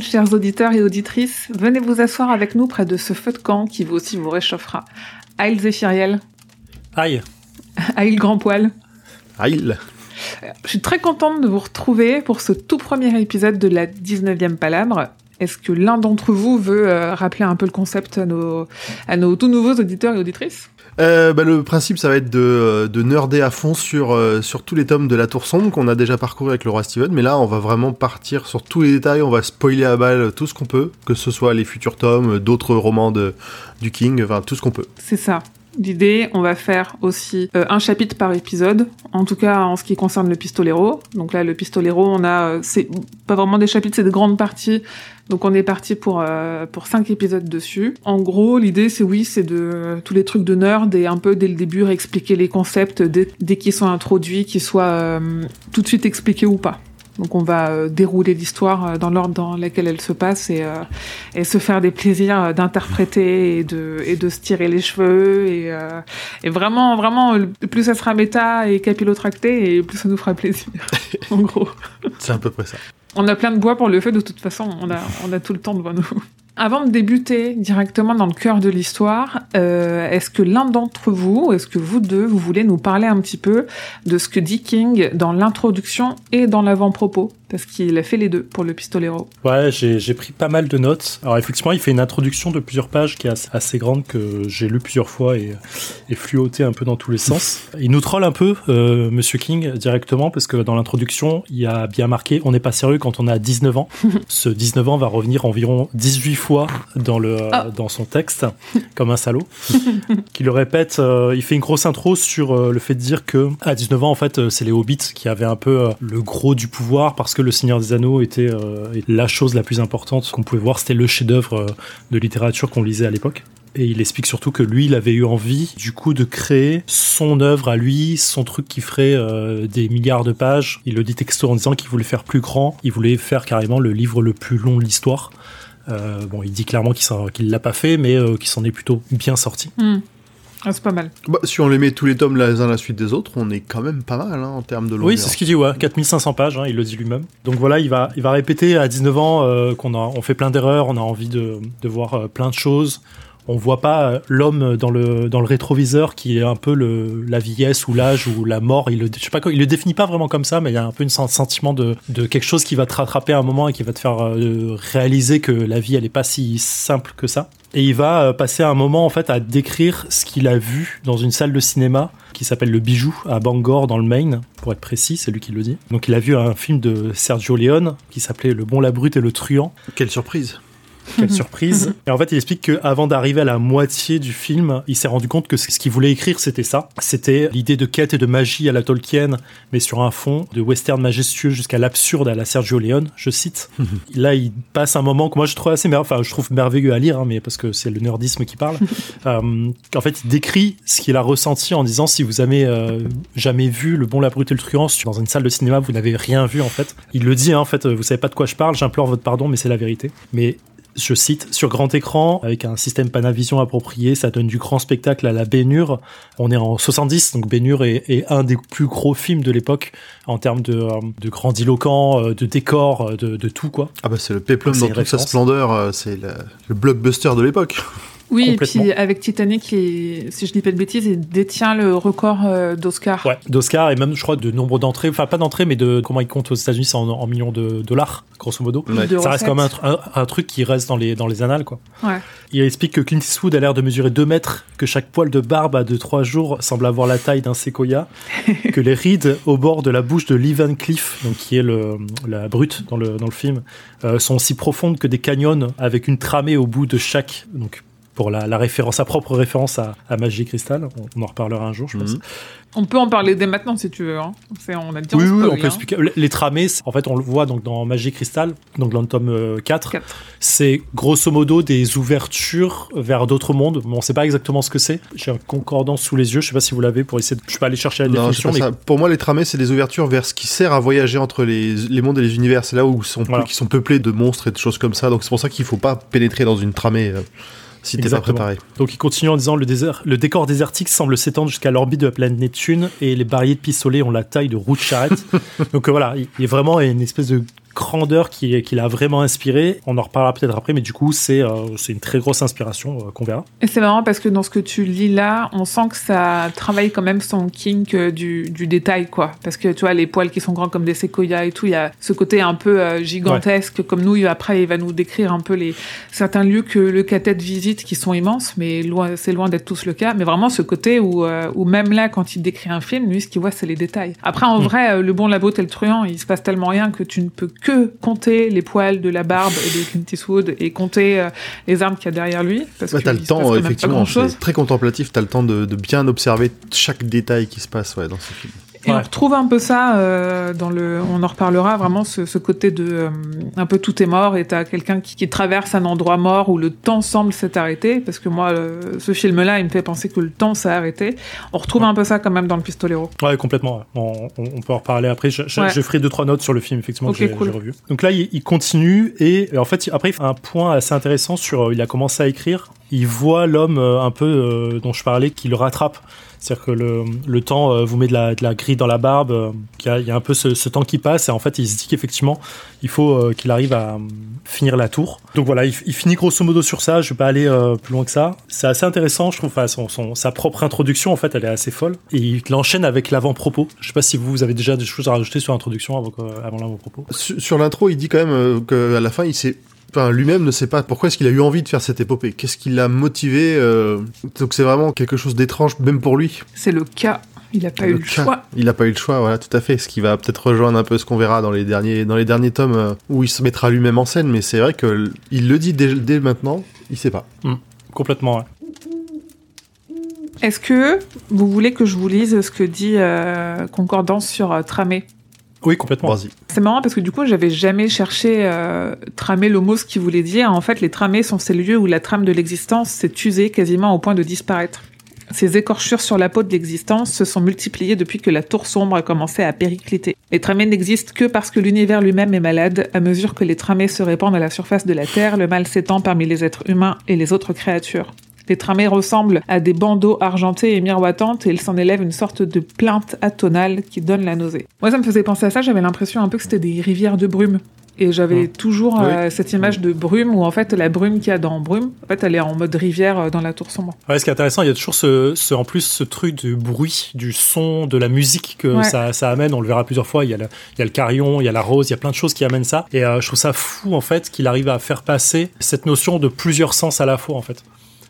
Chers auditeurs et auditrices, venez vous asseoir avec nous près de ce feu de camp qui vous aussi vous réchauffera. Aïe Zéphiriel, Aïe Aïe le grand poil. Aïe Je suis très contente de vous retrouver pour ce tout premier épisode de la 19e Palabre. Est-ce que l'un d'entre vous veut euh, rappeler un peu le concept à nos, à nos tout nouveaux auditeurs et auditrices? Euh, bah, le principe, ça va être de, euh, de nerder à fond sur, euh, sur tous les tomes de la Tour Sombre qu'on a déjà parcouru avec le roi Steven, mais là, on va vraiment partir sur tous les détails, on va spoiler à balle tout ce qu'on peut, que ce soit les futurs tomes, d'autres romans de, du King, enfin tout ce qu'on peut. C'est ça. L'idée, on va faire aussi un chapitre par épisode, en tout cas en ce qui concerne le pistolero. Donc là, le pistolero, on a, c'est pas vraiment des chapitres, c'est de grandes parties. Donc on est parti pour euh, pour cinq épisodes dessus. En gros, l'idée, c'est oui, c'est de tous les trucs de nerd et un peu dès le début réexpliquer les concepts dès, dès qu'ils sont introduits, qu'ils soient euh, tout de suite expliqués ou pas. Donc on va euh, dérouler l'histoire euh, dans l'ordre dans lequel elle se passe et, euh, et se faire des plaisirs euh, d'interpréter et de, et de se tirer les cheveux et, euh, et vraiment vraiment plus ça sera méta et capillotracté et plus ça nous fera plaisir en gros. C'est à peu près ça. On a plein de bois pour le feu de toute façon, on a, on a tout le temps devant nous. Avant de débuter directement dans le cœur de l'histoire, euh, est-ce que l'un d'entre vous, est-ce que vous deux, vous voulez nous parler un petit peu de ce que dit King dans l'introduction et dans l'avant-propos? Parce qu'il a fait les deux pour le pistolero. Ouais, j'ai pris pas mal de notes. Alors effectivement, il fait une introduction de plusieurs pages qui est assez, assez grande que j'ai lu plusieurs fois et, et fluoté un peu dans tous les sens. Il nous troll un peu, euh, Monsieur King, directement, parce que dans l'introduction, il y a bien marqué « On n'est pas sérieux quand on a 19 ans ». Ce 19 ans va revenir environ 18 fois dans, le, Ah. dans son texte, comme un salaud. qui le répète, euh, il fait une grosse intro sur euh, le fait de dire que à 19 ans, en fait, euh, c'est les hobbits qui avaient un peu euh, le gros du pouvoir parce que le Seigneur des Anneaux était euh, la chose la plus importante qu'on pouvait voir. C'était le chef-d'œuvre euh, de littérature qu'on lisait à l'époque. Et il explique surtout que lui, il avait eu envie, du coup, de créer son œuvre à lui, son truc qui ferait euh, des milliards de pages. Il le dit texto en disant qu'il voulait faire plus grand, il voulait faire carrément le livre le plus long de l'histoire. Bon, il dit clairement qu'il qu'il l'a pas fait, mais qu'il s'en est plutôt bien sorti. Hmm. Ah, c'est pas mal. Bah, si on les met tous les tomes les uns à la suite des autres, on est quand même pas mal hein, en termes de longueur. Oui, c'est ce qu'il dit, ouais. 4500 pages, hein, il le dit lui-même. Donc voilà, il va, il va répéter à 19 ans euh, qu'on a, on fait plein d'erreurs, on a envie de, de voir euh, plein de choses. On voit pas euh, l'homme dans le, dans le rétroviseur qui est un peu le, la vieillesse ou l'âge ou la mort. Il le, je sais pas, quoi, il le définit pas vraiment comme ça, mais il y a un peu un sentiment de, de quelque chose qui va te rattraper à un moment et qui va te faire euh, réaliser que la vie, elle est pas si simple que ça. Et il va euh, passer un moment en fait à décrire ce qu'il a vu dans une salle de cinéma qui s'appelle Le Bijou à Bangor dans le Maine, pour être précis, c'est lui qui le dit. Donc il a vu un film de Sergio Leone qui s'appelait Le Bon, la Brute et le Truand. Quelle surprise Quelle surprise. Et en fait, il explique qu'avant d'arriver à la moitié du film, il s'est rendu compte que ce qu'il voulait écrire, c'était ça. C'était l'idée de quête et de magie à la Tolkien, mais sur un fond de western majestueux jusqu'à l'absurde à la Sergio Leone, je cite. Là, il passe un moment que moi je trouve assez mer- enfin, je trouve merveilleux à lire, hein, mais parce que c'est le nerdisme qui parle. Euh, en fait, il décrit ce qu'il a ressenti en disant si vous avez euh, jamais vu Le Bon, la Brute et le Truand dans une salle de cinéma, vous n'avez rien vu en fait. Il le dit, hein, en fait, vous savez pas de quoi je parle, j'implore votre pardon, mais c'est la vérité. Mais je cite, sur grand écran, avec un système Panavision approprié, ça donne du grand spectacle à la Bénure. On est en 70, donc Bénure est, est un des plus gros films de l'époque en termes de, euh, de grandiloquent, euh, de décor, euh, de, de tout, quoi. Ah bah c'est le péplum dans toute sa splendeur, c'est le, le blockbuster de l'époque. Oui, et puis avec Titanic, il- si je dis pas de bêtises, il détient le record euh, d'Oscar. Ouais, d'Oscar et même, je crois, de nombre d'entrées, enfin pas d'entrées, mais de comment ils comptent aux États-Unis, c'est en, en millions de dollars, grosso modo. Ouais. Ça reste quand même un truc qui reste dans les, dans les annales, quoi. Ouais. Il explique que Clint Eastwood a l'air de mesurer 2 mètres, que chaque poil de barbe à 2-3 jours semble avoir la taille d'un séquoia, que les rides au bord de la bouche de Lee Van Cleef, donc qui est le, la brute dans le, dans le film, euh, sont aussi profondes que des canyons avec une tramée au bout de chaque. Donc pour la, la référence, sa propre référence à, à Magie Cristal. On, on en reparlera un jour, je pense. Mhm. On peut en parler dès maintenant si tu veux. Hein. On a dit Oui, on oui, spoil, on peut hein. expliquer. Les- Les tramés, c'est- en fait, on le voit donc dans Magie Cristal, donc dans le tome euh, 4. Quatre. C'est grosso modo des ouvertures vers d'autres mondes. Bon, on sait pas exactement ce que c'est. J'ai un concordant sous les yeux. Je sais pas si vous l'avez pour essayer de... Je peux aller chercher la Non, définition, pas mais ça. Pour moi, les tramés, c'est des ouvertures vers ce qui sert à voyager entre les, les mondes et les univers. C'est là où sont, Voilà. qui sont peuplés de monstres et de choses comme ça. Donc c'est pour ça qu'il faut pas pénétrer dans une tramée euh, si t'es pas Exactement. préparé. Donc il continue en disant le, désert, le décor désertique semble s'étendre jusqu'à l'orbite de la planète Neptune et les barilles de pistolets ont la taille de roues de charrette. Donc euh, voilà, il il y a vraiment une espèce de grandeur qui, qui l'a vraiment inspiré. On en reparlera peut-être après, mais du coup c'est euh, c'est une très grosse inspiration euh, qu'on verra. Et c'est marrant parce que dans ce que tu lis là, on sent que ça travaille quand même son kink euh, du, du détail, quoi. Parce que tu vois, les poils qui sont grands comme des séquoias et tout, il y a ce côté un peu euh, gigantesque, comme nous. Après, il va nous décrire un peu les certains lieux que le cathète visite qui sont immenses, mais loin, c'est loin d'être tous le cas. Mais vraiment ce côté où, où même là, quand il décrit un film, lui, ce qu'il voit, c'est les détails. Après, en Mm. vrai, le bon, la beauté, le truand, il se passe tellement rien que tu ne peux que compter les poils de la barbe de Clint Eastwood et compter euh, les armes qu'il y a derrière lui. Parce que t'as le temps, effectivement. C'est très contemplatif. T'as le temps de, de bien observer chaque détail qui se passe ouais, dans ce film. Et on retrouve un peu ça euh, dans le. On en reparlera vraiment ce, ce côté de euh, un peu tout est mort et t'as quelqu'un qui, qui traverse un endroit mort où le temps semble s'être arrêté parce que moi euh, ce film-là il me fait penser que le temps s'est arrêté. On retrouve un peu ça quand même dans le Pistolero. Ouais, complètement. On, on- on peut en reparler après. Je, je, Ouais. je ferai deux trois notes sur le film effectivement que j'ai cool. revu. Donc là, il, il continue et euh, en fait, après, il fait un point assez intéressant sur. euh, Il a commencé à écrire. Il voit l'homme un peu euh, dont je parlais qui le rattrape. C'est-à-dire que le, temps euh, vous met de la, grille dans la barbe, euh, qu'il y, a- il y a un peu ce, temps qui passe, et en fait il se dit qu'effectivement il faut euh, qu'il arrive à finir la tour. Donc voilà, il, finit grosso modo sur ça, je vais pas aller plus loin que ça. C'est assez intéressant, je trouve, son, sa propre introduction en fait elle est assez folle, et il l'enchaîne avec l'avant-propos. Je sais pas si vous, avez déjà des choses à rajouter sur l'introduction avant, l'avant-propos. Sur, l'intro, il dit quand même qu'à la fin, il sait. Enfin, lui-même ne sait pas pourquoi est-ce qu'il a eu envie de faire cette épopée. Qu'est-ce qui l'a motivé euh, Donc c'est vraiment quelque chose d'étrange, même pour lui. C'est le cas. Il a pas eu le cas. choix. Il n'a pas eu le choix, voilà, tout à fait. Ce qui va peut-être rejoindre un peu ce qu'on verra dans les derniers, dans les derniers tomes euh, où il se mettra lui-même en scène. Mais c'est vrai que il le dit dès, dès maintenant, il sait pas. Complètement, ouais. Est-ce que vous voulez que je vous lise ce que dit euh, Concordance sur euh, Tramé? Oui, complètement. Vas-y. C'est marrant parce que du coup, j'avais jamais cherché euh, tramé le mot ce qu'il voulait dire. En fait, les tramés sont ces lieux où la trame de l'existence s'est usée quasiment au point de disparaître. Ces écorchures sur la peau de l'existence se sont multipliées depuis que la tour sombre a commencé à péricliter. Les tramés n'existent que parce que l'univers lui-même est malade. À mesure que les tramés se répandent à la surface de la Terre, le mal s'étend parmi les êtres humains et les autres créatures. Les tramés ressemblent à des bandeaux argentés et miroitantes et il s'en élève une sorte de plainte atonale qui donne la nausée. Moi, ça me faisait penser à ça, j'avais l'impression un peu que c'était des rivières de brume. Et j'avais Mm. toujours euh, cette image de brume où en fait la brume qu'il y a dans brume, en fait elle est en mode rivière euh, dans la tour sombre. Ouais, ce qui est intéressant, il y a toujours ce, ce- en plus ce truc du bruit, du son, de la musique que Ouais. ça, ça amène. On le verra plusieurs fois. Il y, a le, il y a le carillon, il y a la rose, il y a plein de choses qui amènent ça. Et euh, je trouve ça fou en fait qu'il arrive à faire passer cette notion de plusieurs sens à la fois en fait.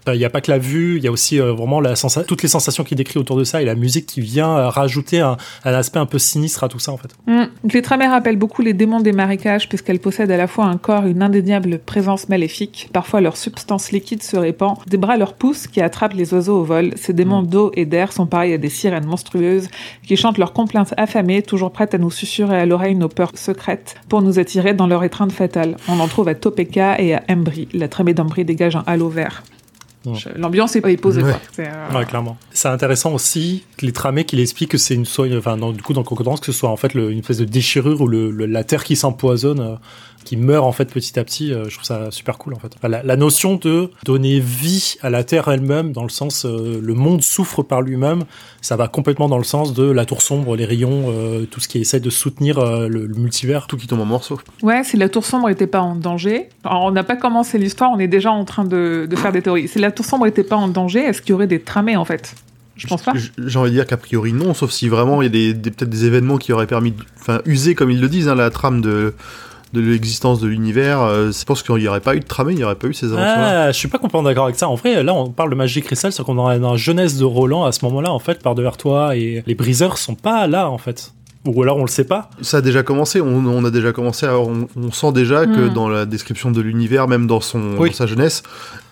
Il n'y a pas que la vue, il y a aussi euh, vraiment la toutes les sensations qu'il décrit autour de ça et la musique qui vient euh, rajouter un, un aspect un peu sinistre à tout ça en fait. Mm. Les tramées rappellent beaucoup les démons des marécages puisqu'elles possèdent à la fois un corps et une indéniable présence maléfique. Parfois leur substance liquide se répand, des bras leur poussent qui attrapent les oiseaux au vol. Ces démons d'eau et d'air sont pareils à des sirènes monstrueuses qui chantent leurs complaintes affamées, toujours prêtes à nous susurrer à l'oreille nos peurs secrètes pour nous attirer dans leur étreinte fatale. On en trouve à Topeka et à Embry. La tramée d'Embry dégage un halo vert. L'ambiance est posée. Ouais. quoi. Euh, Ouais, clairement. C'est intéressant aussi que les tramés qu'il explique que c'est une soie, enfin, dans, du coup, dans Concordance, que ce soit en fait le- une espèce de déchirure ou le, le- la terre qui s'empoisonne, euh, qui meurt en fait petit à petit. euh, je trouve ça super cool en fait. Enfin, la, la notion de donner vie à la terre elle-même, dans le sens euh, le monde souffre par lui-même, ça va complètement dans le sens de la tour sombre, les rayons, euh, tout ce qui essaie de soutenir euh, le, le multivers. Tout qui tombe en morceaux. Ouais, si la tour sombre n'était pas en danger, alors on n'a pas commencé l'histoire, on est déjà en train de, de faire des théories. Si la tour sombre n'était pas en danger, est-ce qu'il y aurait des tramés en fait? Je pense pas. J'ai envie de dire qu'a priori non, sauf si vraiment il y a des, des- peut-être des événements qui auraient permis, de- enfin user comme ils le disent, hein, la trame de de l'existence de l'univers. euh, je pense qu'il n'y aurait pas eu de tramée, il n'y aurait pas eu ces aventures-là. Ah, je suis pas complètement d'accord avec ça. En vrai, là, on parle de magie cristal, c'est qu'on est dans la jeunesse de Roland à ce moment-là, en fait, par devers toi, et les briseurs sont pas là, en fait. Ou alors on le sait pas. Ça a déjà commencé, on, on a déjà commencé, à, on, on sent déjà que Mm. dans la description de l'univers, même dans, son, Oui. dans sa jeunesse,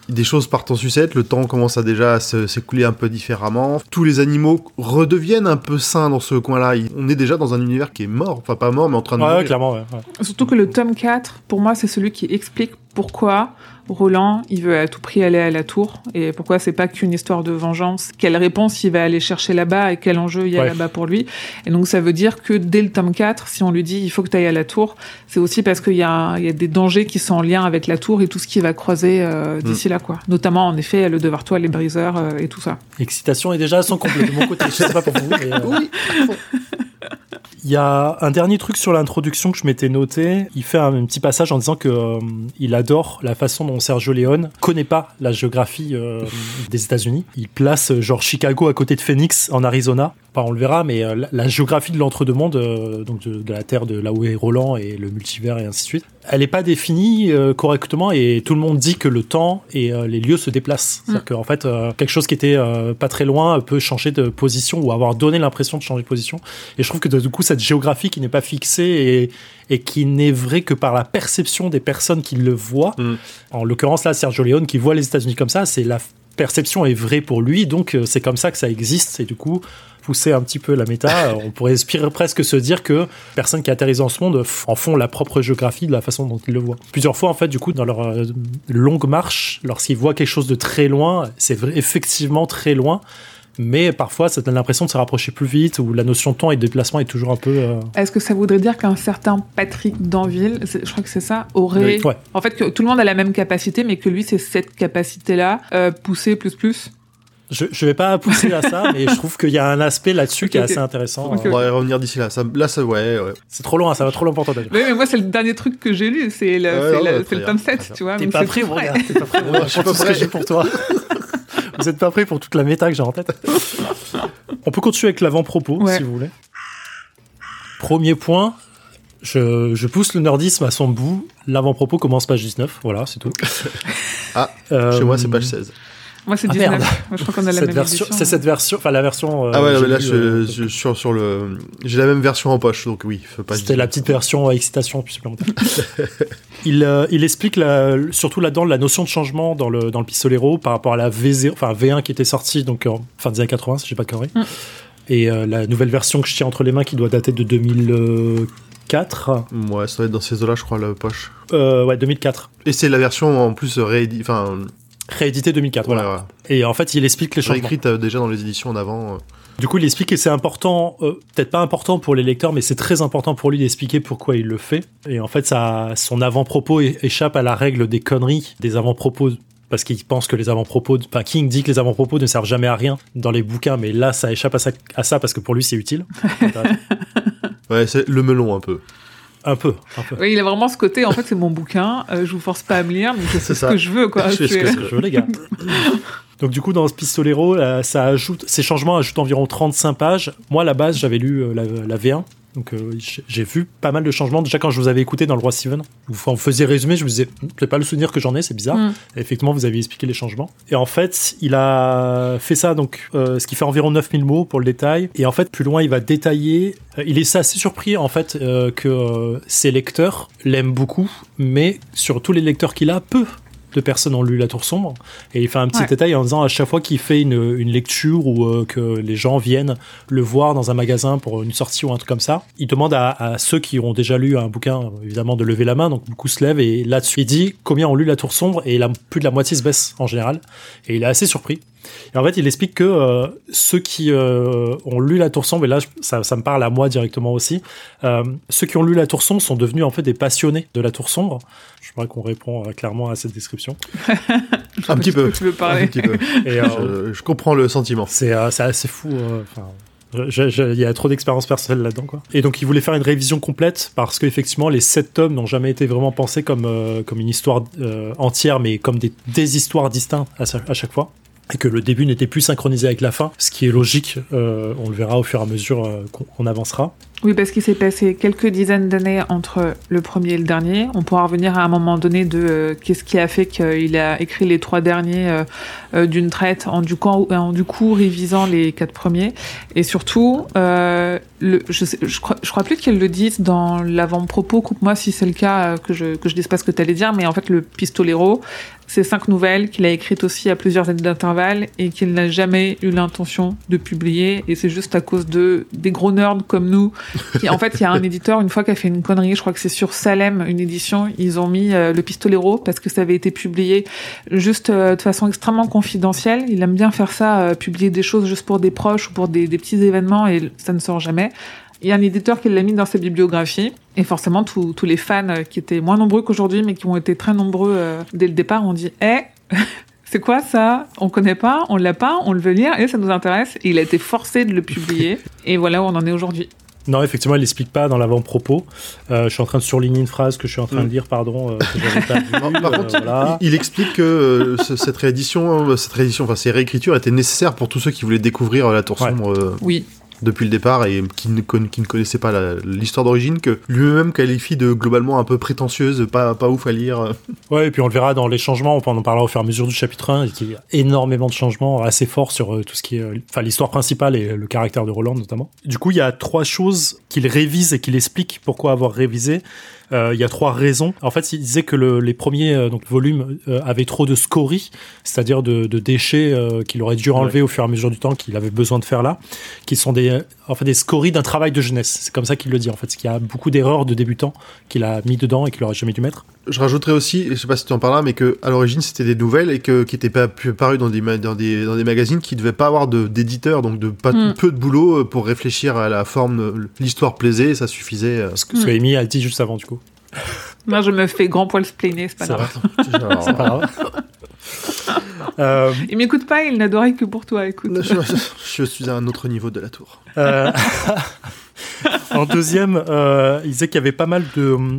des choses partent en sucette, le temps commence à déjà à se- s'écouler un peu différemment. Tous les animaux redeviennent un peu sains dans ce coin-là. On est déjà dans un univers qui est mort, enfin pas mort, mais en train de Ouais, mourir. clairement, ouais. ouais. Surtout que le tome 4, pour moi, c'est celui qui explique pourquoi Roland, il veut à tout prix aller à la tour et pourquoi c'est pas qu'une histoire de vengeance? Quelle réponse il va aller chercher là-bas et quel enjeu il y a Ouais. là-bas pour lui? Et donc, ça veut dire que dès le tome 4, si on lui dit il faut que tu ailles à la tour, c'est aussi parce qu'il y, a- il y a des dangers qui sont en lien avec la tour et tout ce qui va croiser euh, d'ici là, quoi. Notamment, en effet, le Devartois, les briseurs euh, et tout ça. L'excitation est déjà à son complet de mon côté. Je sais pas pour vous. mais, euh, Oui. Il y a un dernier truc sur l'introduction que je m'étais noté. Il fait un, petit passage en disant que euh, il adore la façon dont Sergio Leone connaît pas la géographie euh, des États-Unis. Il place euh, genre Chicago à côté de Phoenix en Arizona. Enfin, on le verra, mais la, géographie de l'entre-deux-mondes, donc de, de la Terre de là où est Roland et le multivers et ainsi de suite, elle n'est pas définie euh, correctement et tout le monde dit que le temps et euh, les lieux se déplacent. C'est-à-dire qu'en fait, euh, quelque chose qui était euh, pas très loin peut changer de position ou avoir donné l'impression de changer de position. Et je trouve que du coup, cette géographie qui n'est pas fixée et, et qui n'est vraie que par la perception des personnes qui le voient, Mm. en l'occurrence là, Sergio Leone qui voit les États-Unis comme ça, c'est la perception est vraie pour lui, donc euh, c'est comme ça que ça existe. Et du coup, pousser un petit peu la méta, on pourrait presque se dire que personnes qui atterrissent dans ce monde en font la propre géographie de la façon dont ils le voient. Plusieurs fois, en fait, du coup, dans leur euh, longue marche, lorsqu'ils voient quelque chose de très loin, c'est effectivement très loin, mais parfois, ça donne l'impression de se rapprocher plus vite, ou la notion de temps et de déplacement est toujours un peu... euh, Est-ce que ça voudrait dire qu'un certain Patrick Danville, je crois que c'est ça, aurait... Oui. Ouais. En fait, que tout le monde a la même capacité, mais que lui, c'est cette capacité-là, euh, poussée plus plus? Je, je vais pas pousser à ça, mais je trouve qu'il y a un aspect là-dessus qui est assez intéressant. Ok, On va y revenir d'ici là. Ça, là, ça, ouais, ouais. C'est trop loin, ça va trop loin pour toi, Daniel. Oui, mais moi, c'est le dernier truc que j'ai lu, c'est le, Ouais, le- tome très 7, bien. tu vois. T'es pas c'est prêt, mon gars. T'es pas prêt. Ouais, je suis pour pas ce que prêt. j'ai pour toi. Vous êtes pas prêt pour toute la méta que j'ai en tête. On peut continuer avec l'avant-propos, Ouais. si vous voulez. Premier point. Je, je pousse le nerdisme à son bout. L'avant-propos commence page 19. Voilà, c'est tout. Ah, Euh, Chez moi, c'est page 16. Moi, c'est Ah, 19. merde. Moi, je crois qu'on a la cette même version, c'est cette version, enfin la version. euh, ah ouais, non, mais là, je, euh, je suis sur, sur le. J'ai la même version en poche, donc oui, faut pas. C'était la petite version euh, excitation supplémentaire. il, euh, il explique la- surtout là-dedans la notion de changement dans le, dans le pistolero par rapport à la V0, enfin V1 qui était sortie donc en fin des années 80, si j'ai pas de conneries. Mm. Et euh, la nouvelle version que je tiens entre les mains qui doit dater de 2004. Ouais, ça doit être dans ces eaux-là, je crois, la poche. Euh, ouais, 2004. Et c'est la version en plus rééditée, enfin, Réédité 2004, voilà. Et en fait, il explique les changements. réécrite euh, déjà dans les éditions d'avant. euh. Du coup, il explique que c'est important, euh, peut-être pas important pour les lecteurs, mais c'est très important pour lui d'expliquer pourquoi il le fait. Et en fait, ça, son avant-propos échappe à la règle des conneries des avant-propos. Parce qu'il pense que les avant-propos, enfin King dit que les avant-propos ne servent jamais à rien dans les bouquins, mais là ça échappe à ça, à ça parce que pour lui c'est utile. Ouais, c'est le melon un peu. Un peu, un peu. Oui, il a vraiment ce côté, en fait, c'est mon bouquin, euh, je vous force pas à me lire, mais C'est ce que je veux, quoi. Je fais ce C'est- que ce que je veux, les gars. Donc du coup, dans ce pistolero, là, ça ajoute, ces changements ajoutent environ 35 pages. Moi, à la base, j'avais lu euh, la, la V1. Donc euh, j'ai- vu pas mal de changements. Déjà quand je vous avais écouté dans le Roi Steven, vous on faisiez résumé, je me disais, Hm, c'est pas le souvenir que j'en ai, c'est bizarre. Mm. Et effectivement, vous aviez expliqué les changements. Et en fait, il a fait ça, donc euh, ce qui fait environ 9000 mots pour le détail. Et en fait, plus loin, il va détailler. euh, il est assez surpris en fait euh, que ses lecteurs l'aiment beaucoup, mais sur tous les lecteurs qu'il a, peu de personnes ont lu La Tour Sombre. Et il fait un petit Ouais. détail en disant à chaque fois qu'il fait une, une lecture ou euh, que les gens viennent le voir dans un magasin pour une sortie ou un truc comme ça, il demande à, à ceux qui ont déjà lu un bouquin, évidemment, de lever la main. Donc beaucoup se lèvent et là-dessus, il dit combien ont lu La Tour Sombre? Et la, plus de la moitié se baisse en général. Et il est assez surpris. Et en fait, il explique que euh, ceux qui euh, ont lu La Tour Sombre, et là, je- ça, ça me parle à moi directement aussi, euh, ceux qui ont lu La Tour Sombre sont devenus en fait des passionnés de La Tour Sombre. Je crois qu'on répond euh, clairement à cette description. Un petit peu. Tu veux Un parler petit peu. Et euh, Je, je comprends le sentiment. c'est euh, assez fou. euh, Il y a trop d'expérience personnelle là-dedans. Quoi. Et donc, il voulait faire une révision complète parce qu'effectivement, les sept tomes n'ont jamais été vraiment pensés comme, euh, comme une histoire euh, entière, mais comme des, des histoires distinctes à chaque fois. Et que le début n'était plus synchronisé avec la fin, ce qui est logique, euh, on le verra au fur et à mesure euh, qu'on avancera. Oui, parce qu'il s'est passé quelques dizaines d'années entre le premier et le dernier. On pourra revenir à un moment donné de euh, qu'est-ce qui a fait qu'il a écrit les trois derniers d'une traite en du, coup, en du coup révisant les quatre premiers. Et surtout, je, sais, crois, plus qu'elle le dise dans l'avant-propos. Coupe-moi si c'est le cas que je que je dise pas ce que tu allais dire, mais en fait le pistolero ces cinq nouvelles qu'il a écrites aussi à plusieurs années d'intervalle et qu'il n'a jamais eu l'intention de publier. Et c'est juste à cause de des gros nerds comme nous. Qui, en fait, il y a un éditeur, une fois qu'il a fait une connerie, je crois que c'est sur Salem, une édition, ils ont mis euh, le pistolero parce que ça avait été publié juste euh, de façon extrêmement confidentielle. Il aime bien faire ça, euh, publier des choses juste pour des proches ou pour des, des petits événements et ça ne sort jamais. Il y a un éditeur qui l'a mis dans sa bibliographie. Et forcément, tous les fans euh, qui étaient moins nombreux qu'aujourd'hui, mais qui ont été très nombreux euh, dès le départ, ont dit Eh, c'est quoi ça? On connaît pas, on l'a pas, on le veut lire et ça nous intéresse. Et il a été forcé de le publier. et voilà où on en est aujourd'hui. Non, effectivement, il l'explique pas dans l'avant-propos. Euh, je suis en train de surligner une phrase que je suis en train de lire, pardon. Par contre, il, explique que cette réédition, cette réédition, enfin ces réécritures étaient nécessaires pour tous ceux qui voulaient découvrir la Tour sombre. Oui depuis le départ et qui ne, connaissait pas l'histoire d'origine, que lui-même qualifie de globalement un peu prétentieuse, pas, pas ouf à lire. Ouais, et puis on le verra dans les changements, on en parlera au fur et à mesure du chapitre 1, il y a énormément de changements assez forts sur euh, tout ce qui est, euh, enfin l'histoire principale et le caractère de Roland notamment. Du coup, il y a trois choses qu'il révise et qu'il explique pourquoi avoir révisé. Euh, il y a trois raisons. En fait, il disait que le, les premiers euh, donc, volumes euh, avaient trop de scories, c'est-à-dire de, de, déchets qu'il aurait dû enlever au fur et à mesure du temps qu'il avait besoin de faire là, qui sont des, en fait, des scories d'un travail de jeunesse. C'est comme ça qu'il le dit, en fait, qu'il y a beaucoup d'erreurs de débutants qu'il a mis dedans et qu'il aurait jamais dû mettre. Je rajouterais aussi, je sais pas si tu en parles mais que à l'origine c'était des nouvelles et que qui n'étaient pas parues dans des, dans des dans des magazines qui devaient pas avoir d'éditeurs, donc de pas hmm. peu de boulot pour réfléchir à la forme, l'histoire plaisait, ça suffisait. Ce que, ce que Amy a dit juste avant du coup. Moi, je me fais grand poil splainer, c'est pas grave. C'est pas grave. euh... Il m'écoute pas, il n'adorait que pour toi, écoute. Je, suis à un autre niveau de la tour. Euh... en deuxième, euh, il disait qu'il y avait pas mal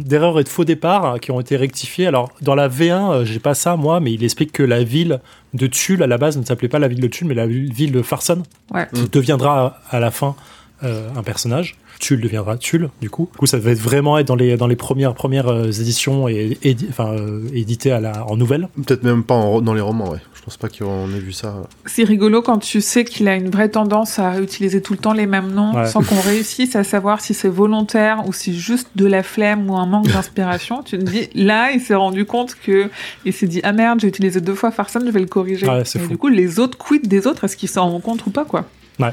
d'erreurs et de faux départs qui ont été rectifiés. Alors, dans la V1, euh, j'ai pas ça, moi, mais il explique que la ville de Tulle, à la base, ne s'appelait pas la ville de Tulle, mais la ville de Farson, ouais. qui deviendra à la fin euh, un personnage. Tulle deviendra Tulle, du coup. Du coup, ça devait vraiment être dans les, dans les premières, premières euh, éditions et, enfin, euh, édité à la, en nouvelle. Peut-être même pas dans les romans, ouais. Je pense pas qu'on ait vu ça. C'est rigolo quand tu sais qu'il a une vraie tendance à utiliser tout le temps les mêmes noms sans qu'on réussisse à savoir si c'est volontaire ou si juste de la flemme ou un manque d'inspiration. tu te dis, là, il s'est rendu compte que, il s'est dit, ah merde, j'ai utilisé deux fois Farson, je vais le corriger. et du coup, les autres quittent des autres, est-ce qu'ils s'en rendent compte ou pas, quoi? Ouais.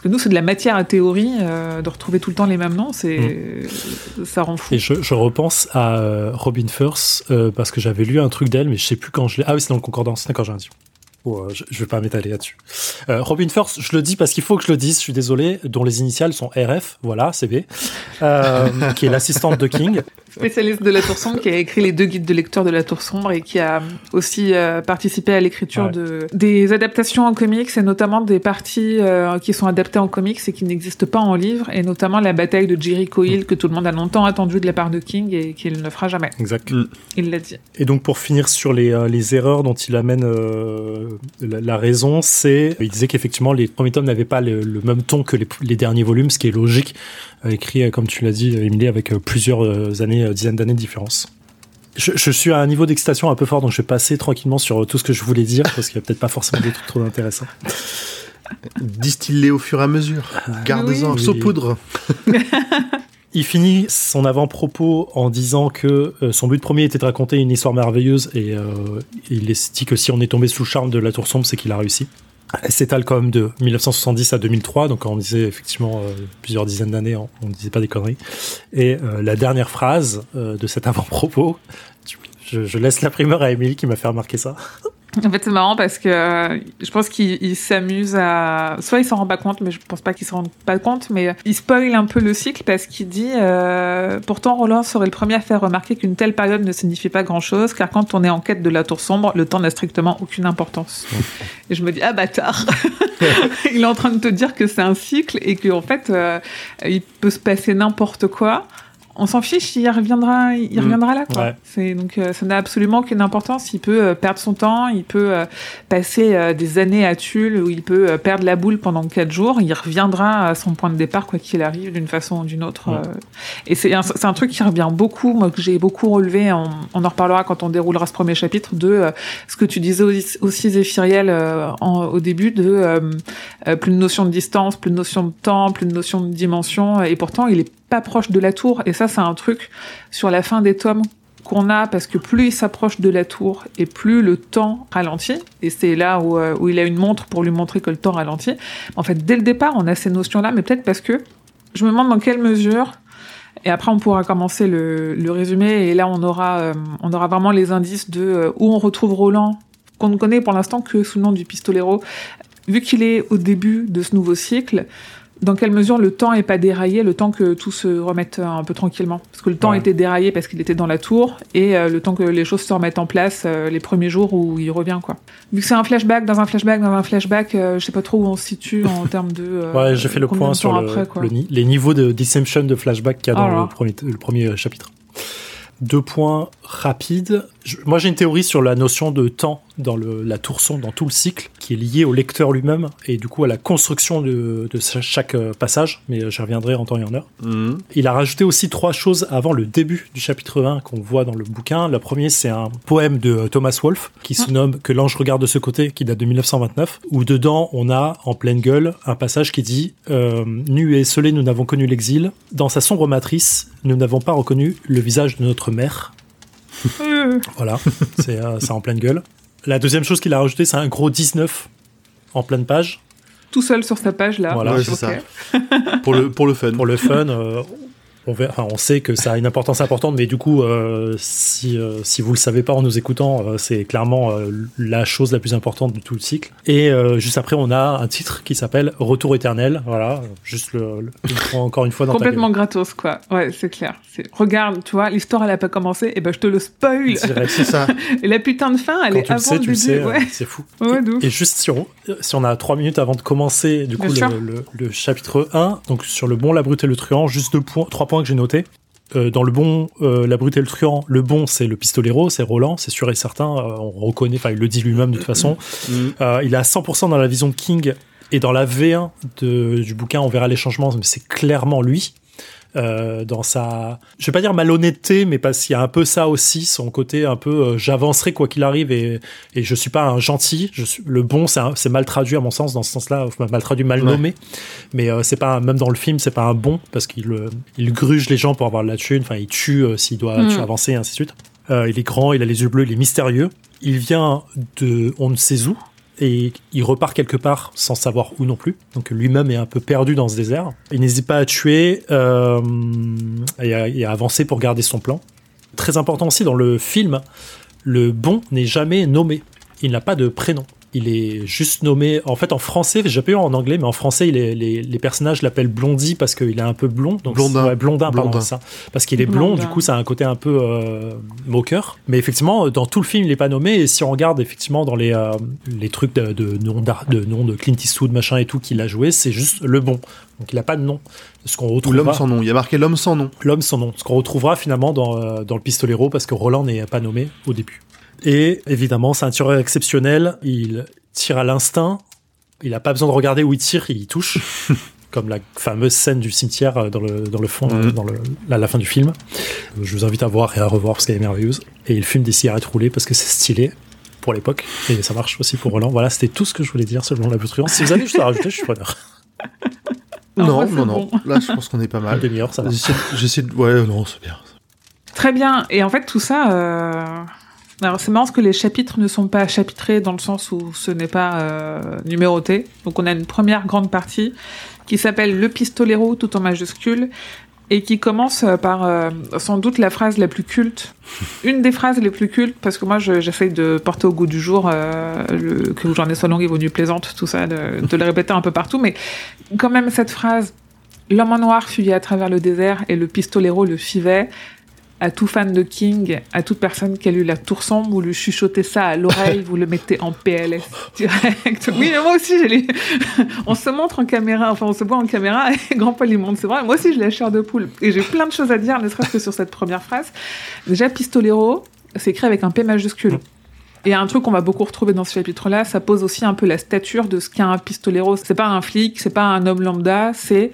Parce que nous, c'est de la matière à théorie, euh, de retrouver tout le temps les mêmes noms, c'est mm. ça rend fou. Et je, je repense à euh, Robin Firth, euh, parce que j'avais lu un truc d'elle, mais je sais plus quand je l'ai. Ah oui, c'est dans le Concordance, d'accord, j'ai un Oh, je, je vais pas m'étaler là-dessus. Euh, Robin Firth, je le dis parce qu'il faut que je le dise, je suis désolé, dont les initiales sont RF, voilà, CB, euh, qui est l'assistante de King. Spécialiste de la Tour Sombre, qui a écrit les deux guides de lecture de la Tour Sombre et qui a aussi euh, participé à l'écriture de des adaptations en comics et notamment des parties euh, qui sont adaptées en comics et qui n'existent pas en livre et notamment la bataille de Jericho Hill que tout le monde a longtemps attendu de la part de King et qu'il ne fera jamais. Exact. Il l'a dit. Et donc pour finir sur les, les erreurs dont il amène la, raison, c'est il disait qu'effectivement les premiers tomes n'avaient pas le, même ton que les, derniers volumes, ce qui est logique, euh, écrit euh, comme tu l'as dit, Émilie, avec euh, plusieurs années, dizaines d'années de différence. Je, suis à un niveau d'excitation un peu fort, donc je vais passer tranquillement sur tout ce que je voulais dire, parce qu'il n'y a peut-être pas forcément des trucs trop intéressants. Distiller au fur et à mesure. Gardez-en, oui. saupoudre. Il finit son avant-propos en disant que euh, son but premier était de raconter une histoire merveilleuse et euh, il dit que si on est tombé sous le charme de la tour sombre, c'est qu'il a réussi. S'étale quand même de 1970 à 2003, donc on disait effectivement euh, plusieurs dizaines d'années, on, ne disait pas des conneries. Et la dernière phrase de cet avant-propos, je, je, laisse la primeur à Émilie qui m'a fait remarquer ça. En fait, c'est marrant parce que euh, je pense qu'il s'amuse à. Soit il s'en rend pas compte, mais je pense pas qu'il s'en rend pas compte, mais il spoil un peu le cycle parce qu'il dit euh, Pourtant, Roland serait le premier à faire remarquer qu'une telle période ne signifie pas grand chose, car quand on est en quête de la tour sombre, le temps n'a strictement aucune importance. et je me dis Ah bâtard Il est en train de te dire que c'est un cycle et qu'en fait, euh, il peut se passer n'importe quoi on s'en fiche, il reviendra, il Mm. reviendra là. Quoi. Ouais. C'est donc euh, ça n'a absolument aucune importance. Il peut euh, perdre son temps, il peut euh, passer euh, des années à Tulle, ou il peut euh, perdre la boule pendant quatre jours. Il reviendra à son point de départ quoi qu'il arrive, d'une façon ou d'une autre. Ouais. euh. Et c'est un, c'est un truc qui revient beaucoup, moi que j'ai beaucoup relevé. On, on en reparlera quand on déroulera ce premier chapitre de euh, ce que tu disais aussi, aussi Zéphiriel euh, en- au début de euh, euh, plus de notion de distance, plus de notion de temps, plus de notion de dimension. Et pourtant, il est proche de la tour. Et ça, c'est un truc sur la fin des tomes qu'on a parce que plus il s'approche de la tour et plus le temps ralentit. Et c'est là où, euh, où il a une montre pour lui montrer que le temps ralentit. En fait, dès le départ, on a ces notions-là, mais peut-être parce que je me demande dans quelle mesure. Et après, on pourra commencer le, le résumé. Et là, on aura, euh, on aura vraiment les indices de euh, où on retrouve Roland, qu'on ne connaît pour l'instant que sous le nom du pistolero. Vu qu'il est au début de ce nouveau cycle, dans quelle mesure le temps est pas déraillé, le temps que tout se remette un peu tranquillement Parce que le temps Ouais. était déraillé parce qu'il était dans la tour, et euh, le temps que les choses se remettent en place euh, les premiers jours où il revient, quoi. Vu que c'est un flashback, dans un flashback, dans un flashback, euh, je sais pas trop où on se situe en termes de. euh, Ouais, j'ai fait le point sur le, après, les niveaux de disemption de flashback qu'il y a dans Oh le, premier, le premier chapitre. Deux points rapides. Je- moi, j'ai une théorie sur la notion de temps dans le, la tour sombre, dans tout le cycle, qui est liée au lecteur lui-même et du coup à la construction de, de cha- chaque euh, passage, mais euh, j'y reviendrai en temps et en heure. Mhm. Il a rajouté aussi trois choses avant le début du chapitre 1 qu'on voit dans le bouquin. Le premier, c'est un poème de euh, Thomas Wolfe qui se nomme Que l'ange regarde de ce côté, qui date de 1929, où dedans, on a en pleine gueule un passage qui dit euh, Nus et esselés, nous n'avons connu l'exil. Dans sa sombre matrice, nous n'avons pas reconnu le visage de notre mère. Voilà, c'est euh, en pleine gueule. La deuxième chose qu'il a rajouté, c'est un gros 19 en pleine page. tout seul sur sa page là. Voilà, Ouais, c'est ça. Pour le, pour le fun. pour le fun. euh, on, verra- enfin, on sait que ça a une importance importante, mais du coup, euh, si, euh, si vous le savez pas en nous écoutant, euh, c'est clairement la chose la plus importante de tout le cycle. Et juste après, on a un titre qui s'appelle Retour éternel. Voilà, juste le, le- encore une fois dans Complètement gratos, quoi. Ouais, c'est clair. Regarde, tu vois, l'histoire, elle a pas commencé, et ben je te le spoil. C'est ça. Et la putain de fin, elle Quand est tu le avant sais, le tu le début. sais, ouais. c'est fou. Ouais, ouf. Et juste si on, si on a trois minutes avant de commencer du coup le chapitre 1, donc sur le bon, la brute et le truand, juste deux points, trois points que j'ai notés. Euh, dans le bon, euh, la brute et le truand, le bon c'est le pistolero, c'est Roland, c'est sûr et certain, euh, on reconnaît, enfin il le dit lui-même de toute façon. Mhm. Euh, il est à 100% dans la vision de King et dans la V1 de- du bouquin, on verra les changements, mais c'est clairement lui. Euh, dans sa, je vais pas dire malhonnêteté, mais parce qu'il y a un peu ça aussi, son côté un peu, euh, j'avancerai quoi qu'il arrive et, et je suis pas un gentil. Je suis le bon, c'est mal traduit à mon sens dans ce sens-là, mal traduit, mal Ouais. nommé. Mais euh, c'est pas un- même dans le film, c'est pas un bon parce qu'il euh, il gruge les gens pour avoir de la thune. Enfin, il tue euh, s'il doit Mm. tu- avancer et ainsi de suite. Euh, il est grand, il a les yeux bleus, il est mystérieux. Il vient de on ne sait où et il repart quelque part sans savoir où non plus. Donc lui-même est un peu perdu dans ce désert. Il n'hésite pas à tuer euh, et, à, et à avancer pour garder son plan. Très important aussi dans le film, le bon n'est jamais nommé. Il n'a pas de prénom. Il est juste nommé. En fait, en français, j'ai pas eu en anglais, mais en français, il est- les, les personnages l'appellent Blondie parce qu'il est un peu blond. Donc Blondin. ouais, blondin, pardon, Blondin. c'est ça. Parce qu'il est blond, Blondin. du coup, ça a un côté un peu euh, moqueur. Mais effectivement, dans tout le film, il n'est pas nommé. Et si on regarde effectivement dans les, euh, les trucs de, de nom de nom de Clint Eastwood, machin et tout, qu'il a joué, c'est juste le bon. Donc il n'a pas de nom. Ce qu'on Ou retrouvera. l'homme sans nom. Il y a marqué l'homme sans nom. L'homme sans nom. Ce qu'on retrouvera finalement dans, euh, dans le pistolero parce que Roland n'est pas nommé au début. Et évidemment, c'est un tireur exceptionnel. Il tire à l'instinct. Il n'a pas besoin de regarder où il tire, il y touche. Comme la fameuse scène du cimetière euh, dans le, dans le fond, Mhm. euh, dans le, à la fin du film. Je vous invite à voir et à revoir parce qu'elle est merveilleuse. Et il fume des cigarettes roulées parce que c'est stylé pour l'époque. Et ça marche aussi pour Roland. Voilà, c'était tout ce que je voulais dire selon la truand. Si vous avez juste à rajouter, je suis preneur. Non, Non, moi, non, non. bon. Là, je pense qu'on est pas Une mal. demi-heure, ça va. J'essaie de- J'essaie de... Ouais, non, c'est bien. Très bien. Et en fait, tout ça. euh, Alors, c'est marrant parce que les chapitres ne sont pas chapitrés dans le sens où ce n'est pas euh, numéroté. Donc, on a une première grande partie qui s'appelle Le pistolero tout en majuscule et qui commence par euh, sans doute la phrase la plus culte, une des phrases les plus cultes, parce que moi je- j'essaie de porter au goût du jour euh, le, que j'en ai soit longue et mieux plaisante, tout ça, de, de le répéter un peu partout, mais quand même cette phrase, l'homme en noir fuyait à travers le désert et le pistolero le suivait, à tout fan de King, à toute personne qui a lu La Tour Sombre, vous lui chuchotez ça à l'oreille, vous le mettez en PLS direct. Oui, mais moi aussi, j'ai on se montre en caméra, enfin, on se voit en caméra, et Grand Paul, il monte, c'est vrai. Moi aussi, j'ai la chair de poule. Et j'ai plein de choses à dire, ne serait-ce que sur cette première phrase. Déjà, Pistolero, c'est écrit avec un P majuscule. Et un truc qu'on va beaucoup retrouver dans ce chapitre-là, ça pose aussi un peu la stature de ce qu'est un pistolero. C'est pas un flic, c'est pas un homme lambda, c'est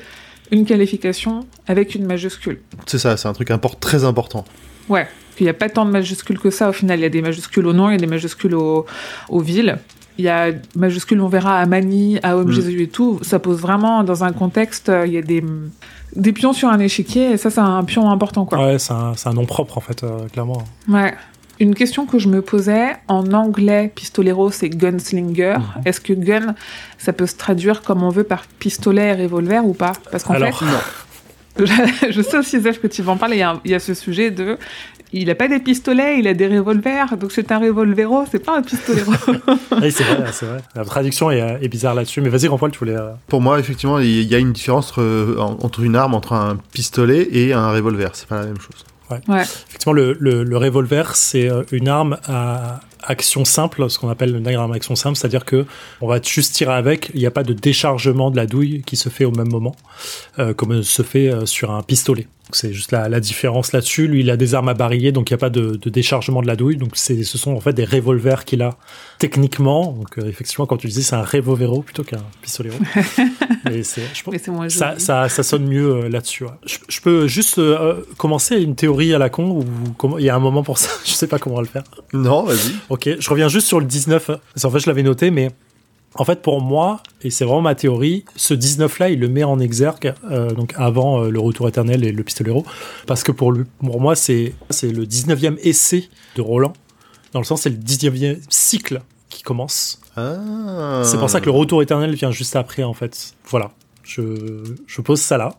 une qualification avec une majuscule. C'est ça, c'est un truc import très important. Ouais, il n'y a pas tant de majuscules que ça au final. Il y a des majuscules au nom, il y a des majuscules aux villes. Il y a majuscules, on verra à Mani, à Homme mm. Jésus et tout. Ça pose vraiment dans un contexte, il y a des, des pions sur un échiquier et ça, c'est un pion important. Quoi. Ouais, c'est un, un, nom propre en fait, euh, clairement. Ouais. Une question que je me posais, en anglais, pistolero, c'est gunslinger. Mhm. Est-ce que gun, ça peut se traduire comme on veut par pistolet et revolver ou pas? Parce qu'en fait, je sais aussi, Zef, que tu vas en parler. Il y, a, ce sujet de. Il n'a pas des pistolets, il a des revolvers, donc c'est un revolvero, c'est pas un pistolero. oui, c'est vrai, c'est vrai. La traduction est, bizarre là-dessus, mais vas-y, Jean-Paul, tu voulais. Euh, Pour moi, effectivement, il y a une différence entre une arme, entre un pistolet et un revolver. C'est pas la même chose. Ouais. Effectivement, le, le, le revolver, c'est euh, une arme à action simple, ce qu'on appelle une arme à action simple, c'est-à-dire que on va juste tirer avec, il n'y a pas de déchargement de la douille qui se fait au même moment, euh, comme se fait euh, sur un pistolet. C'est juste la, la différence là-dessus. Lui, il a des armes à barillet, donc il n'y a pas de, de, déchargement de la douille. Donc c'est, ce sont en fait des revolvers qu'il a techniquement. Donc euh, effectivement, quand tu disais, c'est un revolvero plutôt qu'un pistolet. Mais c'est, je pense, ça, ça, ça, sonne mieux euh, là-dessus. Je, je, peux juste euh, commencer une théorie à la con ou il y a un moment pour ça? je sais pas comment le faire. Non, vas-y. Ok, je reviens juste sur le 19. En fait, je l'avais noté, mais en fait, pour moi, et c'est vraiment ma théorie, ce 19-là, il le met en exergue, euh, donc avant euh, le retour éternel et le pistolero, parce que pour, lui, pour moi, c'est le 19e essai de Roland, dans le sens, c'est le 19e cycle qui commence. Ah. C'est pour ça que le retour éternel vient juste après, en fait. Voilà, je, je pose ça là.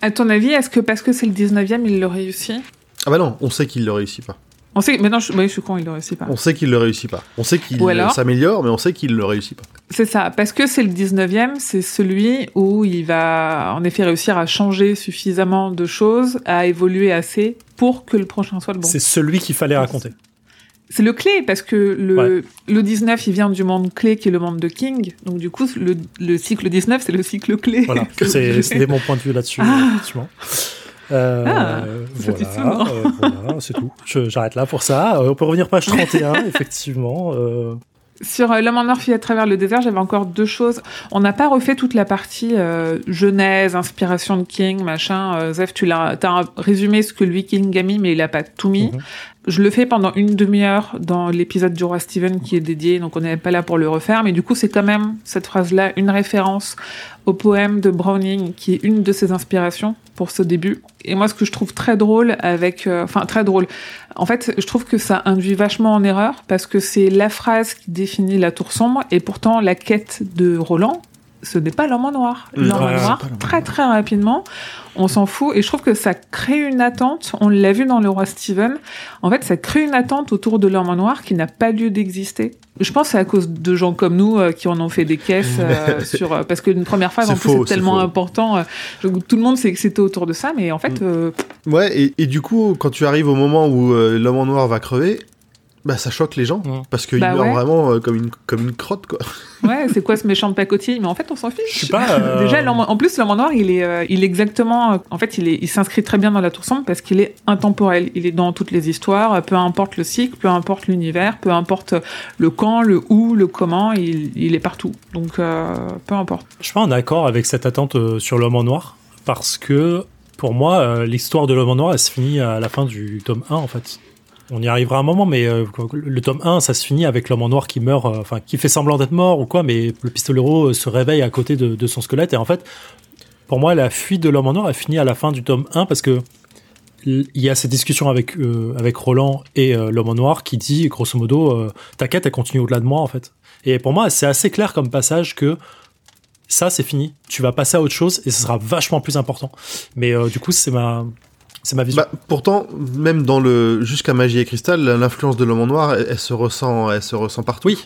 À ton avis, est-ce que parce que c'est le 19e, il le réussit? Ah bah non, on sait qu'il le réussit pas. On sait, maintenant, je, je suis con, il le réussit pas. On sait qu'il le réussit pas. On sait qu'il s'améliore, mais on sait qu'il le réussit pas. C'est ça, parce que c'est le 19e, c'est celui où il va en effet réussir à changer suffisamment de choses, à évoluer assez pour que le prochain soit le bon. C'est celui qu'il fallait raconter. C'est le clé, parce que le, le 19, il vient du monde clé qui est le monde de King. Donc du coup, le, le cycle 19, c'est le cycle clé. Voilà, c'est mon point de vue là-dessus, ah. Euh, ah, voilà, euh, voilà c'est tout. J'arrête là pour ça. Euh, on peut revenir page 31, effectivement. Euh. Sur L'homme en or à travers le désert, j'avais encore deux choses. On n'a pas refait toute la partie genèse, inspiration de King, machin. Zef, tu l'as, as résumé ce que lui King a mis, mais il a pas tout mis. Mhm. Je le fais pendant une demi-heure dans l'épisode du roi Steven qui est dédié, donc on n'est pas là pour le refaire, mais du coup c'est quand même cette phrase-là une référence au poème de Browning qui est une de ses inspirations pour ce début. Et moi ce que je trouve très drôle avec, euh, enfin très drôle, en fait je trouve que ça induit vachement en erreur parce que c'est la phrase qui définit la tour sombre et pourtant la quête de Roland, ce n'est pas l'homme en noir. L'homme en noir, très très rapidement, on s'en fout. Et je trouve que ça crée une attente. On l'a vu dans Le Roi Steven. En fait, ça crée une attente autour de l'homme en noir qui n'a pas lieu d'exister. Je pense que c'est à cause de gens comme nous euh, qui en ont fait des caisses euh, sur euh, parce qu'une première phase en plus c'est tellement important. tout le monde s'est excité autour de ça, mais en fait. Mm. Ouais, et, et, du coup, quand tu arrives au moment où l'homme en noir va crever, bah ça choque les gens parce qu'il bah meurt vraiment euh, comme une comme une crotte quoi. Ouais, c'est quoi ce méchant de pacotille? Mais en fait, on s'en fiche. Je sais pas. Euh, Déjà, en plus, l'homme en noir, il est euh, il est exactement en fait, il est il s'inscrit très bien dans la tour sombre parce qu'il est intemporel. Il est dans toutes les histoires, peu importe le cycle, peu importe l'univers, peu importe le quand, le où, le comment, il, il est partout. Donc peu importe. Je suis pas en accord avec cette attente sur l'homme en noir parce que pour moi, l'histoire de l'homme en noir, elle se finit à la fin du tome 1 en fait on y arrivera un moment, mais euh, le tome 1, ça se finit avec l'homme en noir qui meurt, euh, enfin, qui fait semblant d'être mort ou quoi, mais le pistolero euh, se réveille à côté de, son squelette. Et en fait, pour moi, la fuite de l'homme en noir, elle finit à la fin du tome 1 parce que il y a cette discussion avec, avec Roland et l'homme en noir qui dit, grosso modo, ta quête, elle continue au-delà de moi, en fait. Et pour moi, c'est assez clair comme passage que ça, c'est fini. Tu vas passer à autre chose et ce sera vachement plus important. Mais du coup, c'est ma, c'est ma vision. Bah, pourtant, même dans le jusqu'à Magie et Cristal, l'influence de l'homme en noir, elle, se ressent, elle se ressent partout. Oui.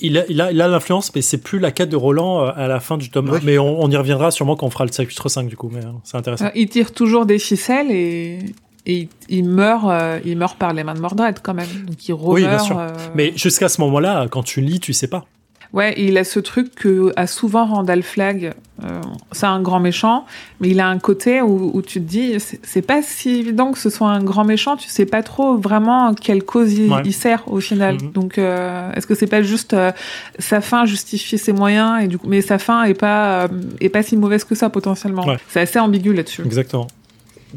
Il a, il a, il a l'influence, mais c'est plus la quête de Roland euh, à la fin du tome 1. Mais on, y reviendra sûrement quand on fera le chapitre 5 du coup, mais euh, c'est intéressant. Euh, il tire toujours des ficelles et et il, il meurt, euh, il meurt par les mains de Mordred quand même. Donc il remeurt. Oui, bien sûr. euh, Mais jusqu'à ce moment-là, quand tu lis, tu sais pas. Ouais, et il a ce truc que a souvent Randall Flagg. Euh, c'est un grand méchant, mais il a un côté où, où tu te dis, c'est pas si évident que ce soit un grand méchant. Tu sais pas trop vraiment quelle cause il, Ouais. il sert au final. Mhm. Donc, euh, est-ce que c'est pas juste euh, sa fin justifie ses moyens et du coup, mais sa fin est pas euh, est pas si mauvaise que ça potentiellement. Ouais. C'est assez ambigu là-dessus. Exactement.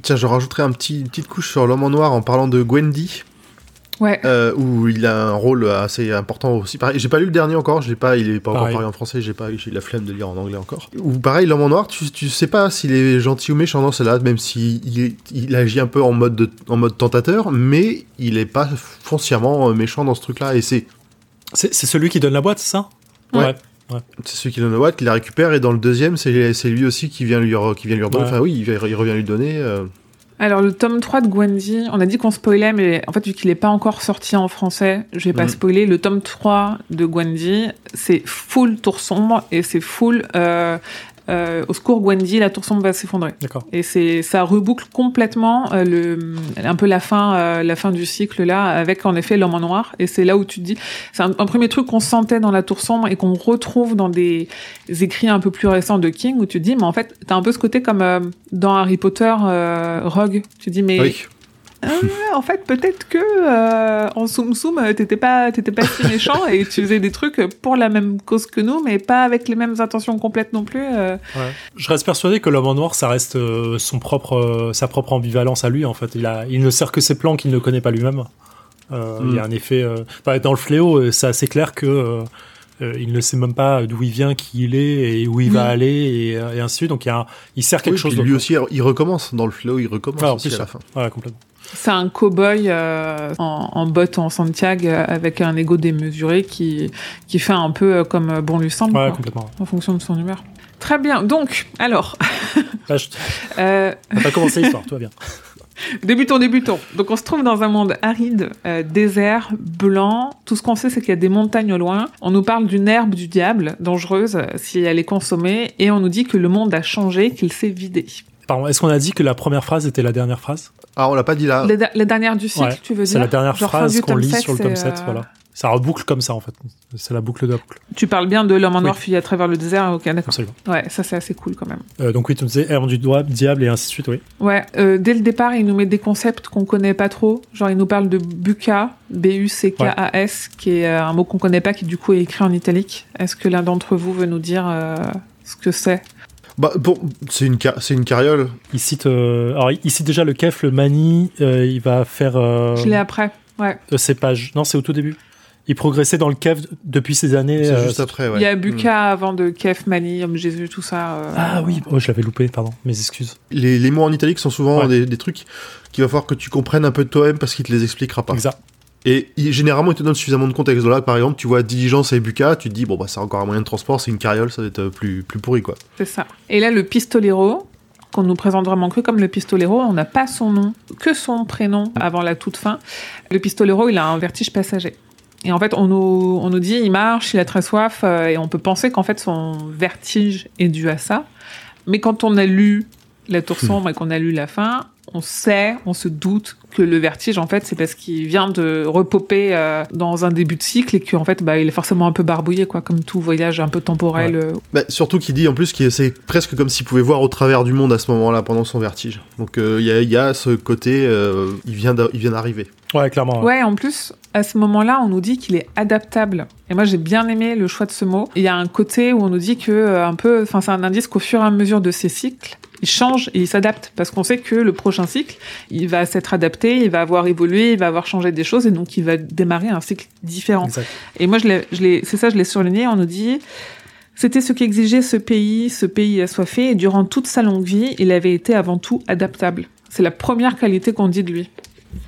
Tiens, je rajouterai un petit, une petite couche sur l'homme en noir en parlant de Gwendy, Ouais. euh, où il a un rôle assez important aussi. Pareil, j'ai pas lu le dernier encore, je l'ai pas, il est pas encore Pareil. paru en français, j'ai pas, j'ai la flemme de lire en anglais encore. Ou pareil, l'homme en noir, tu, tu sais pas s'il est gentil ou méchant dans celle-là, même s'il il, il agit un peu en mode, de- en mode tentateur, mais il est pas foncièrement euh, méchant dans ce truc-là, et c'est C'est celui qui donne la boîte, c'est ça? Ouais. c'est celui qui donne la boîte, qui la récupère, et dans le deuxième, c'est lui aussi qui vient lui, qui vient lui redonner. Ouais. Enfin oui, il, il revient lui donner. euh, Alors le tome 3 de Gwendy, on a dit qu'on spoilait, mais en fait vu qu'il n'est pas encore sorti en français, je vais pas Mhm. spoiler. Le tome 3 de Gwendy, c'est full tour sombre et c'est full euh, euh, au secours Gwendy, la tour sombre va s'effondrer. D'accord. Et c'est ça reboucle complètement euh, le un peu la fin euh, la fin du cycle là avec en effet l'homme en noir et c'est là où tu te dis c'est un, un premier truc qu'on sentait dans la tour sombre et qu'on retrouve dans des écrits un peu plus récents de King où tu te dis mais en fait t'as un peu ce côté comme euh, dans Harry Potter euh, Rogue tu te dis mais Oui. Ah, en fait peut-être que euh, en soum soum euh, t'étais pas t'étais pas si méchant et tu faisais des trucs pour la même cause que nous mais pas avec les mêmes intentions complètes non plus euh. Je reste persuadé que l'homme en noir, ça reste euh, son propre, euh, sa propre ambivalence à lui. En fait, il a, il ne sert que ses plans qu'il ne connaît pas lui-même. Euh, Mm. Il y a un effet. euh, bah, dans le fléau, c'est assez clair que euh, euh, il ne sait même pas d'où il vient, qui il est et où il va Oui. aller et, et ainsi de suite. Donc il, y a un- il sert quelque Oui, chose. lui aussi, il recommence dans le flow, il recommence Ah, aussi à la fin. Ouais, complètement. C'est un cow-boy euh, en, en bottes en Santiago euh, avec un ego démesuré qui, qui fait un peu euh, comme euh, bon lui semble, Ouais, quoi, complètement. en fonction de son humeur. Très bien. Donc, alors, Là, je... euh, on pas commencé l'histoire, tout va bien. débutons, débutons. Donc, on se trouve dans un monde aride, euh, désert, blanc. Tout ce qu'on sait, c'est qu'il y a des montagnes au loin. On nous parle d'une herbe du diable, dangereuse si elle est consommée, et on nous dit que le monde a changé, qu'il s'est vidé. Pardon, est-ce qu'on a dit que la première phrase était la dernière phrase? Ah, on l'a pas dit là. La, da- la dernière du cycle, Ouais, tu veux dire C'est la dernière Genre phrase qu'on lit 7, sur le tome c'est, 7, euh, voilà. Ça reboucle comme ça, en fait. C'est la boucle de la boucle. Tu parles bien de l'homme en noir Oui. fuyé à travers le désert, ok, d'accord. Absolument. Ouais, ça c'est assez cool quand même. Euh, donc oui, tu nous disais herbe du doigt, diable et ainsi de suite, oui. Ouais, euh, dès le départ, il nous met des concepts qu'on connaît pas trop. Genre, il nous parle de buka, B-U-C-K-A-S, qui est euh, un mot qu'on connaît pas, qui du coup est écrit en italique. Est-ce que l'un d'entre vous veut nous dire euh, ce que c'est? Bah, bon, c'est une, c'est une carriole. Il cite, euh, alors il cite déjà le kef, le mani, euh, il va faire euh, Je l'ai après. Ouais. euh, ses pages. Non, c'est au tout début. Il progressait dans le kef depuis ces années. C'est euh, juste après, ouais. Il y a buka avant de Kef, Mani, Homme Jésus, tout ça. euh, Ah oui, oh, je l'avais loupé, pardon, mes excuses. Les, les mots en italique sont souvent Ouais. des, des trucs qu'il va falloir que tu comprennes un peu de toi-même parce qu'il te les expliquera pas. Exact. Et il- généralement, il te donne suffisamment de contexte. Là, par exemple, tu vois diligence et buka, tu te dis, bon, bah, c'est encore un moyen de transport, c'est une carriole, ça doit être euh, plus, plus pourri, quoi. C'est ça. Et là, le pistolero, qu'on nous présente vraiment que comme le pistolero, on n'a pas son nom, que son prénom avant la toute fin. Le pistolero, il a un vertige passager. Et en fait, on nous, on nous dit, il marche, il a très soif, euh, et on peut penser qu'en fait, son vertige est dû à ça. Mais quand on a lu La Tour Sombre et qu'on a lu la fin, on sait, on se doute que le vertige, en fait, c'est parce qu'il vient de repoper euh, dans un début de cycle et qu'en fait, bah, il est forcément un peu barbouillé, quoi, comme tout voyage un peu temporel. euh, Bah, surtout qu'il dit en plus que c'est presque comme s'il pouvait voir au travers du monde à ce moment-là pendant son vertige. Donc euh, il y, a, il y a ce côté, euh, il vient d'a- il vient d'arriver. Ouais, clairement. ouais. Ouais, en plus, à ce moment-là, on nous dit qu'il est adaptable. Et moi, j'ai bien aimé le choix de ce mot. Il y a un côté où on nous dit que, un peu, enfin, c'est un indice qu'au fur et à mesure de ces cycles, il change et il s'adapte. Parce qu'on sait que le prochain cycle, il va s'être adapté, il va avoir évolué, il va avoir changé des choses et donc il va démarrer un cycle différent. Exact. Et moi, je c'est ça, je l'ai surligné. On nous dit, c'était ce qu'exigeait ce pays, ce pays assoiffé, et durant toute sa longue vie, il avait été avant tout adaptable. C'est la première qualité qu'on dit de lui.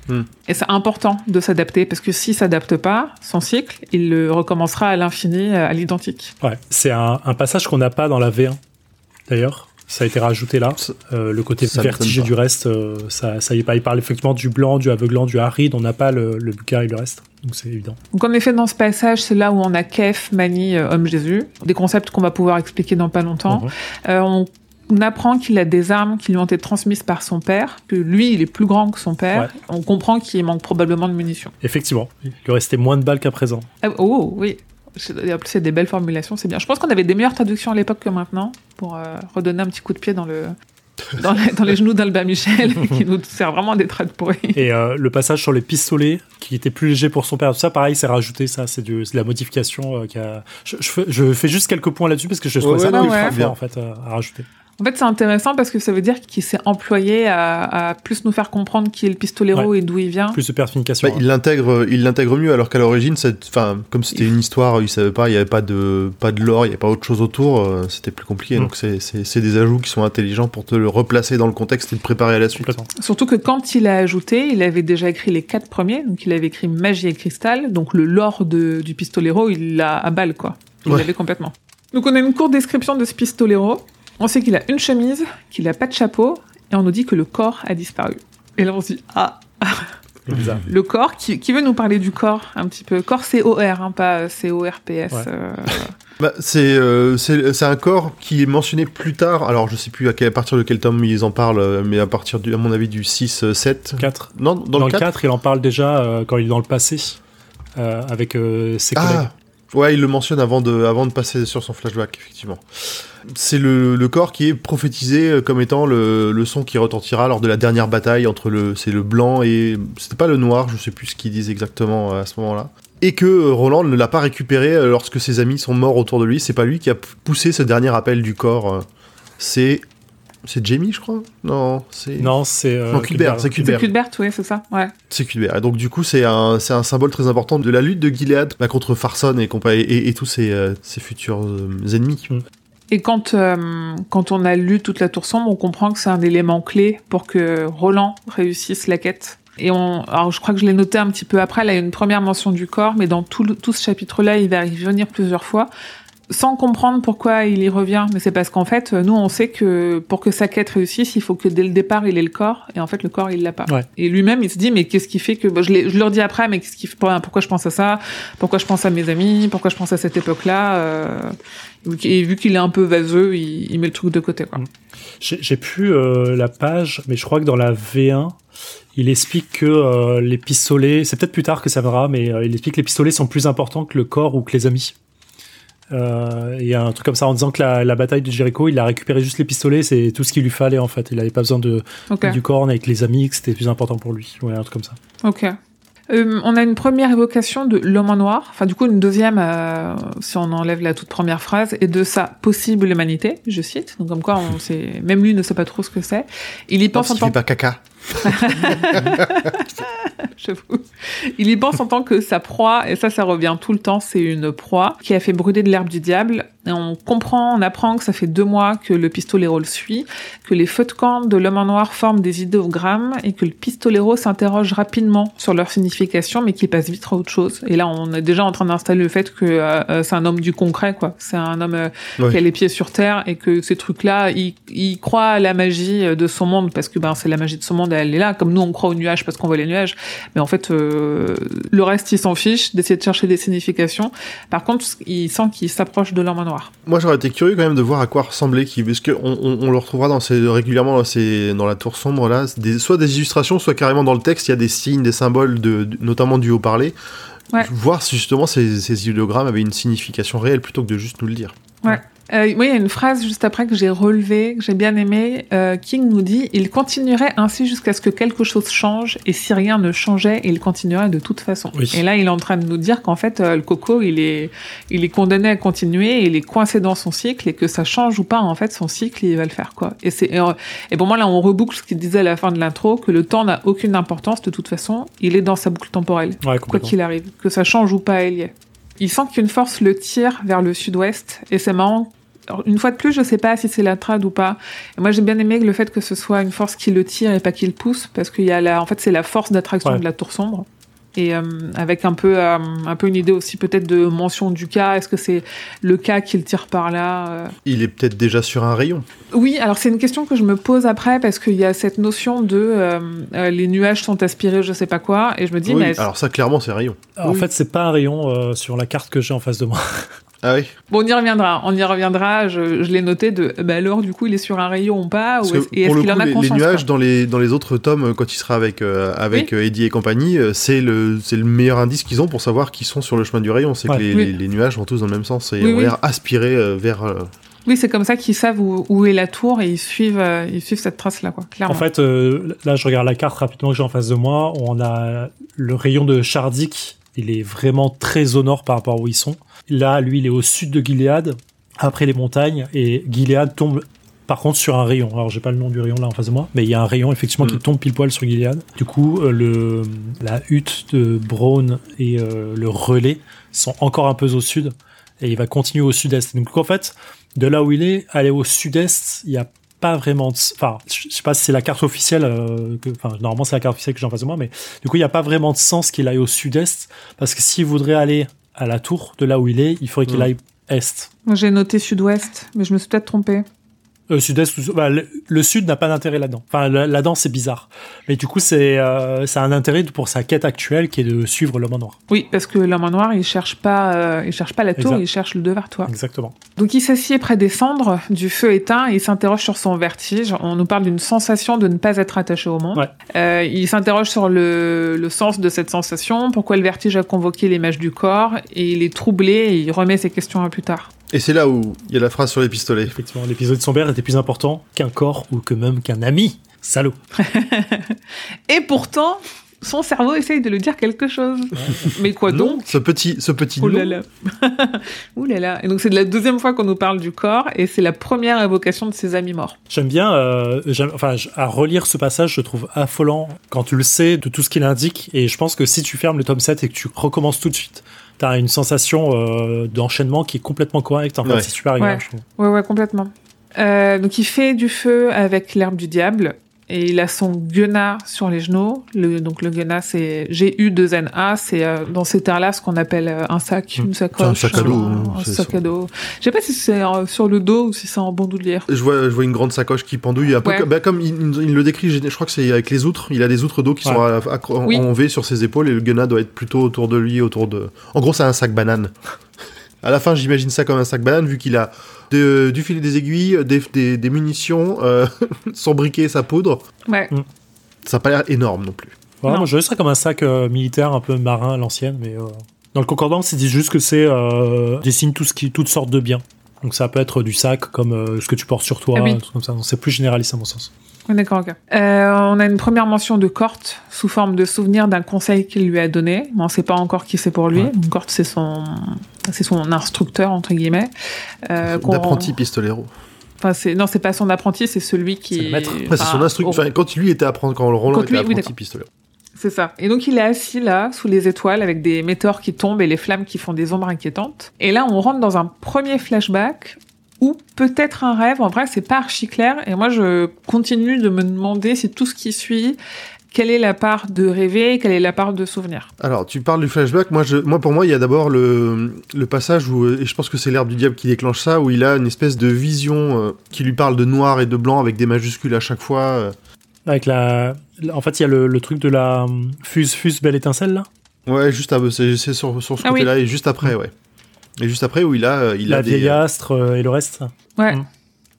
Hmm. Et c'est important de s'adapter, parce que s'il s'adapte pas, son cycle, il le recommencera à l'infini, à l'identique. Ouais. C'est un, un passage qu'on n'a pas dans la V1, d'ailleurs. Ça a été rajouté là. Euh, le côté ça pas. du reste, euh, ça, ça y est pas. Il parle effectivement du blanc, du aveuglant, du aride. On n'a pas le, le et le reste. Donc c'est évident. Donc en effet, dans ce passage, c'est là où on a Kef, Mani, euh, Homme Jésus, des concepts qu'on va pouvoir expliquer dans pas longtemps. Euh, on on apprend qu'il a des armes qui lui ont été transmises par son père, que lui, il est plus grand que son père. Ouais. On comprend qu'il manque probablement de munitions. Effectivement, il lui restait moins de balles qu'à présent. Ah, oh, oui. En plus, il y a des belles formulations, c'est bien. Je pense qu'on avait des meilleures traductions à l'époque que maintenant, pour euh, redonner un petit coup de pied dans le... Dans les, dans les genoux d'Albin Michel, qui nous sert vraiment des traits pourris. Et euh, le passage sur les pistolets, qui était plus léger pour son père, tout ça, pareil, c'est rajouté, ça, c'est c'est de la modification. euh, qui a... je, je fais, je fais juste quelques points là-dessus parce que je trouve Ouais, ça ouais, non, ouais. fort, en fait, à, à rajouter. En fait, c'est intéressant parce que ça veut dire qu'il s'est employé à, à plus nous faire comprendre qui est le pistolero et d'où il vient. Plus de personification. Bah, il l'intègre, il l'intègre mieux alors qu'à l'origine, enfin, comme c'était une histoire, il savait pas, il y avait pas de, pas de lore, il y avait pas autre chose autour, euh, c'était plus compliqué. Mm. Donc c'est, des ajouts qui sont intelligents pour te le replacer dans le contexte et te préparer à la suite. Surtout que quand il a ajouté, il avait déjà écrit les quatre premiers, donc il avait écrit Magie et Cristal, donc le lore de- du pistolero, il l'a à balle, quoi. Il Ouais. l'avait complètement. Donc on a une courte description de ce pistolero. On sait qu'il a une chemise, qu'il a pas de chapeau, et on nous dit que le corps a disparu. Et là on se dit, ah, bizarre. le corps, qui, qui veut nous parler du corps un petit peu? Corps C-O-R, hein, pas C-O-R-P-S. Ouais. euh, Bah, c'est, euh, c'est, c'est un corps qui est mentionné plus tard. Alors je sais plus à, quel, à partir de quel tome ils en parlent, euh, mais à partir du, à mon avis du 6, euh, 7. 4. Non, dans, Dans, le le 4. 4, il en parle déjà euh, quand il est dans le passé, euh, avec euh, ses collègues. Ah, ouais, il le mentionne avant de, avant de passer sur son flashback, effectivement. C'est le, corps qui est prophétisé euh, comme étant le, le son qui retentira lors de la dernière bataille entre le, c'est le blanc et c'était pas le noir, je sais plus ce qu'ils disent exactement euh, à ce moment-là. Et que euh, Roland ne l'a pas récupéré lorsque ses amis sont morts autour de lui. C'est pas lui qui a poussé ce dernier appel du corps. C'est, c'est Jamie, je crois. Non, c'est. Non, c'est. euh, Non, Cuthbert, c'est C'est Cuthbert. Cuthbert, oui, c'est ça. Ouais. C'est Cuthbert. Et donc du coup, c'est un, c'est un symbole très important de la lutte de Gilead bah, contre Farson et, compa- et, et tous ses, euh, ses futurs euh, ennemis. Et quand, euh, quand on a lu toute la tour sombre, on comprend que c'est un élément clé pour que Roland réussisse la quête. Et on, alors je crois que je l'ai noté un petit peu après, là il y a une première mention du corps, mais dans tout, le- tout ce chapitre-là, il va y revenir plusieurs fois, sans comprendre pourquoi il y revient. Mais c'est parce qu'en fait, nous on sait que pour que sa quête réussisse, il faut que dès le départ il ait le corps, et en fait le corps il l'a pas. Ouais. Et lui-même il se dit, mais qu'est-ce qui fait que, bon, je, je leur dis après, mais qu'est-ce qui fait, pourquoi je pense à ça, pourquoi je pense à mes amis, pourquoi je pense à cette époque-là, euh, et vu qu'il est un peu vaseux, il, il met le truc de côté. Quoi. J'ai plus euh, la page, mais je crois que dans la V1, il explique que euh, les pistolets, c'est peut-être plus tard que ça viendra, mais il explique que les pistolets sont plus importants que le corps ou que les amis. Euh, Il y a un truc comme ça en disant que la, la bataille de Jericho, il a récupéré juste les pistolets, c'est tout ce qu'il lui fallait en fait. Il avait pas besoin de, du corps avec les amis, que c'était plus important pour lui. Ouais, un truc comme ça. Ok. Euh, on a une première évocation de l'homme en noir, enfin du coup une deuxième euh, si on enlève la toute première phrase, et de sa possible humanité, je cite. Donc comme quoi, on sait, même lui ne sait pas trop ce que c'est. Il y pense en tant pas caca. Il y pense en tant que sa proie, et ça, ça revient tout le temps, c'est une proie qui a fait brûler de l'herbe du diable. Et on comprend, on apprend que ça fait deux mois que le pistolero le suit, que les feux de camp de l'homme en noir forment des idéogrammes, et que le pistolero s'interroge rapidement sur leur signification, mais qu'il passe vite à autre chose. Et là, on est déjà en train d'installer le fait que euh, euh, c'est un homme du concret, quoi. C'est un homme euh, qui a les pieds sur terre, et que ces trucs-là, il, il croit à la magie de son monde, parce que ben, c'est la magie de son monde, elle est là, comme nous, on croit aux nuages parce qu'on voit les nuages. Mais en fait, euh, le reste, il s'en fiche d'essayer de chercher des significations. Par contre, il sent qu'il s'approche de l'homme en noir. Moi, j'aurais été curieux quand même de voir à quoi ressemblait qui, parce que on, on- on le retrouvera dans ces, régulièrement dans, ces, dans la tour sombre là, des, soit des illustrations, soit carrément dans le texte, il y a des signes, des symboles, de, de- notamment du haut-parler. Ouais. Voir si justement ces, ces idéogrammes avaient une signification réelle plutôt que de juste nous le dire. Euh, oui, il y a une phrase juste après que j'ai relevée, que j'ai bien aimée. Euh, King nous dit Il continuerait ainsi jusqu'à ce que quelque chose change, et si rien ne changeait, il continuerait de toute façon. Oui. Et là, il est en train de nous dire qu'en fait, euh, le coco, il est, il est condamné à continuer, il est coincé dans son cycle, et que ça change ou pas, en fait, son cycle, il va le faire, quoi. Et, c'est, et, euh, et pour moi, là, on reboucle ce qu'il disait à la fin de l'intro, que le temps n'a aucune importance, de toute façon, il est dans sa boucle temporelle Ouais, quoi qu'il arrive, que ça change ou pas, elle y est. Il sent qu'une force le tire vers le sud-ouest, et c'est marrant. Alors, une fois de plus, je sais pas si c'est la trad ou pas. Et moi, j'ai bien aimé le fait que ce soit une force qui le tire et pas qui le pousse, parce qu'il y a la, en fait, c'est la force d'attraction Ouais. de la tour sombre. Et euh, avec un peu, euh, un peu une idée aussi peut-être de mention du cas. Est-ce que c'est le cas qui le tire par là euh? Il est peut-être déjà sur un rayon. Oui, alors c'est une question que je me pose après parce qu'il y a cette notion de euh, euh, les nuages sont aspirés, je sais pas quoi, et je me dis Oui, mais alors ça, clairement, c'est rayon. En Oui. fait, c'est pas un rayon euh, sur la carte que j'ai en face de moi. Ah oui. Bon, on y reviendra. On y reviendra. Je, je l'ai noté de. Bah alors, du coup, il est sur un rayon ou pas Parce ou est-ce- Et pour est-ce le qu'il coup, en a les, les conscience nuages quoi dans les dans les autres tomes, quand il sera avec euh, avec euh, Eddie et compagnie, euh, c'est le c'est le meilleur indice qu'ils ont pour savoir qu'ils sont sur le chemin du rayon. C'est Ouais. que les, Oui. les, les nuages vont tous dans le même sens et Oui, ont oui. l'air aspirés euh, vers. euh, Oui, c'est comme ça qu'ils savent où, où est la tour et ils suivent, euh, ils suivent cette trace-là, quoi. Clairement. En fait, euh, là, je regarde la carte rapidement que j'ai en face de moi. On a le rayon de Chardic. Il est vraiment très au nord par rapport à où ils sont. Là, lui, il est au sud de Gilead, après les montagnes, et Gilead tombe par contre sur un rayon. Alors, j'ai pas le nom du rayon là en face de moi, mais il y a un rayon effectivement qui Mm. tombe pile poil sur Gilead. Du coup, euh, le la hutte de Braun et euh, le relais sont encore un peu au sud, et il va continuer au sud-est. Donc, en fait, de là où il est, aller au sud-est, il y a pas vraiment de... Enfin, je sais pas si c'est la carte officielle, euh, que... enfin, normalement c'est la carte officielle que j'ai en face de moi, mais du coup, il n'y a pas vraiment de sens qu'il aille au sud-est, parce que s'il voudrait aller à la tour de là où il est, il faudrait qu'il Mm. aille est. Moi, J'ai noté sud-ouest, mais je me suis peut-être trompée. Euh, sud-est, bah, le, le sud n'a pas d'intérêt là-dedans. Enfin, là- là-dedans, c'est bizarre. Mais du coup, c'est euh, ça a un intérêt pour sa quête actuelle qui est de suivre l'homme en noir. Oui, parce que l'homme en noir, il cherche pas, euh, il cherche pas la tour, Exact. il cherche le devoir-toi. Exactement. Donc il s'assied près des cendres du feu éteint et il s'interroge sur son vertige. On nous parle d'une sensation de ne pas être attaché au monde. Ouais. Euh, il s'interroge sur le, le sens de cette sensation, pourquoi le vertige a convoqué l'image du corps, et il est troublé et il remet ses questions à plus tard. Et c'est là où il y a la phrase sur les pistolets. Effectivement, l'épisode sombre était plus important qu'un corps ou que même qu'un ami. Salaud. Et pourtant, son cerveau essaye de lui dire quelque chose. Mais quoi Non, donc ce petit ce petit Oh nom. là là. Ouh là là. Et donc c'est de la deuxième fois qu'on nous parle du corps et c'est la première évocation de ses amis morts. J'aime bien, euh, j'aime- enfin, à relire ce passage, je trouve affolant quand tu le sais de tout ce qu'il indique. Et je pense que si tu fermes le tome 7 et que tu recommences tout de suite, t'as une sensation euh, d'enchaînement qui est complètement correcte. En fait, Ouais. c'est super agréable, Ouais. je trouve. Ouais, ouais, complètement. Euh, donc il fait du feu avec l'herbe du diable et il a son guenat sur les genoux. Le, donc le guenat, c'est G-U-2-N-A, c'est euh, dans ces terres-là ce qu'on appelle euh, un sac, Mm. une sacoche. C'est un sac à dos, un, hein, sac à dos. Je sais pas si c'est euh, sur le dos ou si c'est en bandoulière. Je vois, je vois une grande sacoche qui pendouille, un peu Ouais. comme, bah, comme il, il le décrit, je crois que c'est avec les outres, il a des outres d'eau qui Ouais. sont à- en, Oui. en V sur ses épaules et le gunna doit être plutôt autour de lui, autour de... En gros, c'est un sac banane. à la fin, j'imagine ça comme un sac banane, vu qu'il a de- du filet des aiguilles, des, des- des munitions, euh, son briquet, sa poudre. Ouais. Ça n'a pas l'air énorme non plus. Voilà, Non. moi, je dirais ça comme un sac euh, militaire un peu marin à l'ancienne, mais euh, dans le concordance, ils disent juste que c'est euh, dessine tout ce qui, toutes sortes de biens. Donc ça peut être du sac comme euh, ce que tu portes sur toi, Ah oui. un truc comme ça. Donc, C'est plus généraliste à mon sens. D'accord, ok. Euh, on a une première mention de Corte sous forme de souvenir d'un conseil qu'il lui a donné. On sait pas encore qui c'est pour lui. Ouais. Corte, c'est son, c'est son instructeur entre guillemets. Euh, D'apprenti pistolero. Enfin, c'est non, c'est pas son apprenti, c'est celui qui. C'est le maître. Après, c'est enfin, son instructeur. Enfin, quand lui était apprenti, quand Roland Quand était lui- oui, apprenti d'accord. pistolero. c'est ça. Et donc il est assis là, sous les étoiles, avec des météores qui tombent et les flammes qui font des ombres inquiétantes. Et là, on rentre dans un premier flashback ou peut-être un rêve. En vrai, c'est pas archi clair. Et moi, je continue de me demander si tout ce qui suit, quelle est la part de rêver, quelle est la part de souvenir. Alors, tu parles du flashback. Moi, je, moi pour moi, il y a d'abord le, le passage où, euh, et je pense que c'est l'herbe du diable qui déclenche ça, où il a une espèce de vision euh, qui lui parle de noir et de blanc avec des majuscules à chaque fois. euh. Avec la, la- en fait, il y a le, le truc de la fuse, fuse, belle étincelle là. Ouais, juste à- c'est sur, sur ce Ah oui. côté-là et juste après, ouais. Et juste après où il a, euh, il la a des, vieille astre euh, et le reste. Ouais. Mm.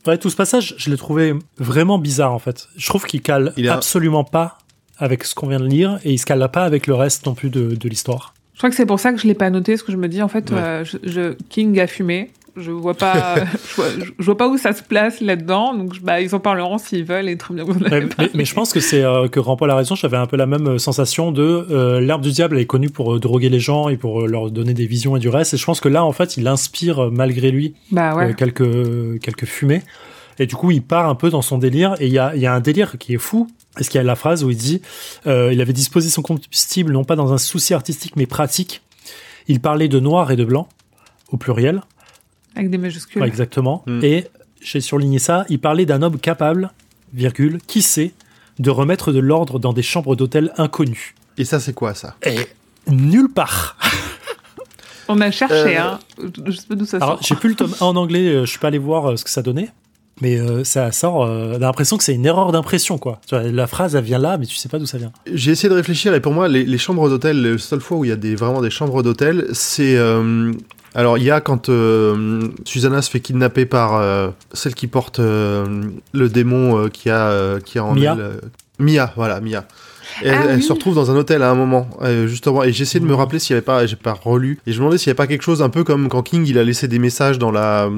Ouais, tout ce passage, je l'ai trouvé vraiment bizarre en fait. Je trouve qu'il cale Il a- absolument pas avec ce qu'on vient de lire et il se cale pas avec le reste non plus de, de l'histoire. Je crois que c'est pour ça que je l'ai pas noté, parce que je me dis en fait, Ouais. euh, je, je- King a fumé. Je vois pas, je, vois, je vois pas où ça se place là-dedans. Donc, bah, ils en parleront s'ils veulent et très bien. vous en avez mais, parlé. mais- mais je pense que c'est euh, que Rampol a raison. J'avais un peu la même euh, sensation de euh, l'herbe du diable elle est connue pour euh, droguer les gens et pour euh, leur donner des visions et du reste. Et je pense que là en fait il inspire malgré lui Bah ouais. quelques quelques fumées. Et du coup, il part un peu dans son délire. Et il y a, il y a un délire qui est fou. Est-ce qu'il y a la phrase où il dit euh, il avait disposé son combustible non pas dans un souci artistique mais pratique. Il parlait de noir et de blanc au pluriel. Avec des majuscules. Ouais, exactement. Mm. Et j'ai surligné ça. Il parlait d'un homme capable, virgule, qui sait, de remettre de l'ordre dans des chambres d'hôtel inconnues. Et ça, c'est quoi ça? Et nulle part. On a cherché, Euh, hein. Je sais pas d'où ça Alors, sort. j'ai plus le tome 1 en anglais, euh, je suis pas allé voir euh, ce que ça donnait. Mais euh, ça sort, euh, on a l'impression que c'est une erreur d'impression, quoi. La phrase, elle vient là, mais tu sais pas d'où ça vient. J'ai essayé de réfléchir et pour moi, les, les chambres d'hôtel, la seule fois où il y a des, vraiment des chambres d'hôtel, c'est euh, Alors il y a quand euh, Susanna se fait kidnapper par euh, celle qui porte euh, le démon euh, qui a euh, qui a en Mia. elle, euh, Mia, voilà Mia. Elle, Ah elle oui. se retrouve dans un hôtel à un moment, euh, justement. Et j'essaie de me rappeler s'il y avait pas, j'ai pas relu. Et je me demandais s'il y avait pas quelque chose un peu comme quand King il a laissé des messages dans la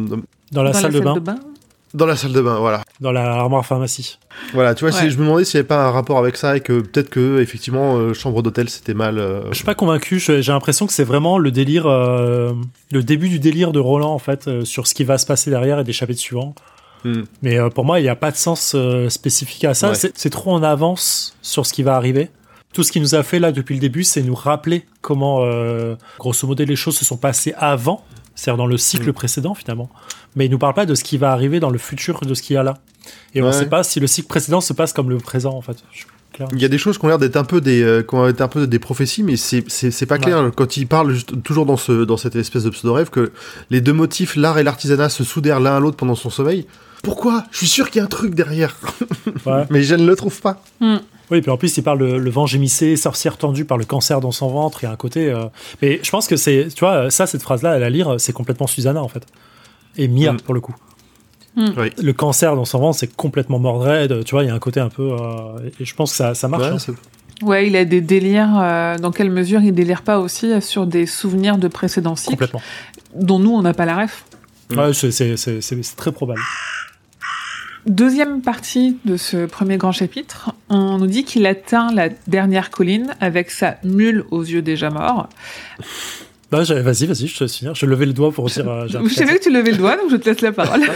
Dans la Dans salle de bain, dans la salle de bain, voilà. dans la armoire pharmacie. Voilà, tu vois, Ouais. je me demandais s'il n'y avait pas un rapport avec ça et que peut-être que effectivement euh, chambre d'hôtel c'était mal. euh, Je suis pas convaincu. J'ai l'impression que c'est vraiment le délire, euh, le début du délire de Roland en fait euh, sur ce qui va se passer derrière et des chapitres suivants. hmm. Mais euh, pour moi, il n'y a pas de sens euh, spécifique à ça. Ouais. C'est c'est trop en avance sur ce qui va arriver. Tout ce qui nous a fait là depuis le début, c'est nous rappeler comment, euh, grosso modo, les choses se sont passées avant, c'est-à-dire dans le cycle Mm. précédent finalement. Mais il nous parle pas de ce qui va arriver dans le futur de ce qu'il y a là. Et on ne sait pas si le cycle précédent se passe comme le présent en fait. Il y a des choses qui ont l'air d'être un peu des, euh, qui ont été un peu des prophéties, mais c'est c'est c'est pas Ouais. clair quand il parle juste, toujours dans ce dans cette espèce de pseudo rêve que les deux motifs, l'art et l'artisanat, se soudèrent l'un à l'autre pendant son sommeil. Pourquoi? Je suis sûr qu'il y a un truc derrière, Ouais. mais je ne le trouve pas. Oui, puis en plus, il parle de le vent gémissé, sorcière tendue par le cancer dans son ventre. Il y a un côté. euh, Mais je pense que c'est. Tu vois, ça, cette phrase-là, à la lire, c'est complètement Susanna, en fait. Et Mia, Mm. pour le coup. Oui. Le cancer dans son ventre, c'est complètement Mordred. Tu vois, il y a un côté un peu. euh, Et je pense que ça, ça marche. Ouais, hein. Ouais, il a des délires. euh, dans quelle mesure il délire pas aussi sur des souvenirs de précédents cycles Complètement. dont nous on n'a pas la ref. Mm. Ouais, c'est très probable. Deuxième partie de ce premier grand chapitre, on nous dit qu'il atteint la dernière colline avec sa mule aux yeux déjà morts. Bah, vas-y, vas-y, je te laisse finir. Je levais le doigt pour dire. euh, Je savais que tu levais le doigt, donc je te laisse la parole. dire.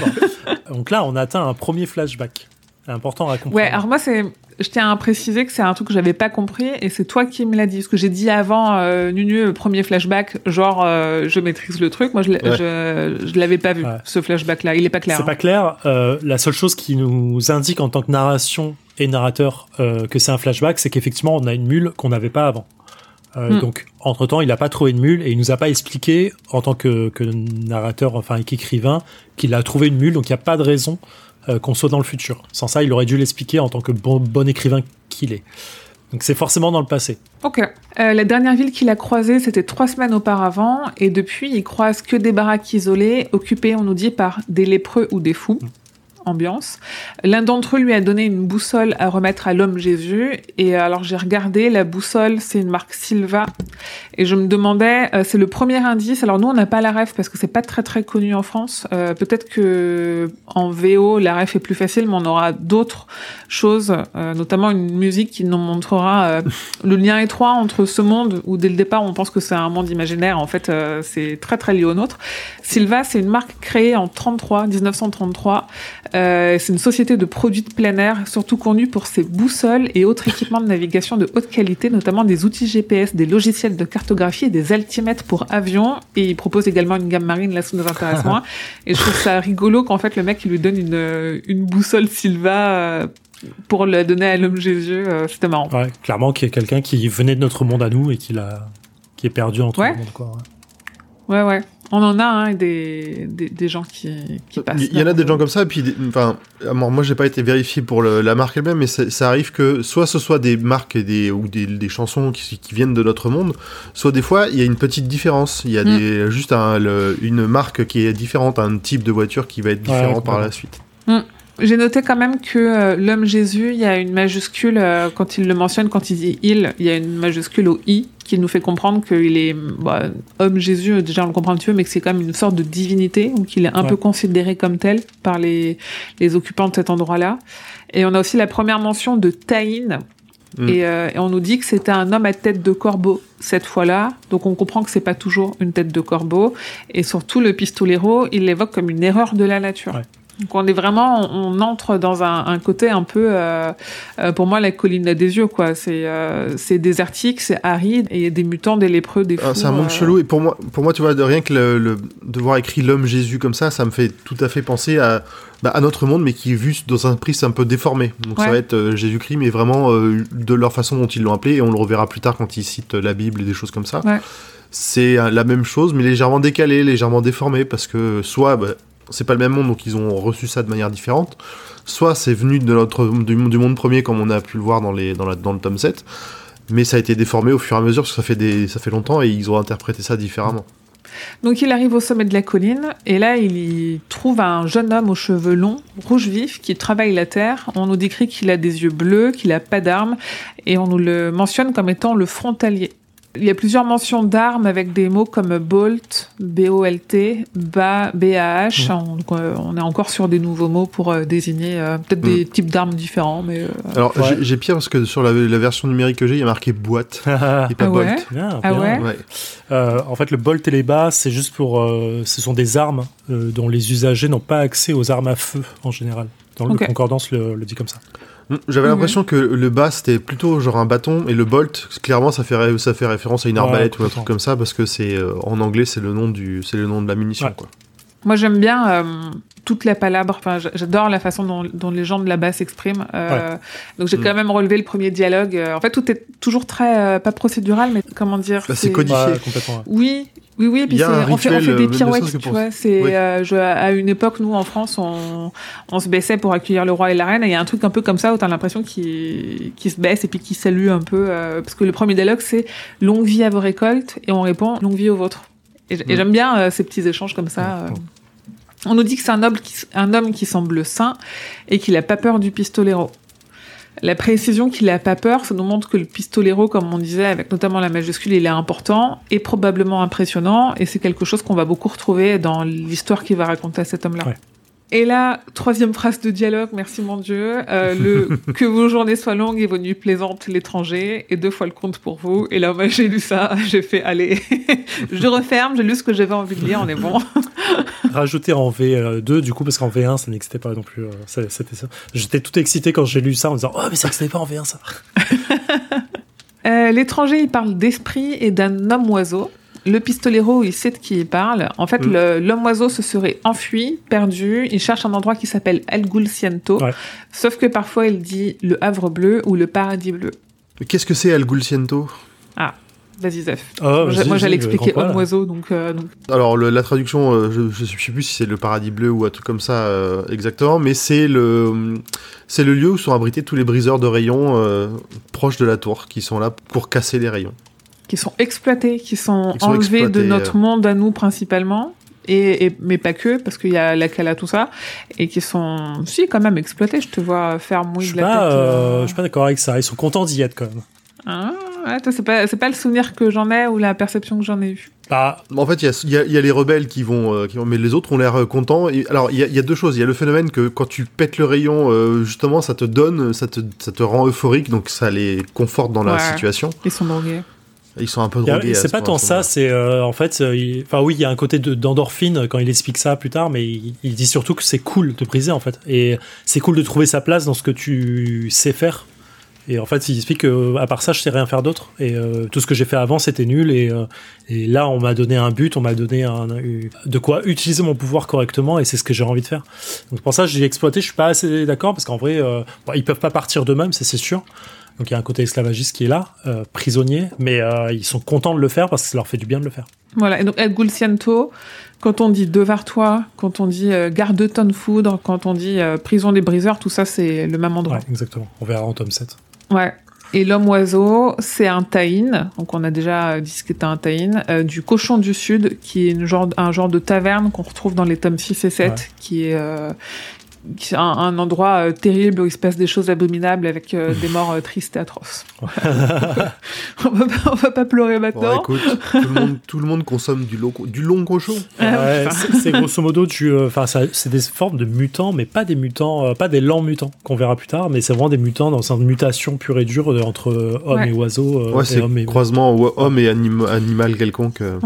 Donc là, on a atteint un premier flashback. Important à comprendre. Ouais, alors moi, c'est, je tiens à préciser que c'est un truc que j'avais pas compris et c'est toi qui me l'as dit. Parce que j'ai dit avant, euh, Nunu, euh, premier flashback, genre, euh, je maîtrise le truc. Moi, je, Ouais. je, je l'avais pas vu, Ouais. ce flashback-là. Il est pas clair. C'est hein. pas clair. Euh, la seule chose qui nous indique en tant que narration et narrateur euh, que c'est un flashback, c'est qu'effectivement on a une mule qu'on n'avait pas avant. Euh, Hmm. Donc, entre temps, il n'a pas trouvé une mule et il nous a pas expliqué en tant que, que narrateur, enfin qu'écrivain, qu'il a trouvé une mule. Donc, il n'y a pas de raison euh, qu'on soit dans le futur. Sans ça, il aurait dû l'expliquer en tant que bon, bon écrivain qu'il est. Donc, c'est forcément dans le passé. Ok. Euh, la dernière ville qu'il a croisée, c'était trois semaines auparavant, et depuis, il croise que des baraques isolées, occupées, on nous dit, par des lépreux ou des fous. Ambiance. L'un d'entre eux lui a donné une boussole à remettre à l'homme Jésus. Et alors j'ai regardé, la boussole, c'est une marque Silva. Et je me demandais, euh, c'est le premier indice. Alors nous, on n'a pas la ref parce que c'est pas très très connu en France. Euh, Peut-être que en VO, la ref est plus facile, mais on aura d'autres choses, euh, notamment une musique qui nous montrera euh, le lien étroit entre ce monde où dès le départ on pense que c'est un monde imaginaire. En fait, euh, c'est très très lié au nôtre. Silva, c'est une marque créée en 33, 1933. Euh, c'est une société de produits de plein air, surtout connue pour ses boussoles et autres équipements de navigation de haute qualité, notamment des outils GPS, des logiciels de cartographie et des altimètres pour avions. Et il propose également une gamme marine, là, ça nous intéresse moins. Et je trouve ça rigolo qu'en fait, le mec, il lui donne une, une boussole Silva euh, pour la donner à l'homme Jésus. euh, C'était marrant. Ouais, clairement, qu'il y a quelqu'un qui venait de notre monde à nous et qui, l'a, qui est perdu entre Ouais. le monde. Quoi, ouais. Ouais, ouais. On en a hein, des, des, des gens qui, qui passent. Il y en a des gens comme ça, et puis, enfin, moi, moi j'ai pas été vérifié pour le- la marque elle-même, mais ça, arrive que soit ce soit des marques et des, ou des, des chansons qui, qui viennent de notre monde, soit des fois il y a une petite différence. Il y a Mm. des, juste un, le- une marque qui est différente, un type de voiture qui va être Ouais, différent par la suite. J'ai noté quand même que euh, l'homme Jésus, il y a une majuscule euh, quand il le mentionne, quand il dit il, il y a une majuscule au i qui nous fait comprendre qu'il est bah, homme Jésus. Déjà, on le comprend un petit peu, mais que c'est quand même une sorte de divinité ou qu'il est un Ouais. peu considéré comme tel par les les occupants de cet endroit-là. Et on a aussi la première mention de Taïn. Mm. Et, euh, et on nous dit que c'était un homme à tête de corbeau cette fois-là, donc on comprend que c'est pas toujours une tête de corbeau. Et surtout, le pistolero, il l'évoque comme une erreur de la nature. Ouais. Donc on est vraiment, on, entre dans un, un côté un peu, euh, euh, pour moi, la colline a des yeux, quoi. C'est euh, désertique, c'est aride, et il y a des mutants, des lépreux, des fous. Ah, c'est un monde euh, chelou, et pour moi, pour moi, tu vois, de rien que le, le- de voir écrit l'homme Jésus comme ça, ça me fait tout à fait penser à, bah, à notre monde, mais qui est vu dans un prisme un peu déformé. Donc ça va être Jésus-Christ, mais vraiment de leur façon dont ils l'ont appelé, et on le reverra plus tard quand ils citent la Bible et des choses comme ça. Ouais. C'est la même chose, mais légèrement décalé, légèrement déformé, parce que soit bah, c'est pas le même monde, donc ils ont reçu ça de manière différente, soit c'est venu de notre, du, monde premier, comme on a pu le voir dans, les, dans le tome 7, mais ça a été déformé au fur et à mesure, parce que ça fait, des, ça fait longtemps, et ils ont interprété ça différemment. Donc il arrive au sommet de la colline et là il y trouve un jeune homme aux cheveux longs, rouge vif, qui travaille la terre. On nous décrit qu'il a des yeux bleus, qu'il a pas d'armes et on nous le mentionne comme étant le frontalier. Il y a plusieurs mentions d'armes avec des mots comme Bolt, B-O-L-T, BA, B-A-H. On, euh, on est encore sur des nouveaux mots pour euh, désigner euh, peut-être des types d'armes différents. Mais, euh, Alors, Ouais. j'ai- j'ai pire parce que sur la, la version numérique que j'ai, il y a marqué boîte et pas Ah ouais bolt. Bien, Ah ouais Ouais. Euh, en fait, le bolt et les bas, c'est juste pour. euh, ce sont des armes euh, dont les usagers n'ont pas accès aux armes à feu en général. Dans le Ok. concordance le, le dit comme ça. J'avais Mhm. l'impression que le bas c'était plutôt genre un bâton et le bolt clairement ça fait ça fait référence à une Ouais, arbalète ou un truc comme ça parce que c'est euh, en anglais c'est le nom du c'est le nom de la munition Ouais. quoi. Moi, j'aime bien euh, toute la palabre. Enfin, j'adore la façon dont, dont les gens de là-bas s'expriment. Euh, Donc, j'ai Mm. quand même relevé le premier dialogue. Euh, En fait, tout est toujours très euh, pas procédural, mais comment dire Bah, c'est codifié. Ouais, complètement. ouais. Oui, oui, oui. Puis c'est- un on, fait, on fait euh, des ne pirouettes, tu vois. C'est Oui. euh, je- à une époque, nous en France, on, on se baissait pour accueillir le roi et la reine. Et il y a un truc un peu comme ça où t'as l'impression qu'ils qu'ils se baissent et puis qu'ils saluent un peu. euh, parce que le premier dialogue, c'est longue vie à vos récoltes, et on répond longue vie aux vôtres. Et, Mm. j'aime bien euh, ces petits échanges comme ça. euh. On nous dit que c'est un, noble qui- un homme qui semble sain et qu'il a pas peur du pistolero. La précision qu'il a pas peur, ça nous montre que le pistolero, comme on disait, avec notamment la majuscule, il est important et probablement impressionnant, et c'est quelque chose qu'on va beaucoup retrouver dans l'histoire qu'il va raconter à cet homme-là. Ouais. Et là, troisième phrase de dialogue, merci mon Dieu, euh, le que vos journées soient longues et vos nuits plaisantes, l'étranger, et deux fois le compte pour vous. Et là, moi, j'ai lu ça, j'ai fait, allez, je referme, j'ai lu ce que j'avais envie de lire, on est bon. Rajouter en V2, du coup, parce qu'en V1, ça n'existait pas non plus. euh, C'était ça. J'étais tout excité quand j'ai lu ça en disant Oh, mais ça n'existait pas en V1, ça. Euh, L'étranger, il parle d'esprit et d'un homme-oiseau. Le pistolero, il sait de qui il parle. En fait, Mm. le- l'homme-oiseau se serait enfui, perdu. Il cherche un endroit qui s'appelle El Gulciento. Ouais. Sauf que parfois, il dit le Havre bleu ou le Paradis bleu. Qu'est-ce que c'est Al Gulciento? Vas-y, Zef. Oh, moi, j'allais expliquer poil. homme-oiseau, donc, euh, donc Alors le- la traduction euh, je, je, sais plus si c'est le paradis bleu ou un truc comme ça euh, exactement mais c'est le c'est le lieu où sont abrités tous les briseurs de rayons euh, proches de la tour qui sont là pour casser les rayons. Qui sont exploités, qui sont, enlevés de notre euh. monde à nous principalement. Et, et- mais pas que, parce qu'il y a la cala, tout ça, et qui sont, si, quand même exploités. Je te vois faire mouiller de la pas, tête. euh, euh. je suis pas d'accord avec ça. Ils sont contents d'y être quand même. Ah, c'est pas, c'est pas le souvenir que j'en ai ou la perception que j'en ai eue. Bah, En fait, il y a, il y a- il y a les rebelles qui vont, euh, qui vont- mais les autres ont l'air euh, contents. Et, alors, il y, a, il y a deux choses. Il y a le phénomène que quand tu pètes le rayon, euh, justement, ça te donne, ça te, ça te rend euphorique, donc ça les conforte dans la situation. Ils sont drogués. Ils sont un peu drogués. c'est ce pas tant ça. C'est euh, en fait, euh, il- enfin oui, il y a un côté de- d'endorphine quand il explique ça plus tard, mais il, il dit surtout que c'est cool de briser en fait, et c'est cool de trouver sa place dans ce que tu sais faire. Et en fait, il explique que à part ça, je sais rien faire d'autre. Et euh, tout ce que j'ai fait avant, c'était nul. Et, euh, et là, on m'a donné un but, on m'a donné un, de quoi utiliser mon pouvoir correctement, et c'est ce que j'ai envie de faire. Donc pour ça, j'ai exploité. Je suis pas assez d'accord parce qu'en vrai, bon, ils peuvent pas partir d'eux-mêmes, c'est sûr. Donc il y a un côté esclavagiste qui est là, euh, prisonnier, mais euh, ils sont contents de le faire parce que ça leur fait du bien de le faire. Voilà. Et donc, El Gulciento, quand on dit Devartois, quand on dit euh, garde de tonne foudre, quand on dit euh, prison des briseurs, tout ça, c'est le même endroit. Ouais, exactement. On verra en tome 7. Ouais. Et l'homme-oiseau, c'est un taïn, donc on a déjà dit ce qu'était un taïn, du cochon du Sud, qui est une genre, un genre de taverne qu'on retrouve dans les tomes 6 et 7, Ouais. qui est, euh, qui est un, un endroit euh, terrible où il se passe des choses abominables avec euh, des morts euh, tristes et atroces. on, va pas, on va pas pleurer Bon, maintenant. écoute, tout le monde, tout le monde consomme du, lo- du long cochon. Ah, Ouais, c'est grosso modo euh, enfin, c'est des formes de mutants, mais pas des mutants, euh, pas des lents mutants qu'on verra plus tard, mais c'est vraiment des mutants dans une mutation pure et dure entre euh, homme Ouais. et oiseau. euh, Ouais, c'est homme et- croisement homme et anim- animal quelconque. euh.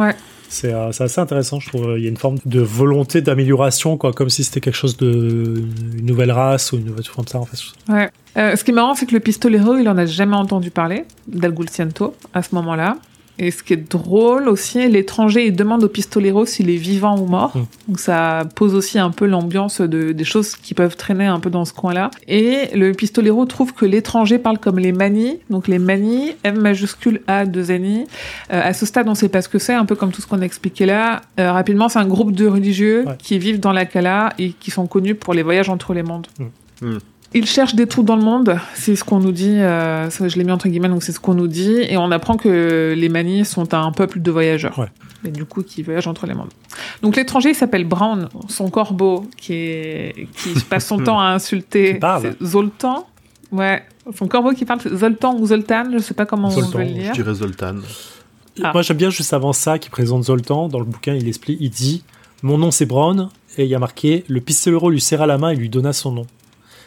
C'est euh, c'est assez intéressant, je trouve. Il y a une forme de volonté d'amélioration, quoi, comme si c'était quelque chose de une nouvelle race ou une nouvelle forme ça, en fait. Ouais. Euh, ce qui est marrant, c'est que le pistolero, il en a jamais entendu parler, d'Algulciento, à ce moment-là. Et ce qui est drôle aussi, l'étranger, il demande au pistolero s'il est vivant ou mort. Mm. Donc ça pose aussi un peu l'ambiance de, des choses qui peuvent traîner un peu dans ce coin-là. Et le pistolero trouve que l'étranger parle comme les manis. Donc les manis, M majuscule A 2 N Euh, à ce stade, on sait pas ce que c'est, un peu comme tout ce qu'on a expliqué là. Euh, rapidement, c'est un groupe de religieux Ouais. qui vivent dans la Kala et qui sont connus pour les voyages entre les mondes. Mm. Ils cherchent des trous dans le monde, c'est ce qu'on nous dit, euh, ça, je l'ai mis entre guillemets, donc c'est ce qu'on nous dit, et on apprend que les Manis sont un peuple de voyageurs. Ouais. mais du coup qui voyage entre les mondes. Donc l'étranger il s'appelle Brown, son corbeau qui est qui passe son temps à insulter c'est Zoltan. Ouais, son corbeau qui parle c'est Zoltan ou Zoltan, je sais pas comment on veut le dire. Je dirais Zoltan. Ah. Moi j'aime bien juste avant ça qui présente Zoltan dans le bouquin, il explique, il dit mon nom c'est Brown et il y a marqué le pistolero lui serra la main et lui donna son nom.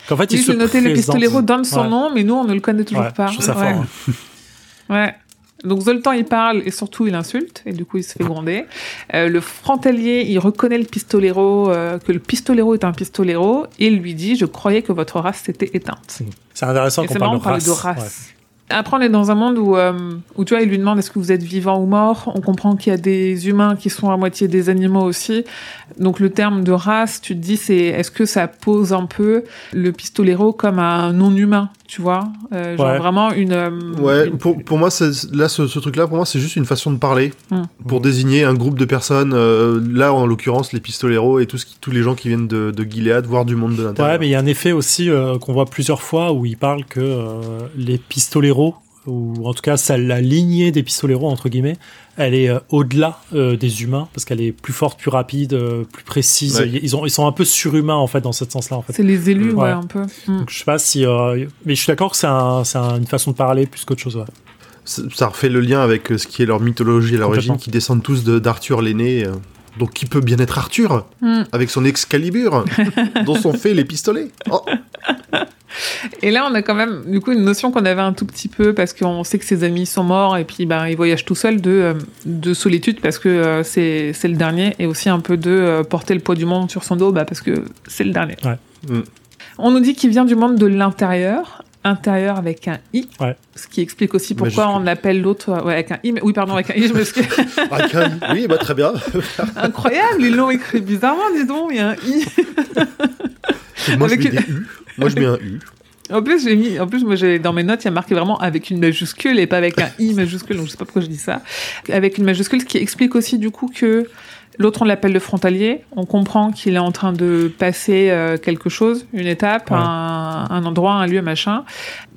Qu'en fait, il se noté le pistolero donne son nom, mais nous on ne le connaît toujours pas. Je ça ouais. Fort, hein. ouais. Donc Zoltan il parle et surtout il insulte et du coup il se fait gronder. Euh, le frontalier il reconnaît le pistolero euh, que le pistolero est un pistolero et il lui dit je croyais que votre race s'était éteinte. C'est intéressant qu'on parle, parle, de race. Après, on est dans un monde où, euh, où tu vois, il lui demande est-ce que vous êtes vivant ou mort? On comprend qu'il y a des humains qui sont à moitié des animaux aussi. Donc le terme de race, tu te dis, c'est est-ce que ça pose un peu le pistolero comme un non-humain, tu vois euh, Genre vraiment une. Euh, ouais. Pour, pour moi, là, ce, ce truc-là, pour moi, c'est juste une façon de parler hum. pour désigner un groupe de personnes. là, en l'occurrence, les pistoleros et tout ce qui, tous les gens qui viennent de, de Gilead, voire du monde de l'intérieur. Ouais, mais il y a un effet aussi qu'on voit plusieurs fois où il parle que les pistoleros ou en tout cas ça, la lignée des pistoleros entre guillemets, elle est euh, au-delà euh, des humains parce qu'elle est plus forte, plus rapide, euh, plus précise. Ils, ont, ils sont un peu surhumains en fait dans ce sens-là. En fait. C'est les élus, ouais, un peu. Mm. Donc, je sais pas si, mais je suis d'accord que c'est un, une façon de parler plus qu'autre chose. Ça refait le lien avec ce qui est leur mythologie à l'origine, qui descendent tous d'Arthur l'aîné. Donc qui peut bien être Arthur mm. avec son Excalibur dont sont faits les pistolets. Oh. Et là, on a quand même, du coup, une notion qu'on avait un tout petit peu parce qu'on sait que ses amis sont morts et puis, ben, il voyage tout seul de, euh, de solitude parce que euh, c'est, c'est le dernier et aussi un peu de euh, porter le poids du monde sur son dos bah, parce que c'est le dernier. Mm. On nous dit qu'il vient du monde de l'intérieur, intérieur avec un i, ce qui explique aussi pourquoi on appelle l'autre ouais, avec un i. Mais, oui, pardon, avec un i, je me suis. avec un i, oui, bah, très bien. Incroyable, ils l'ont écrit bizarrement, dis donc, il y a un i. moi, je mets des u. Moi, je mets un u. En plus, j'ai mis, en plus, moi, j'ai, dans mes notes, il y a marqué vraiment avec une majuscule et pas avec un i majuscule, donc je sais pas pourquoi je dis ça. Avec une majuscule, ce qui explique aussi, du coup, que l'autre, on l'appelle le frontalier. On comprend qu'il est en train de passer euh, quelque chose, une étape, un, un, endroit, un lieu, machin.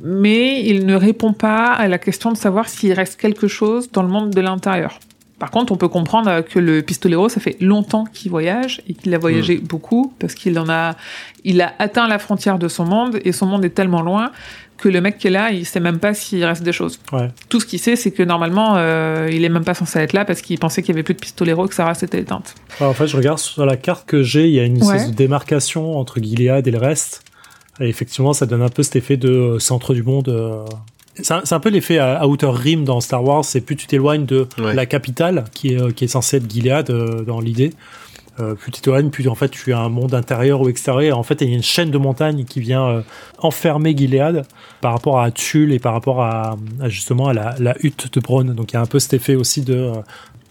Mais il ne répond pas à la question de savoir s'il reste quelque chose dans le monde de l'intérieur. Par contre, on peut comprendre que le pistolero, ça fait longtemps qu'il voyage et qu'il a voyagé mm. beaucoup parce qu'il en a, il a atteint la frontière de son monde et son monde est tellement loin que le mec qui est là, il sait même pas s'il reste des choses. Tout ce qu'il sait, c'est que normalement, euh, il est même pas censé être là parce qu'il pensait qu'il y avait plus de pistolero que Sarah s'était éteinte. en fait, je regarde sur la carte que j'ai, il y a une de démarcation entre Gilead et le reste. Et effectivement, ça donne un peu cet effet de euh, centre du monde. Euh, c'est un, peu l'effet Outer Rim dans Star Wars, c'est plus tu t'éloignes de la capitale, qui est, qui est censée être Gilead euh, dans l'idée, euh, plus tu t'éloignes, plus en fait tu as un monde intérieur ou extérieur. En fait, il y a une chaîne de montagnes qui vient euh, enfermer Gilead par rapport à Tulle et par rapport à, justement à la, la, hutte de Braun. Donc il y a un peu cet effet aussi de,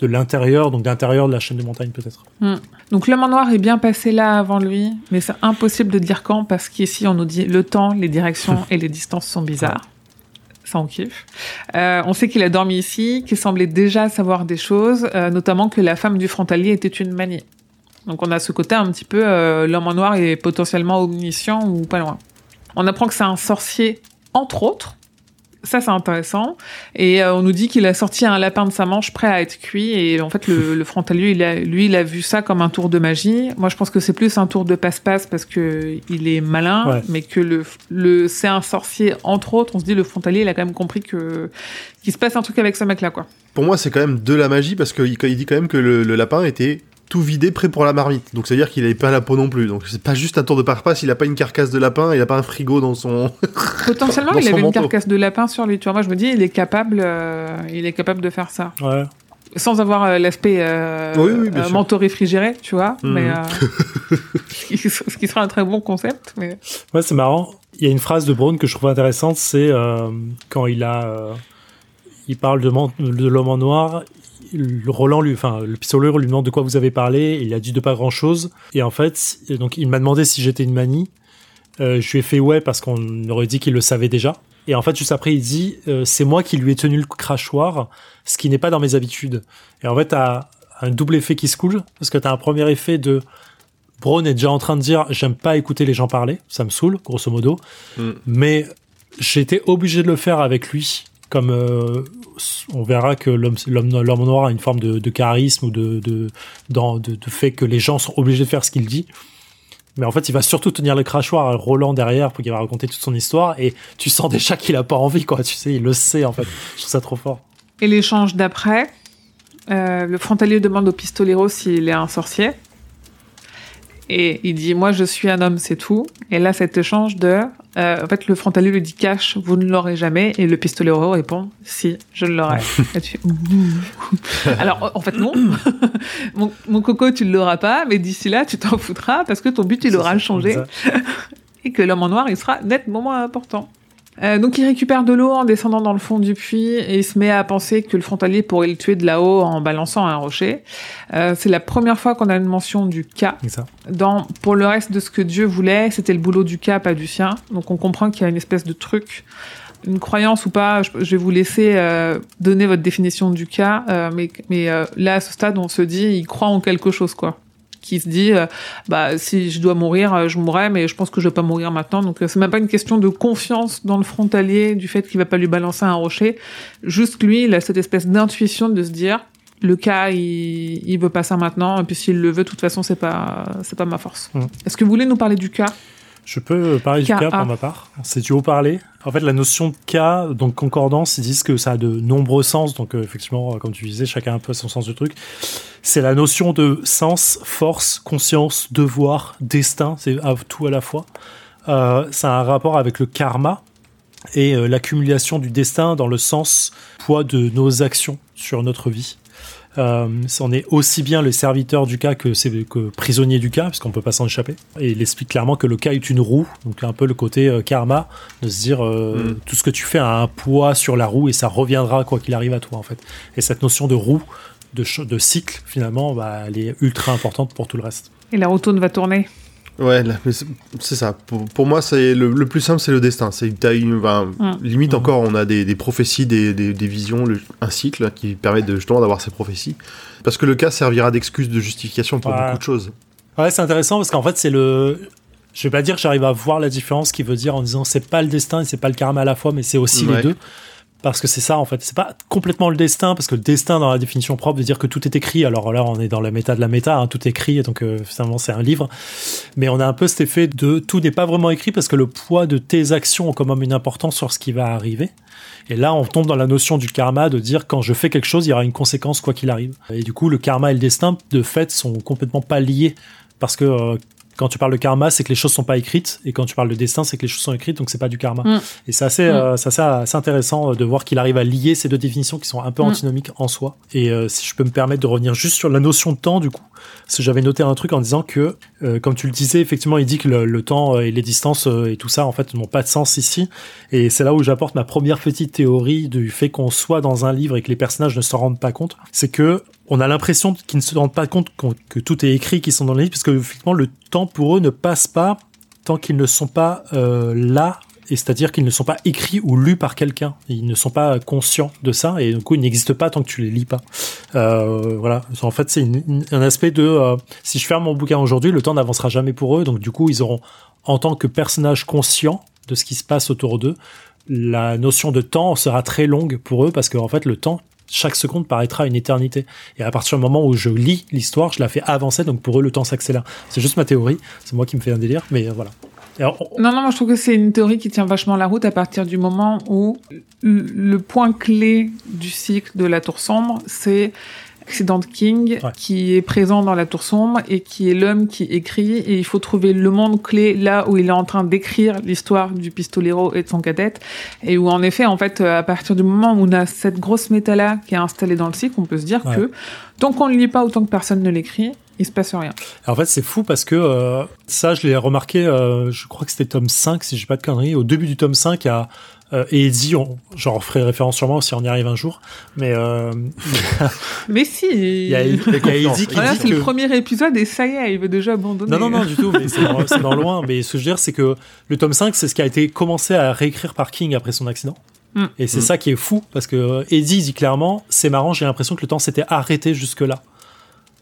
de l'intérieur, donc d'intérieur de la chaîne de montagnes peut-être. Hmm. Donc l'homme en noir est bien passé là avant lui, mais c'est impossible de dire quand parce qu'ici on nous dit le temps, les directions et les distances sont bizarres ça on kiffe. Euh, on sait qu'il a dormi ici, qu'il semblait déjà savoir des choses, euh, notamment que la femme du frontalier était une manie. Donc on a ce côté un petit peu euh, l'homme en noir est potentiellement omniscient ou pas loin. On apprend que c'est un sorcier entre autres, ça, c'est intéressant. Et euh, on nous dit qu'il a sorti un lapin de sa manche prêt à être cuit. Et en fait, le, le frontalier, il a, lui, il a vu ça comme un tour de magie. Moi, je pense que c'est plus un tour de passe-passe parce que il est malin, mais que le, le c'est un sorcier entre autres. On se dit le frontalier, il a quand même compris que qu'il se passe un truc avec ce mec-là, quoi. Pour moi, c'est quand même de la magie parce qu'il il dit quand même que le, le lapin était tout vidé, prêt pour la marmite. Donc ça veut dire qu'il avait pas la peau non plus. Donc c'est pas juste un tour de passe il a pas une carcasse de lapin, il a pas un frigo dans son. Potentiellement, il avait une carcasse de lapin sur lui. Tu vois, moi je me dis, il est capable, euh, il est capable de faire ça. Ouais. Sans avoir euh, l'aspect euh, manteau réfrigéré, tu vois. Mhm. Mais ce qui sera un très bon concept. Mais... Ouais, c'est marrant. Il y a une phrase de Brown que je trouve intéressante, c'est quand il a il parle de, de l'homme en noir, Roland lui, enfin, le pistolet lui demande de quoi vous avez parlé. Il a dit de pas grand chose. Et en fait, donc il m'a demandé si j'étais une manie. Euh, je lui ai fait ouais parce qu'on aurait dit qu'il le savait déjà. Et en fait, juste après, il dit euh, c'est moi qui lui ai tenu le crachoir, ce qui n'est pas dans mes habitudes. Et en fait, t'as un double effet qui se coule parce que t'as un premier effet de Braun est déjà en train de dire j'aime pas écouter les gens parler, ça me saoule, grosso modo. Mm. Mais j'ai été obligé de le faire avec lui comme euh, on verra que l'homme noir a une forme de, charisme ou de fait que les gens sont obligés de faire ce qu'il dit. Mais en fait, il va surtout tenir le crachoir à Roland derrière pour qu'il va raconter toute son histoire et tu sens déjà qu'il a pas envie quoi. Tu sais, il le sait en fait. Je trouve ça trop fort. Et l'échange d'après, euh, le frontalier demande au pistolero s'il est un sorcier. Et il dit Moi, je suis un homme, c'est tout. Et là, cet échange de. euh, en fait, le frontalier lui dit Cache, vous ne l'aurez jamais. Et le pistolero répond Si, je l'aurai. Tu. Alors, en fait, non. mon, mon coco, tu ne l'auras pas. Mais d'ici là, tu t'en foutras parce que ton but, il aura changé. et que l'homme en noir, il sera nettement moins important. Euh, donc il récupère de l'eau en descendant dans le fond du puits et il se met à penser que le frontalier pourrait le tuer de là-haut en balançant un rocher. Euh, c'est la première fois qu'on a une mention du cas. Ça. Dans, pour le reste de ce que Dieu voulait, c'était le boulot du cas, pas du sien. Donc on comprend qu'il y a une espèce de truc, une croyance ou pas. Je, je vais vous laisser euh, donner votre définition du cas, euh, mais, mais euh, là à ce stade, on se dit, il croit en quelque chose, quoi. Qui se dit, euh, bah si je dois mourir, euh, je mourrai, mais je pense que je vais pas mourir maintenant. Donc euh, c'est même pas une question de confiance dans le frontalier, du fait qu'il va pas lui balancer un rocher. Juste lui, il a cette espèce d'intuition de se dire, le cas, il, il veut pas ça maintenant, et puis s'il le veut, de toute façon, c'est pas, c'est pas ma force. Mhm. Est-ce que vous voulez nous parler du cas? Je peux parler du cas pour ma part. C'est du haut parler. En fait, la notion de cas, donc concordance, ils disent que ça a de nombreux sens. Donc, euh, effectivement, comme tu disais, chacun a un peu son sens du truc. C'est la notion de sens, force, conscience, devoir, destin. C'est tout à la fois. Euh, ça a un rapport avec le karma et euh, l'accumulation du destin dans le sens poids de nos actions sur notre vie. Euh, c'en est aussi bien le serviteur du cas que, c'est- que prisonnier du cas, parce qu'on peut pas s'en échapper. Et il explique clairement que le cas est une roue, donc un peu le côté euh, karma, de se dire euh, Mm. tout ce que tu fais a un poids sur la roue et ça reviendra quoi qu'il arrive à toi en fait. Et cette notion de roue, de, ch- de cycle finalement, bah, elle est ultra importante pour tout le reste. Et la roue tourne va tourner. Ouais, c'est ça. Pour, pour moi, c'est le, le plus simple, c'est le destin. C'est t'as une- enfin, Mm. limite encore, on a des, des prophéties, des, des, des visions, le- un cycle qui permet de, justement d'avoir ces prophéties. Parce que le cas servira d'excuse de justification pour Ouais. beaucoup de choses. Ouais, c'est intéressant parce qu'en fait, c'est le. Je vais pas dire que j'arrive à voir la différence qui veut dire en disant c'est pas le destin et c'est pas le karma à la fois, mais c'est aussi Ouais. les deux. Parce que c'est ça en fait, c'est pas complètement le destin, parce que le destin dans la définition propre veut dire que tout est écrit. Alors là, on est dans la méta de la méta, hein, tout est écrit, donc euh, finalement c'est un livre. Mais on a un peu cet effet de tout n'est pas vraiment écrit parce que le poids de tes actions ont quand même une importance sur ce qui va arriver. Et là, on tombe dans la notion du karma, de dire quand je fais quelque chose, il y aura une conséquence quoi qu'il arrive. Et du coup, le karma et le destin, de fait, sont complètement pas liés parce que euh, quand tu parles de karma, c'est que les choses sont pas écrites, et quand tu parles de destin, c'est que les choses sont écrites, donc c'est pas du karma. Mm. Et c'est assez, Mm. euh, c'est assez, assez intéressant euh, de voir qu'il arrive à lier ces deux définitions qui sont un peu Mm. antinomiques en soi. Et euh, si je peux me permettre de revenir juste sur la notion de temps, du coup, j'avais noté un truc en disant que, euh, comme tu le disais, effectivement, il dit que le, temps euh, et les distances euh, et tout ça, en fait, n'ont pas de sens ici. Et c'est là où j'apporte ma première petite théorie du fait qu'on soit dans un livre et que les personnages ne s'en rendent pas compte. C'est que on a l'impression qu'ils ne se rendent pas compte que tout est écrit, qu'ils sont dans le livre, parce que effectivement, le temps pour eux ne passe pas tant qu'ils ne sont pas là. Et c'est-à-dire qu'ils ne sont pas écrits ou lus par quelqu'un. Ils ne sont pas conscients de ça et du coup ils n'existent pas tant que tu les lis pas. Euh, voilà. En fait, c'est un aspect de euh, si je ferme mon bouquin aujourd'hui, le temps n'avancera jamais pour eux. Donc du coup, ils auront en tant que personnages conscients de ce qui se passe autour d'eux, la notion de temps sera très longue pour eux parce qu'en en fait, le temps chaque seconde paraîtra une éternité. Et à partir du moment où je lis l'histoire, je la fais avancer, donc pour eux, le temps s'accélère. C'est juste ma théorie, c'est moi qui me fais un délire, mais euh, voilà. Et alors, on- Non, non, moi je trouve que c'est une théorie qui tient vachement la route à partir du moment où le point clé du cycle de la tour sombre, c'est Accident King Ouais. qui est présent dans la tour sombre et qui est l'homme qui écrit et il faut trouver le monde clé là où il est en train d'écrire l'histoire du pistolero et de son cadette et où en effet en fait euh, à partir du moment où on a cette grosse méta là qui est installée dans le cycle on peut se dire Ouais. que tant qu'on ne lit pas ou tant que personne ne l'écrit il se passe rien. En fait, c'est fou parce que euh, ça, je l'ai remarqué, euh, je crois que c'était tome 5, si j'ai pas de conneries. Au début du tome 5, il y a euh, Eddie, on, j'en ferai référence sûrement si on y arrive un jour, mais euh, Mais si il y a, il y a Eddie qui Voilà, dit c'est que... le premier épisode et ça y est, il veut déjà abandonner. Non, non, non, du tout, mais c'est dans, c'est dans loin. Mais ce que je veux dire, c'est que le tome 5, c'est ce qui a été commencé à réécrire par King après son accident. Mm. Et c'est Mm. ça qui est fou, parce que Eddie dit clairement, c'est marrant, j'ai l'impression que le temps s'était arrêté jusque-là.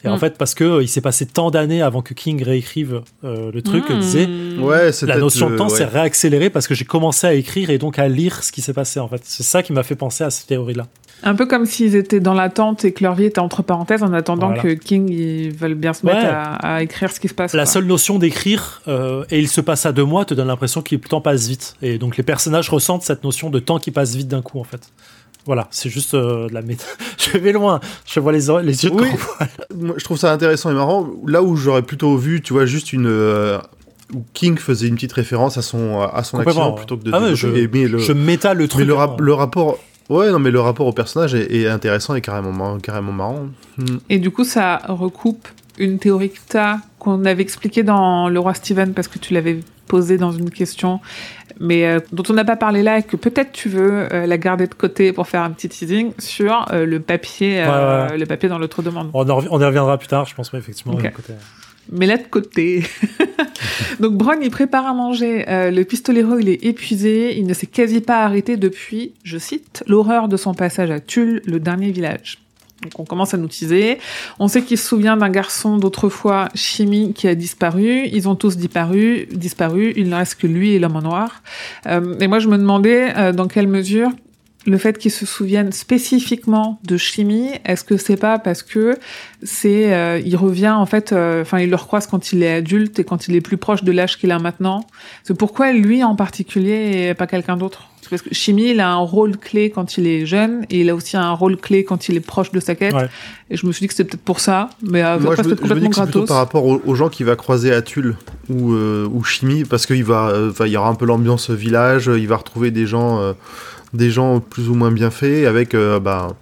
Et en Mm. fait, parce que euh, il s'est passé tant d'années avant que King réécrive euh, le truc, Mm. disait Ouais, c'est la notion de temps ouais. s'est réaccélérée parce que j'ai commencé à écrire et donc à lire ce qui s'est passé en fait. C'est ça qui m'a fait penser à cette théorie-là. Un peu comme s'ils étaient dans l'attente et que leur vie était entre parenthèses en attendant Voilà. que King ils veulent bien se mettre Ouais. à, à écrire ce qui se passe. La quoi. seule notion d'écrire euh, et il se passe à deux mois te donne l'impression que le temps passe vite. Et donc les personnages ressentent cette notion de temps qui passe vite d'un coup en fait. Voilà, c'est juste euh, de la méta. je vais loin, je vois les, yeux de Oui. Moi, je trouve ça intéressant et marrant. Là où j'aurais plutôt vu, tu vois, juste une. euh, où King faisait une petite référence à son, à son plutôt que de. Ah ouais, je- Et- mais le, Je m'étale le truc. mais le, rap- vraiment. le rapport. Ouais, non, mais le rapport au personnage est, est intéressant et carrément, carrément marrant. Hmm. Et du coup, ça recoupe une théorie que qu'on avait expliquée dans Le Roi Steven, parce que tu l'avais posée dans une question, mais euh, dont on n'a pas parlé là, et que peut-être tu veux euh, la garder de côté pour faire un petit teasing sur euh, le papier, euh, Ouais, ouais. le papier dans l'autre demande. On, y reviendra plus tard, je pense, mais effectivement. Côté. Mais là de côté. Donc Bron, il prépare à manger. Euh, le pistolero, il est épuisé. Il ne s'est quasi pas arrêté depuis, je cite, l'horreur de son passage à Tulle, le dernier village. Donc on commence à nous teaser. On sait qu'il se souvient d'un garçon d'autrefois, Chimie, qui a disparu. Ils ont tous disparu. disparu. Il ne reste que lui et l'homme en noir. Euh, et moi, je me demandais euh, dans quelle mesure le fait qu'il se souvienne spécifiquement de chimie, est-ce que c'est pas parce que c'est, euh, il revient en fait, euh, enfin il le recroise quand il est adulte et quand il est plus proche de l'âge qu'il a maintenant? C'est pourquoi lui en particulier et pas quelqu'un d'autre? Parce que chimie, il a un rôle clé quand il est jeune et il a aussi un rôle clé quand il est proche de sa quête. Ouais. Et je me suis dit que c'était peut-être pour ça, mais euh, Moi, je me, c'était je me dis complètement que c'est plutôt gratos. par rapport aux, aux gens qu'il va croiser à Tulle ou, euh, ou Chimie, parce qu'il va, euh, enfin, il y aura un peu l'ambiance village, il va retrouver des gens, euh, des gens plus ou moins bien faits, avec, euh, bah,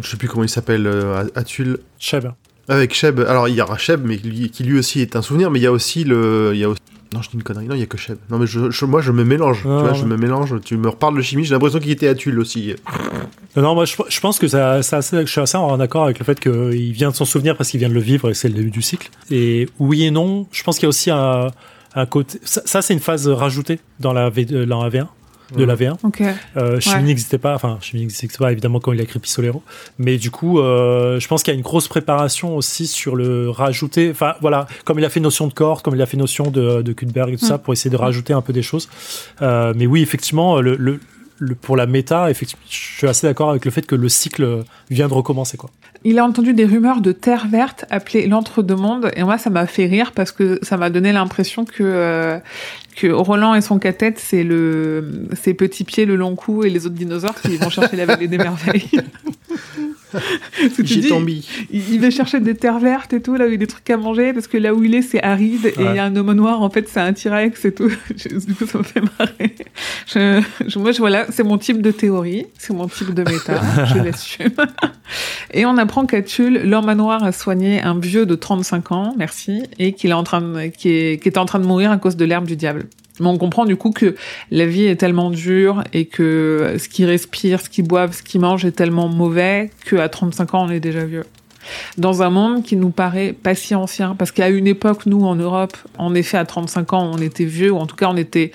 je sais plus comment il s'appelle euh, Tulle. Cheb. Avec Sheb, alors il y aura Sheb, mais lui- qui lui aussi est un souvenir, mais il y a aussi le. Il y a aussi... Non, je dis une connerie, non, il y a que Sheb. Non, mais je, je- moi je me mélange, Non, tu vois, je ouais. me mélange, tu me reparles de chimie, j'ai l'impression qu'il était à Tulle aussi. Non, non, moi je, je pense que ça, ça, je suis assez en accord avec le fait qu'il vient de s'en souvenir parce qu'il vient de le vivre et c'est le début du cycle. Et oui et non, je pense qu'il y a aussi un, un côté. Ça, ça, c'est une phase rajoutée dans la, v, euh, dans la V1. De la V1. Ok. Euh, Chimie Ouais. n'existait pas, enfin, Chimie n'existait pas évidemment quand il a écrit Pistolero. Mais du coup, euh, je pense qu'il y a une grosse préparation aussi sur le rajouter. Enfin, voilà, comme il a fait notion de corps, comme il a fait notion de, de Kuhnberg et tout Mm. ça, pour essayer de rajouter un peu des choses. Euh, mais oui, effectivement, le, le, le- pour la méta, effectivement, je suis assez d'accord avec le fait que le cycle vient de recommencer, quoi. Il a entendu des rumeurs de terre verte appelée l'entre-deux-mondes et moi ça m'a fait rire parce que ça m'a donné l'impression que euh, que Roland et son cathète c'est le ses petits pieds le long cou et les autres dinosaures qui vont chercher la vallée des merveilles. Tombé. il, il va chercher des terres vertes et tout là où il y a des trucs à manger parce que là où il est c'est aride et il y a un homme noir en fait c'est un T-Rex et tout. Je- du coup ça me fait marrer. Je, je- moi je voilà c'est mon type de théorie, c'est mon type de méta, je l'assume. Et on apprend qu'à Tulle, l'homme manoir a soigné un vieux de 35 ans, merci, et qu'il est en train de, qui, est, en train de mourir à cause de l'herbe du diable. Mais on comprend du coup que la vie est tellement dure et que ce qu'ils respirent, ce qu'ils boivent, ce qu'ils mangent est tellement mauvais qu'à 35 ans, on est déjà vieux. Dans un monde qui nous paraît pas si ancien, parce qu'à une époque, nous, en Europe, en effet, à 35 ans, on était vieux, ou en tout cas, on était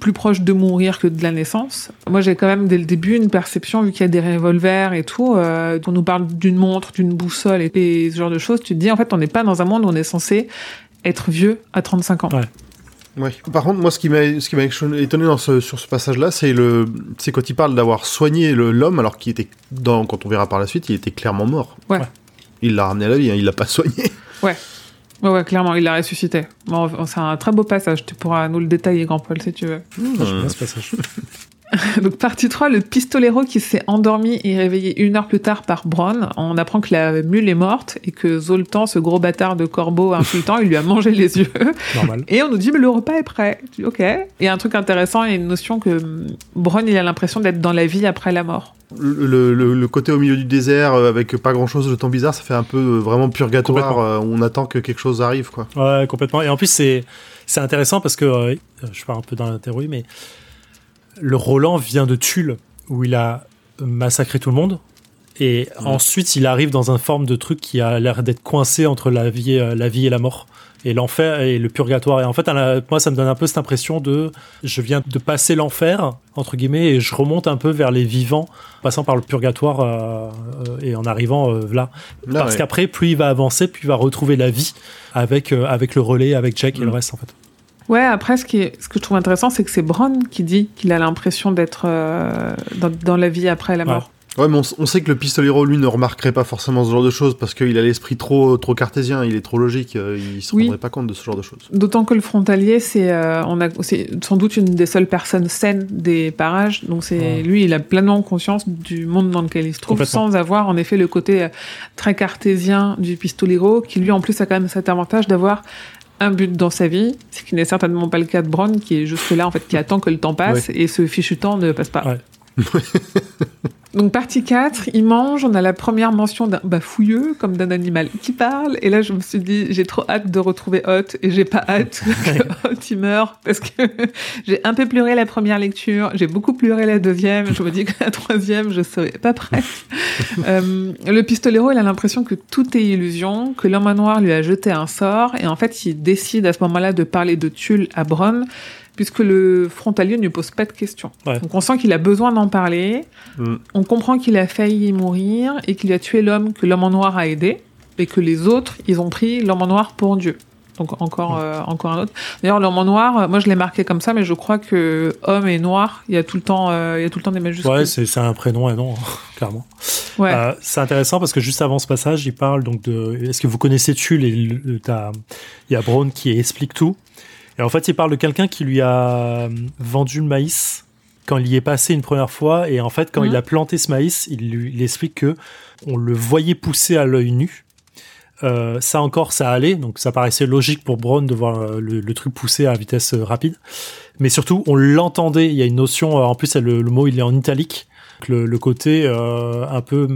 plus proche de mourir que de la naissance. Moi, j'ai quand même dès le début une perception, vu qu'il y a des revolvers et tout, euh, on nous parle d'une montre, d'une boussole et, et ce genre de choses, tu te dis, en fait, on n'est pas dans un monde où on est censé être vieux à 35 ans. Ouais. Ouais. Par contre, moi, ce qui m'a, ce qui m'a étonné dans ce, sur ce passage-là, c'est le, c'est quand il parle d'avoir soigné le- l'homme, alors qu'il était, dans, quand on verra par la suite, il était clairement mort. Ouais. Ouais. Il l'a ramené à la vie, hein, il l'a pas soigné. Ouais, ouais, clairement, il l'a ressuscité. Bon, c'est un très beau passage, tu pourras nous le détailler, Grand Paul, si tu veux. Ah, j'aime bien ce passage. Donc, partie 3, le pistolero qui s'est endormi et réveillé une heure plus tard par Bronn. On apprend que la mule est morte et que Zoltan, ce gros bâtard de corbeau insultant, il lui a mangé les yeux. Normal. Et on nous dit, mais le repas est prêt. Dis, ok. Et un truc intéressant, il y a une notion que hum, Bronn, il a l'impression d'être dans la vie après la mort. Le, le- le- le côté au milieu du désert, euh, avec pas grand-chose de temps bizarre, ça fait un peu euh, vraiment purgatoire. Euh, on attend que quelque chose arrive, quoi. Ouais, complètement. Et en plus, c'est c'est intéressant parce que euh, je pars un peu dans théorie, mais le Roland vient de Tulle où il a massacré tout le monde. Et ensuite, il arrive dans une forme de truc qui a l'air d'être coincé entre la vie, et, euh, la vie et la mort. et l'enfer et le purgatoire. Et en fait, moi, ça me donne un peu cette impression de je viens de passer l'enfer entre guillemets et je remonte un peu vers les vivants, passant par le purgatoire euh, euh, et en arrivant là. Parce qu'après, plus il va avancer, plus il va retrouver la vie avec avec le relais, avec Jack et le mm. reste en fait. Ouais, après, ce, qui est, ce que je trouve intéressant, c'est que c'est Bron qui dit qu'il a l'impression d'être dans, dans, la vie après la mort. Ouais, mais on, sait que le pistolero, lui, ne remarquerait pas forcément ce genre de choses parce qu'il a l'esprit trop, trop cartésien, il est trop logique, euh, il se rendrait pas compte de ce genre de choses. D'autant que le frontalier, c'est euh, on a, sans doute une des seules personnes saines des parages, donc c'est lui, il a pleinement conscience du monde dans lequel il se trouve, sans avoir en effet le côté euh, très cartésien du pistolero, qui lui en plus a quand même cet avantage d'avoir un but dans sa vie, ce qui n'est certainement pas le cas de Brown, qui est juste là, en fait, qui attend que le temps passe, et ce fichu temps ne passe pas. Donc partie 4, il mange, on a la première mention d'un bafouilleux, comme d'un animal qui parle, et là je me suis dit, j'ai trop hâte de retrouver Hot, et j'ai pas hâte que Hot il meure, parce que j'ai un peu pleuré la première lecture, j'ai beaucoup pleuré la deuxième, je me dis que la troisième, je serais pas prête. euh, le pistolero, il a l'impression que tout est illusion, que l'homme noir lui a jeté un sort, et en fait il décide à ce moment-là de parler de Tulle à Bronn, puisque le frontalier ne pose pas de questions. Donc on sent qu'il a besoin d'en parler, mm. on comprend qu'il a failli mourir et qu'il a tué l'homme que l'homme en noir a aidé, et que les autres, ils ont pris l'homme en noir pour Dieu. Donc encore, mm. euh, encore un autre. D'ailleurs, l'homme en noir, euh, moi je l'ai marqué comme ça, mais je crois que homme et noir, il y a tout le temps, euh, il y a tout le temps des majuscules. Ouais, c'est un prénom et nom, clairement. Ouais. c'est intéressant parce que juste avant ce passage, il parle donc de. Est-ce que vous connaissez Tulle Il y a Braun qui explique tout. Et en fait, il parle de quelqu'un qui lui a vendu le maïs quand il y est passé une première fois. Et en fait, quand il mhm. a planté ce maïs, il lui explique que on le voyait pousser à l'œil nu. Euh, ça encore, ça allait, donc ça paraissait logique pour Brown de voir euh, le, truc pousser à vitesse euh, rapide. Mais surtout, on l'entendait. Il y a une notion, en plus, le, le mot il est en italique. Le, côté euh, un peu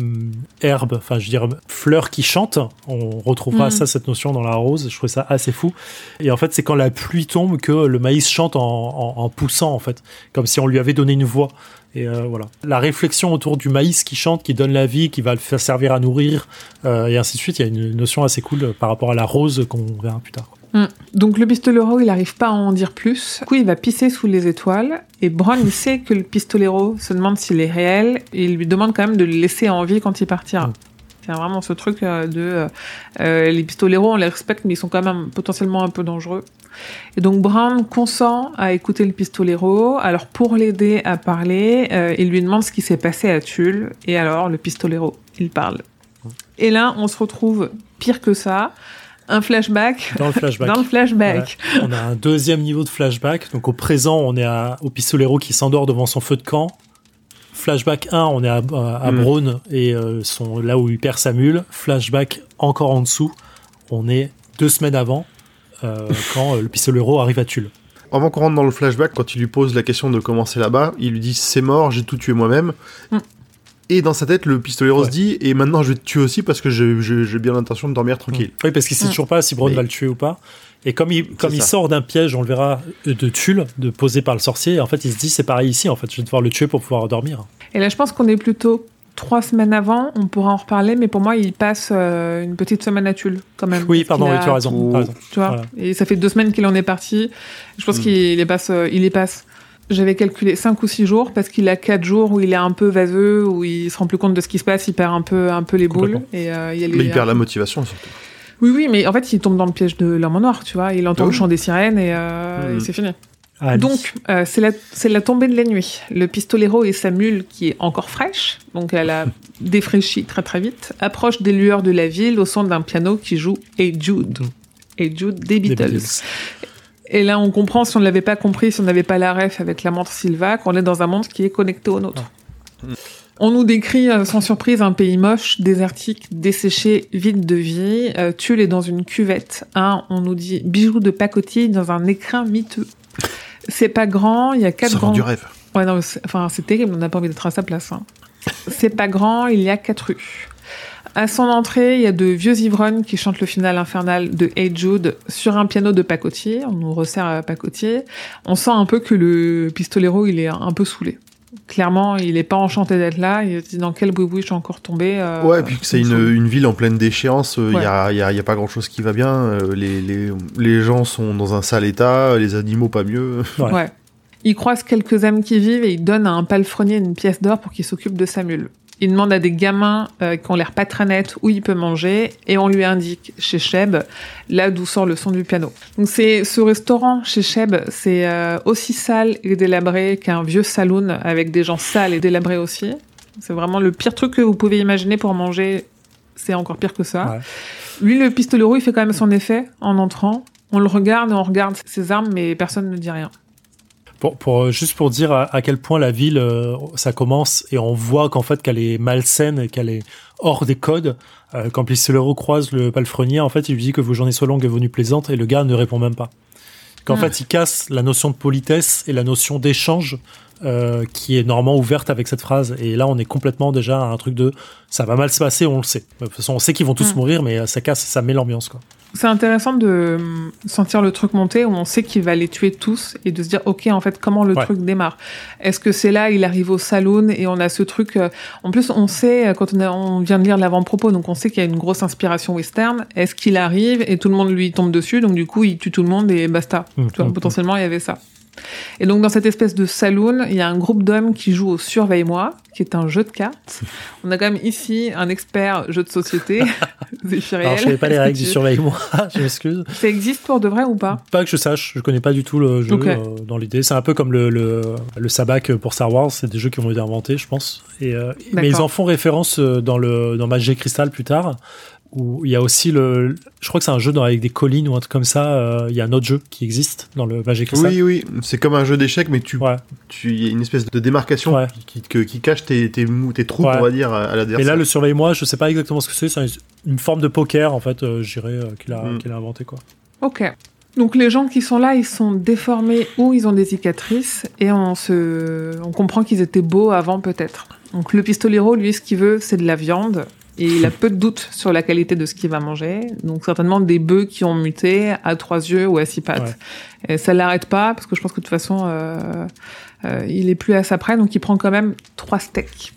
herbe, enfin je veux dire fleur qui chante, on retrouvera mm. ça, cette notion dans la rose, je trouvais ça assez fou. Et en fait c'est quand la pluie tombe que le maïs chante en, poussant en fait, comme si on lui avait donné une voix. Et euh, voilà. La réflexion autour du maïs qui chante, qui donne la vie, qui va le faire servir à nourrir, euh, et ainsi de suite, il y a une notion assez cool par rapport à la rose qu'on verra plus tard. Mm. Donc le pistolero, il n'arrive pas à en dire plus. Du coup, il va pisser sous les étoiles. Et Bron, il sait que le pistolero se demande s'il est réel. Et il lui demande quand même de le laisser en vie quand il partira. Mm. C'est vraiment ce truc euh, de... Euh, euh, les pistoleros, on les respecte, mais ils sont quand même potentiellement un peu dangereux. Et donc Brown consent à écouter le pistolero. Alors pour l'aider à parler, il lui demande ce qui s'est passé à Tulle. Et alors le pistolero, il parle. Mm. Et là, on se retrouve pire que ça un flashback. Dans le flashback. Dans le flashback. On a un deuxième niveau de flashback. Donc au présent, on est à, au pistolero qui s'endort devant son feu de camp. Flashback 1, on est à, à, hmm. et euh, son, là où il perd sa mule. Flashback encore en dessous, on est deux semaines avant euh, quand euh, le pistolero arrive à Tulle. Avant qu'on rentre dans le flashback, quand il lui pose la question de commencer là-bas, il lui dit c'est mort, j'ai tout tué moi-même. Hmm. Et dans sa tête, le pistolero se dit Et maintenant, je vais te tuer aussi parce que j'ai bien l'intention de dormir tranquille. Oui, parce qu'il sait toujours pas si Brown va le tuer ou pas. Et comme il, comme il sort d'un piège, on le verra, de tulle, de posé par le sorcier, en fait, il se dit C'est pareil ici, en fait, je vais devoir le tuer pour pouvoir dormir. Et là, je pense qu'on est plutôt trois semaines avant, on pourra en reparler, mais pour moi, il passe euh, une petite semaine à Tulle, quand même. Oui, pardon, tu as raison. Tu vois, et ça fait deux semaines qu'il en est parti. Je pense mm. qu'il les passe, euh, il les passe j'avais calculé 5 ou 6 jours parce qu'il a 4 jours où il est un peu vaseux, où il se rend plus compte de ce qui se passe, il perd un peu, un peu les boules. Et, euh, il mais il perd la motivation surtout. Oui, oui, mais en fait, il tombe dans le piège de l'homme en noir, tu vois. Il entend le chant des sirènes et, euh, hmm. c'est fini. donc, euh, c'est la, la, tombée de la nuit. Le pistolero et sa mule, qui est encore fraîche, donc elle a défraîchi très très vite, approche des lueurs de la ville au son d'un piano qui joue Hey Jude. Hey Jude des Beatles. Et là, on comprend, si on ne l'avait pas compris, si on n'avait pas la ref avec la montre Silva, qu'on est dans un monde qui est connecté au nôtre. On nous décrit euh, sans surprise un pays moche, désertique, desséché, vide de vie. Euh, Tulle est dans une cuvette. Hein, on nous dit bijoux de pacotille dans un écrin miteux. C'est pas grand, il y a quatre grands. du rêve. Ouais, non, enfin, c'est terrible, on n'a pas envie d'être à sa place. Hein. c'est pas grand, il y a quatre rues. À son entrée, il y a de vieux ivrognes qui chantent le final infernal de Hey Jude sur un piano de pacotier. On nous resserre à pacotier. On sent un peu que le pistolero, il est un peu saoulé. Clairement, il est pas enchanté d'être là. Il se dit dans quel boui je suis encore tombé. euh, Ouais, et puis que c'est une, ville en pleine déchéance, il Ouais. n'y a, y a- y a pas grand chose qui va bien, euh, les, les, les gens sont dans un sale état, les animaux pas mieux. Ouais. Ouais. Il croise quelques âmes qui vivent et il donne à un palefrenier une pièce d'or pour qu'il s'occupe de sa mule. Il demande à des gamins euh, qui ont l'air pas très nets où il peut manger et on lui indique chez Cheb là d'où sort le son du piano. Donc c'est ce restaurant chez Cheb, c'est euh, aussi sale et délabré qu'un vieux saloon avec des gens sales et délabrés aussi. C'est vraiment le pire truc que vous pouvez imaginer pour manger. C'est encore pire que ça. Ouais. Lui, le pistolero, il fait quand même son effet en entrant. On le regarde on regarde ses armes, mais personne ne dit rien. Pour, pour, euh, juste pour dire à, à quel point la ville, euh, ça commence et on voit qu'en fait qu'elle est malsaine et qu'elle est hors des codes. Euh, quand Pistolero croise le palefrenier, en fait, il lui dit que vos journées soient longues et vos nuits plaisantes et le gars ne répond même pas. Qu'en Ah. fait, il casse la notion de politesse et la notion d'échange euh, qui est normalement ouverte avec cette phrase. Et là, on est complètement déjà à un truc de ça va mal se passer, on le sait. De toute façon, on sait qu'ils vont tous Mm. mourir, mais euh, ça casse, ça met l'ambiance, quoi. C'est intéressant de hum, sentir le truc monter où on sait qu'il va les tuer tous et de se dire ok en fait comment le Ouais. truc démarre. Est-ce que c'est là il arrive au saloon et on a ce truc. euh, en plus on sait euh, quand on, a- on vient de lire l'avant-propos donc on sait qu'il y a une grosse inspiration western. Est-ce qu'il arrive et tout le monde lui tombe dessus donc du coup il tue tout le monde et basta. Mm, Tu vois, mm, potentiellement il y avait ça. Et donc dans cette espèce de saloon, il y a un groupe d'hommes qui jouent au Surveille-moi, qui est un jeu de cartes. On a quand même ici un expert jeu de société, Zéphiriel. Alors, je savais pas les règles du surveille-moi, je m'excuse. Ça existe pour de vrai ou pas? Pas que je sache, je connais pas du tout le jeu euh, dans l'idée. C'est un peu comme le, le, le sabac pour Star Wars, c'est des jeux qui ont été inventés, je pense. Et, euh, mais ils en font référence euh, dans, le, dans Magic Crystal plus tard, où il y a aussi le. Je crois que c'est un jeu dans, avec des collines ou un truc comme ça. euh, Il y a un autre jeu qui existe dans le Magic. Oui, oui, c'est comme un jeu d'échecs, mais tu, Ouais. tu, y a une espèce de démarcation Ouais. qui, qui, qui cache tes, tes, mou- tes troupes, Ouais. on va dire, à, à Et l'adversaire. là, le surveille-moi, je sais pas exactement ce que c'est. C'est une forme de poker, en fait, euh, je dirais, euh, qu'il a, Mm. qu'il a inventé, quoi. Ok. Donc les gens qui sont là, ils sont déformés ou ils ont des cicatrices et on se, on comprend qu'ils étaient beaux avant peut-être. Donc le pistolero, lui, ce qu'il veut, c'est de la viande et il a peu de doutes sur la qualité de ce qu'il va manger. Donc certainement des bœufs qui ont muté à trois yeux ou à six pattes. Et ça l'arrête pas parce que je pense que de toute façon, euh, euh, il est plus à sa près, donc il prend quand même trois steaks.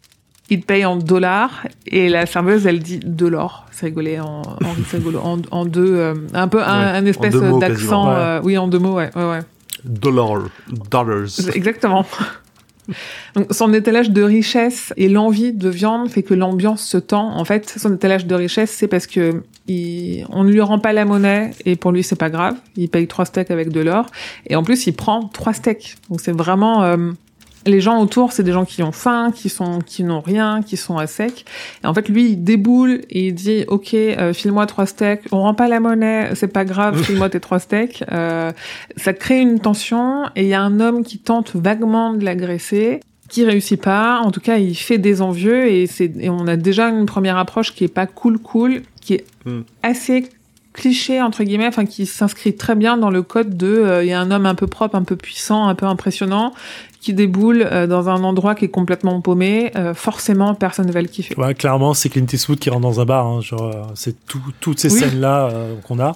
Il paye en dollars et la serveuse elle dit de l'or. C'est rigolé en, en, en, en deux, euh, un peu un, Ouais, un espèce d'accent. ouais. euh, oui, en deux mots, ouais, ouais, ouais. Dollar, dollars. Exactement. Donc, son étalage de richesse et l'envie de viande fait que l'ambiance se tend. En fait, son étalage de richesse, c'est parce que il, on ne lui rend pas la monnaie et pour lui, c'est pas grave. Il paye trois steaks avec de l'or et en plus, il prend trois steaks. Donc, c'est vraiment euh, les gens autour, c'est des gens qui ont faim, qui sont, qui n'ont rien, qui sont à sec. Et en fait, lui, il déboule et il dit, ok, euh, file-moi trois steaks. On rend pas la monnaie, c'est pas grave, file-moi tes trois steaks. Euh, ça crée une tension et il y a un homme qui tente vaguement de l'agresser qui réussit pas. En tout cas, il fait des envieux et c'est et on a déjà une première approche qui est pas cool cool, qui est Mm. assez cliché entre guillemets, enfin qui s'inscrit très bien dans le code de euh, il y a un homme un peu propre, un peu puissant, un peu impressionnant qui déboule euh, dans un endroit qui est complètement paumé, euh, forcément personne ne va le kiffer. Ouais, clairement, c'est Clint Eastwood qui rentre dans un bar. hein, genre, euh, c'est tout, toutes ces Oui. scènes-là euh, qu'on a.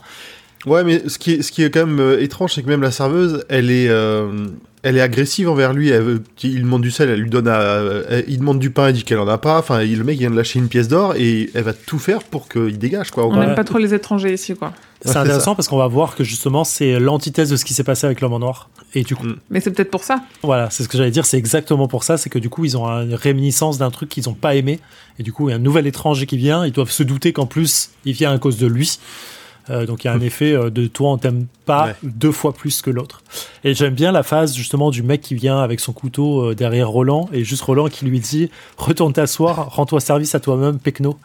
Ouais, mais ce qui est, ce qui est quand même euh, étrange, c'est que même la serveuse, elle est, euh, elle est agressive envers lui. Elle veut- il demande du sel, elle lui donne, à, elle- il demande du pain, elle dit qu'elle en a pas. Enfin, il- le mec vient de lâcher une pièce d'or et elle va tout faire pour qu'il dégage, quoi. On n'aime pas trop les étrangers ici quoi. C'est Ouais, c'est intéressant parce qu'on va voir que justement, c'est l'antithèse de ce qui s'est passé avec l'homme en noir. Et du coup, Mm. Mais c'est peut-être pour ça. voilà, c'est ce que j'allais dire, c'est exactement pour ça, c'est que du coup, ils ont une réminiscence d'un truc qu'ils n'ont pas aimé. Et du coup, il y a un nouvel étranger qui vient, ils doivent se douter qu'en plus, il vient à cause de lui. Euh, donc il y a un effet euh, de toi, on t'aime pas Ouais. deux fois plus que l'autre. Et j'aime bien la phase justement du mec qui vient avec son couteau euh, derrière Roland et juste Roland qui lui dit retourne t'asseoir, rends-toi service à toi-même, Pecno.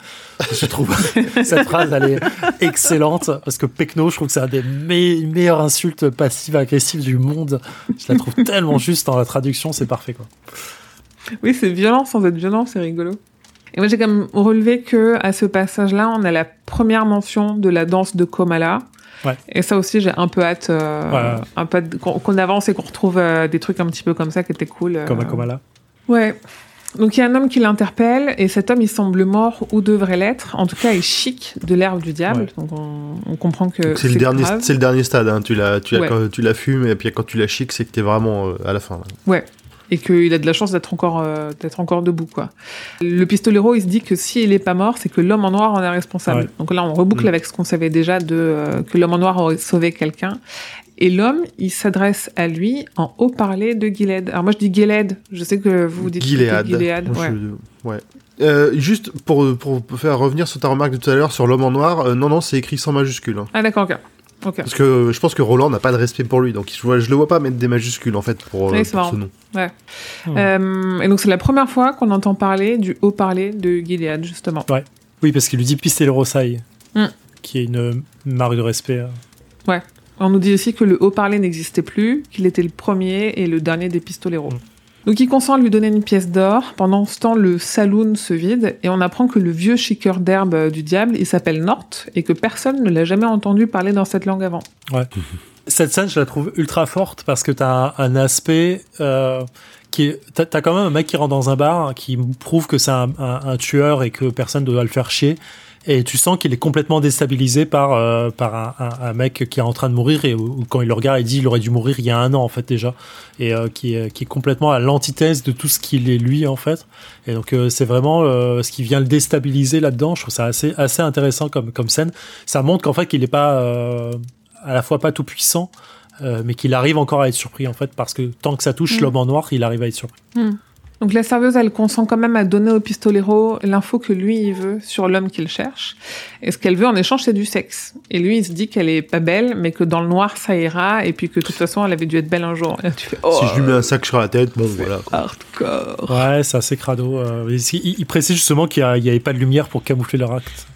Je trouve cette phrase elle est excellente parce que Pecno, je trouve que c'est un des me- meilleures insultes passives agressives du monde. Je la trouve tellement juste dans la traduction, c'est parfait quoi. Oui, c'est violent sans être violent, c'est rigolo. Et moi, j'ai quand même relevé que à ce passage-là, on a la première mention de la danse de Komala. Ouais. Et ça aussi, j'ai un peu hâte, euh, Ouais. un peu qu'on avance et qu'on retrouve euh, des trucs un petit peu comme ça qui étaient cool. euh. Comme, comme là. Ouais. Donc il y a un homme qui l'interpelle et cet homme il semble mort ou devrait l'être. En tout cas, il chic de l'herbe du diable. Ouais. Donc on, on comprend que C'est le dernier, c'est le dernier stade. Hein. Tu la, tu la, Ouais. quand tu la fumes et puis quand tu la chiques, c'est que t'es vraiment euh, à la fin. là. Et qu'il a de la chance d'être encore euh, d'être encore debout quoi. Le pistolero il se dit que s'il est pas mort c'est que l'homme en noir en est responsable. Ouais. Donc là on reboucle Mm. avec ce qu'on savait déjà de euh, que l'homme en noir aurait sauvé quelqu'un. Et l'homme, il s'adresse à lui en haut-parler de Gilead. Alors moi je dis Gilead, je sais que vous dites Gilead. Gilead. Ouais. je- ouais. Euh, juste pour, pour faire revenir sur ta remarque de tout à l'heure sur l'homme en noir, non, non, c'est écrit sans majuscule. hein. Ah d'accord, ok. Parce que je pense que Roland n'a pas de respect pour lui, donc je, vois- je le vois pas mettre des majuscules en fait pour, euh, Oui, pour ce nom. Hmm. Euh, et donc c'est la première fois qu'on entend parler du haut-parler de Gilead, justement. Oui, parce qu'il lui dit Pistolero Sai, Hmm. qui est une euh, marque de respect. euh. On nous dit aussi que le haut-parler n'existait plus, qu'il était le premier et le dernier des pistoleros. Mm. Donc il consent à lui donner une pièce d'or. Pendant ce temps, le saloon se vide et on apprend que le vieux chiqueur d'herbe du diable, il s'appelle Nort et que personne ne l'a jamais entendu parler dans cette langue avant. Cette scène, je la trouve ultra forte parce que t'as un, un aspect euh, qui est. T'as t'as quand même un mec qui rentre dans un bar qui prouve que c'est un, un- un tueur et que personne ne doit le faire chier. Et tu sens qu'il est complètement déstabilisé par, euh, par un, un- un mec qui est en train de mourir et où, quand il le regarde, il dit il aurait dû mourir il y a un an en fait déjà. Et euh, qui, est, qui est complètement à l'antithèse de tout ce qu'il est lui en fait. Et donc euh, c'est vraiment euh, ce qui vient le déstabiliser là-dedans. Je trouve ça assez, assez intéressant comme, comme scène. Ça montre qu'en fait qu'il n'est pas euh, à la fois pas tout puissant, euh, mais qu'il arrive encore à être surpris en fait parce que tant que ça touche Mm. l'homme en noir, il arrive à être surpris. Donc la serveuse, elle consent quand même à donner au pistolero l'info que lui, il veut sur l'homme qu'il cherche. Et ce qu'elle veut en échange, c'est du sexe. Et lui, il se dit qu'elle est pas belle, mais que dans le noir, ça ira, et puis que de toute façon, elle avait dû être belle un jour. Et tu fais, oh, Si je lui mets un sac sur la tête, bon voilà. quoi. hardcore. Ouais, c'est assez crado. euh, il, il précise justement qu'il n'y avait pas de lumière pour camoufler leur acte.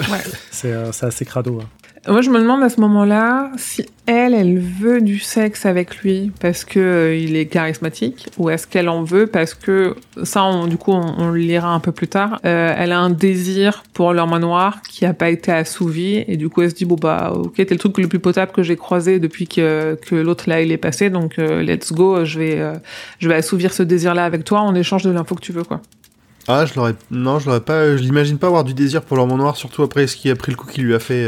Ouais. C'est euh, c'est assez crado. hein. Moi, je me demande à ce moment-là si elle, elle veut du sexe avec lui parce que euh, il est charismatique, ou est-ce qu'elle en veut parce que ça, on- du coup, on, le lira un peu plus tard. euh, elle a un désir pour leur manoir qui a pas été assouvi, et du coup, elle se dit bon bah, ok, t'es le truc le plus potable que j'ai croisé depuis que que l'autre là il est passé, donc euh, let's go, je vais euh, je vais assouvir ce désir-là avec toi en échange de l'info que tu veux, quoi. Ah, je l'aurais. Non, je l'aurais pas. Je l'imagine pas avoir du désir pour l'homme noir, surtout après ce qui a pris le coup qu'il lui a fait.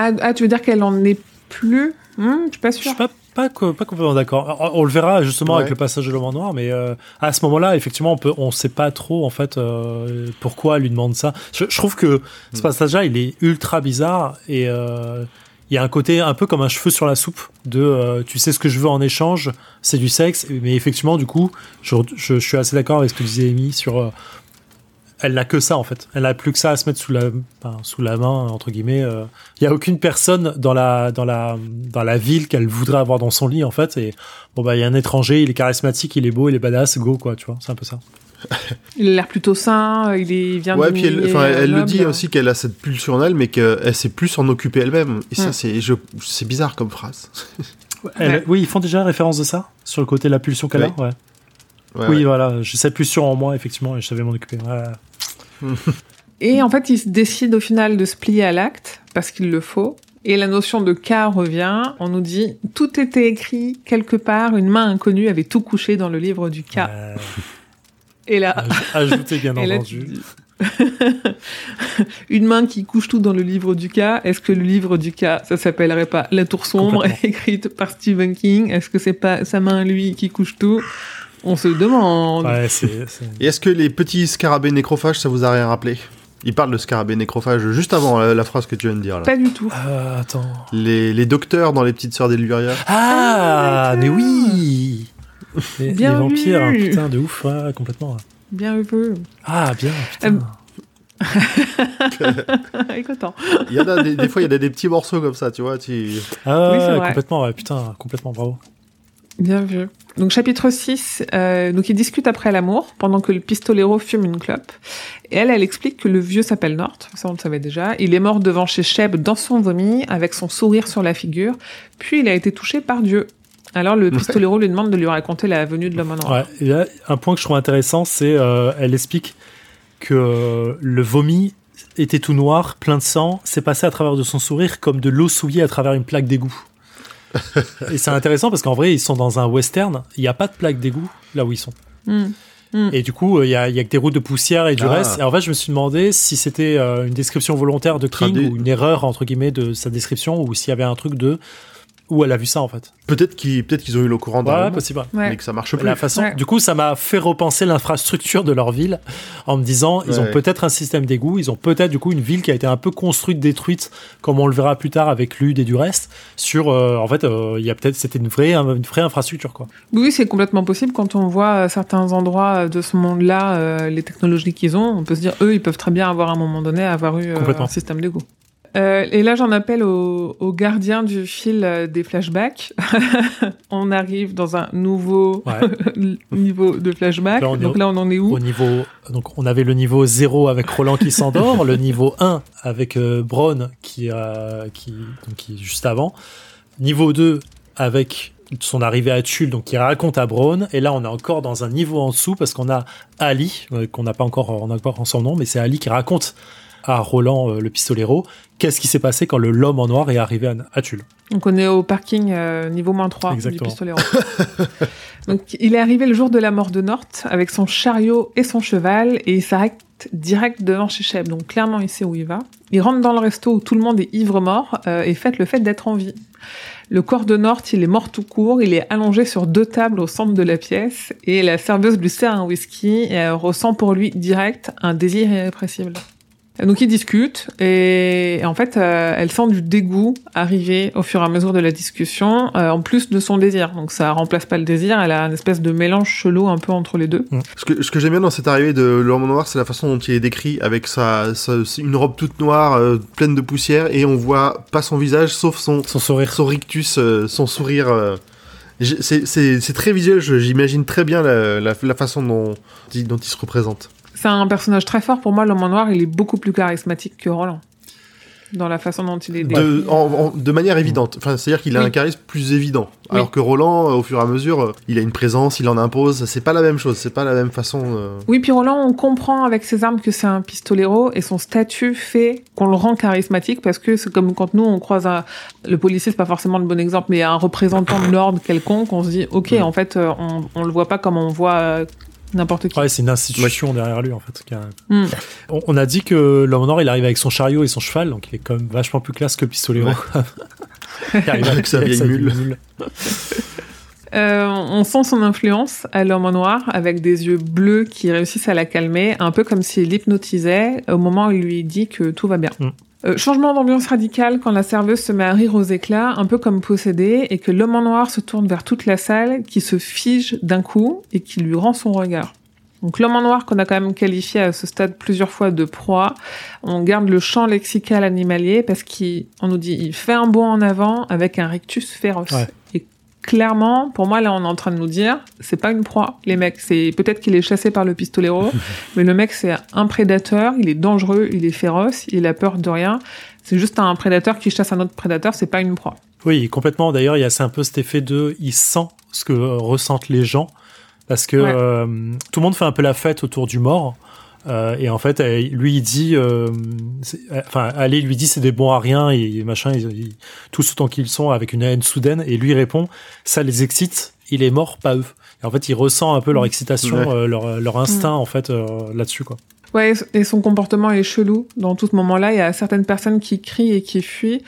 Ah, ah, tu veux dire qu'elle en est plus? Hmm, Je suis pas Je sûre. suis pas, pas, pas complètement d'accord. On, on le verra justement Ouais. avec le passage de l'homme en noir, mais euh, à ce moment-là, effectivement, on peut, on sait pas trop en fait euh, pourquoi elle lui demande ça. Je, je trouve que ce Mm. passage-là, il est ultra bizarre et euh, il y a un côté un peu comme un cheveu sur la soupe de euh, tu sais ce que je veux en échange, c'est du sexe, mais effectivement, du coup, je, je, je suis assez d'accord avec ce que disait Amy sur euh, elle n'a que ça en fait. Elle n'a plus que ça à se mettre sous la, enfin, sous la main entre guillemets. euh. Il y a aucune personne dans la dans la dans la ville qu'elle voudrait avoir dans son lit en fait. Et bon bah il y a un étranger, il est charismatique, il est beau, il est badass, go quoi, tu vois. C'est un peu ça. Il a l'air plutôt sain, il, est, il vient Ouais, de puis elle, euh, le dit aussi qu'elle a cette pulsion en elle, mais qu'elle sait plus s'en occuper elle-même. Et ça, Mm. c'est, je, c'est bizarre comme phrase. Elle- Ouais. Oui, ils font déjà référence de ça sur le côté de la pulsion qu'elle a. Ouais. Ouais, oui, ouais. voilà, je sais plus sûr en moi effectivement et je savais m'en occuper. Ouais. Et en fait, il se décide au final de se plier à l'acte, parce qu'il le faut. Et la notion de cas revient. On nous dit, tout était écrit quelque part, une main inconnue avait tout couché dans le livre du cas. Euh, Et là, aj- ajouté bien entendu. une main qui couche tout dans le livre du cas. Est-ce que le livre du cas, ça s'appellerait pas La Tour sombre, écrite par Stephen King? Est-ce que c'est pas sa main lui qui couche tout? On se le demande. Ouais, c'est. c'est- Et est-ce que les petits scarabées nécrophages, ça vous a rien rappelé? Il parle de scarabées nécrophages juste avant euh, la phrase que tu viens de dire. Là. Pas du tout. Euh, attends. Les, les docteurs dans les petites sœurs d'Eluria. Ah, Ah, mais oui Les, les Bien vampires, hein, vu. putain, de ouf, ouais, complètement. Bien vu. Ah, bien, putain. Euh. Il y en a des, des fois, il y a des, des petits morceaux comme ça, tu vois. Tu... ah, oui, vrai. complètement, ouais, putain, complètement, bravo. Bien vu. Donc chapitre 6, euh, donc ils discutent après l'amour, pendant que le pistolero fume une clope. Et elle, elle explique que le vieux s'appelle Nort, ça on le savait déjà. Il est mort devant chez Sheb dans son vomi, avec son sourire sur la figure, puis il a été touché par Dieu. Alors le pistolero lui demande de lui raconter la venue de l'homme en noir. Ouais, et là, un point que je trouve intéressant, c'est euh, elle explique que euh, le vomi était tout noir, plein de sang, c'est passé à travers de son sourire comme de l'eau souillée à travers une plaque d'égout. Et c'est intéressant parce qu'en vrai, ils sont dans un western, il n'y a pas de plaque d'égout là où ils sont. Hmm. Et du coup, euh, il y, a, il y a que des routes de poussière et du Ah. reste. Et en fait, je me suis demandé si c'était euh, une description volontaire de King Traduit. ou une erreur, entre guillemets, de sa description ou s'il y avait un truc de. Où elle a vu ça en fait. Peut-être qu'ils peut qu'ils ont eu le courant d'un Ouais, possible. Ouais. mais que ça marche plus. La façon, Ouais. du coup, ça m'a fait repenser l'infrastructure de leur ville en me disant, ils ont peut-être un système d'égout, ils ont peut-être du coup une ville qui a été un peu construite, détruite, comme on le verra plus tard avec Lude et du reste. Sur, euh, en fait, euh, il y a peut-être, c'était une vraie, une vraie infrastructure quoi. Oui, c'est complètement possible quand on voit euh, certains endroits euh, de ce monde-là, euh, les technologies qu'ils ont. On peut se dire, eux, ils peuvent très bien avoir à un moment donné avoir eu euh, un système d'égout. Euh, et là, j'en appelle au, au gardien du fil euh, des flashbacks. on arrive dans un nouveau Ouais. niveau de flashback. Là, Donc là, on en est où? Au niveau, donc on avait le niveau 0 avec Roland qui s'endort, le niveau 1 avec euh, Braun qui, qui, donc, qui est juste avant, niveau 2 avec son arrivée à Tulle, donc qui raconte à Braun, et là on est encore dans un niveau en dessous parce qu'on a Ali, euh, qu'on n'a pas encore, on pas encore son nom, mais c'est Ali qui raconte à Roland euh, le pistolero qu'est-ce qui s'est passé quand le l'homme en noir est arrivé à, Tulle? Donc on est au parking euh, niveau moins 3 Exactement. du pistolet. Donc il est arrivé le jour de la mort de Nort avec son chariot et son cheval et il s'arrête direct devant chez Sheb. Donc clairement il sait où il va. Il rentre dans le resto où tout le monde est ivre-mort euh, et fête le fait d'être en vie. Le corps de Nort, il est mort tout court, il est allongé sur deux tables au centre de la pièce et la serveuse lui sert un whisky et elle ressent pour lui direct un désir irrépressible. Donc ils discutent et en fait euh, elle sent du dégoût arriver au fur et à mesure de la discussion euh, en plus de son désir. Donc ça remplace pas le désir, elle a une espèce de mélange chelou un peu entre les deux. Ce que, ce que j'aime bien dans cette arrivée de l'homme noir, c'est la façon dont il est décrit avec sa, sa- une robe toute noire, euh, pleine de poussière, et on voit pas son visage, sauf son, Son sourire. son rictus, euh, son sourire. euh, c'est- c'est c'est très visuel, je- j'imagine très bien la, la, la façon dont, dont il se représente. C'est un personnage très fort pour moi, l'homme en noir, il est beaucoup plus charismatique que Roland. Dans la façon dont il est. De, en- en- de manière évidente. Enfin, C'est-à-dire qu'il a Oui. un charisme plus évident. Oui. Alors que Roland, euh, au fur et à mesure, euh, il a une présence, il en impose. C'est pas la même chose, c'est pas la même façon. euh. Oui, puis Roland, on comprend avec ses armes que c'est un pistolero et son statut fait qu'on le rend charismatique parce que c'est comme quand nous on croise un... le policier, c'est pas forcément le bon exemple, mais un représentant de l'ordre quelconque, on se dit ok, en fait, on, on le voit pas comme on voit n'importe qui. Ouais, c'est une institution derrière lui en fait. qui a- Hmm. On, on a dit que l'homme en or il arrive avec son chariot et son cheval, donc il est quand même vachement plus classe que le pistolero. il arrive Avec sa vieille mule. Euh, on sent son influence à l'homme en noir avec des yeux bleus qui réussissent à la calmer, un peu comme s'il l'hypnotisait au moment où il lui dit que tout va bien. Mm. Euh, changement d'ambiance radical quand la serveuse se met à rire aux éclats, un peu comme possédée, et que l'homme en noir se tourne vers toute la salle, qui se fige d'un coup et qui lui rend son regard. Donc l'homme en noir qu'on a quand même qualifié à ce stade plusieurs fois de proie, on garde le champ lexical animalier parce qu'on nous dit il fait un bond en avant avec un rictus féroce. Ouais. Et clairement, pour moi là on est en train de nous dire c'est pas une proie, les mecs, c'est peut-être qu'il est chassé par le pistolero, mais le mec c'est un prédateur, il est dangereux, il est féroce, il a peur de rien. C'est juste un prédateur qui chasse un autre prédateur, c'est pas une proie. Oui, complètement. D'ailleurs, il y a un peu cet effet de il sent ce que ressentent les gens parce que Ouais. euh, tout le monde fait un peu la fête autour du mort. Euh, et en fait, lui, il dit, euh, euh, enfin, Ali lui dit c'est des bons à rien et machin, ils, ils- tous autant qu'ils sont avec une haine soudaine. Et lui répond, ça les excite, il est mort, pas eux. Et en fait, il ressent un peu leur excitation, Ouais. euh, leur, leur instinct en fait euh, là-dessus quoi. Ouais, et son comportement est chelou. Dans tout ce moment-là, il y a certaines personnes qui crient et qui fuient.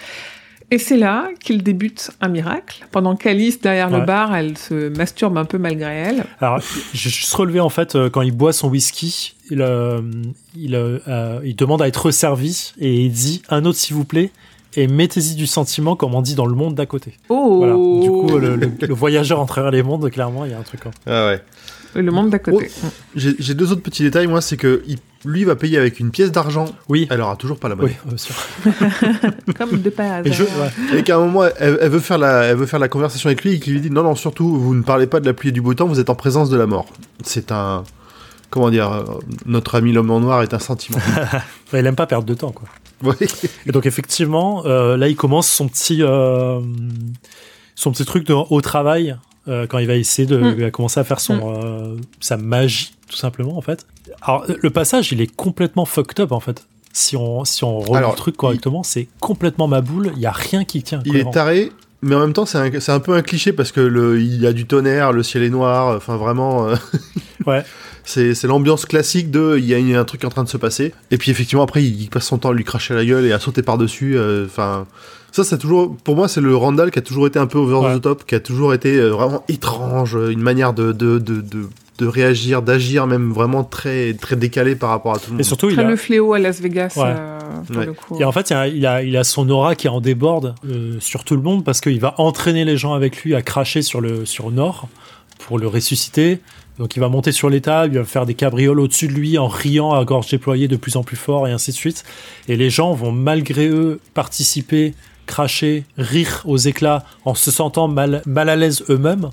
Et c'est là qu'il débute un miracle. Pendant qu'Alice, derrière le bar, elle se masturbe un peu malgré elle. Alors, j'ai juste relevé en fait quand il boit son whisky, il, euh, il, euh, euh, il demande à être resservi et il dit un autre s'il vous plaît et mettez-y du sentiment comme on dit dans le monde d'à côté. Oh Voilà. Du coup, le, le- le voyageur en travers les mondes, clairement, il y a un truc. hein. Ah ouais. Le monde d'à côté. J'ai j'ai deux autres petits détails, moi, c'est que il- lui va payer avec une pièce d'argent. Oui. Elle aura toujours pas la Oui, monnaie. bien sûr. Comme de par Et je- hasard. ouais. Et qu'à un moment, elle, elle veut faire la, elle veut faire la conversation avec lui et qu'il lui dit non, non, surtout, vous ne parlez pas de la pluie et du beau temps, vous êtes en présence de la mort. C'est un, comment dire, euh, notre ami l'homme en noir est un sentiment. Il aime pas perdre de temps, quoi. Ouais. Et donc effectivement, euh, là, il commence son petit, euh, son petit truc de, au travail euh, quand il va essayer de, Mm. il va commencer à faire son, euh, sa magie, tout simplement, en fait. Alors, le passage, il est complètement fucked up, en fait. Si on, si on Alors, le truc correctement, c'est complètement ma boule. Il y a rien qui tient. Il est taré, mais en même temps, c'est un, c'est un peu un cliché parce que le, il y a du tonnerre, le ciel est noir, enfin vraiment. euh, Ouais. C'est c'est l'ambiance classique de il y a une- un truc en train de se passer. Et puis effectivement, après, il passe son temps à lui cracher la gueule et à sauter par-dessus. euh, Enfin. ça, c'est toujours. Pour moi, c'est le Randall qui a toujours été un peu over Ouais. the top, qui a toujours été euh, vraiment étrange, euh, une manière de, de, de, de, de réagir, d'agir, même vraiment très, très décalé par rapport à tout le monde. Et surtout, il a, le fléau à Las Vegas, Ouais. euh, pour Ouais. le coup. Et en fait, il a, il a, il a son aura qui en déborde euh, sur tout le monde parce qu'il va entraîner les gens avec lui à cracher sur le sur Nord pour le ressusciter. Donc il va monter sur l'état, il va faire des cabrioles au-dessus de lui en riant à gorge déployée de plus en plus fort et ainsi de suite. Et les gens vont malgré eux participer, cracher, rire aux éclats en se sentant mal, à l'aise eux-mêmes.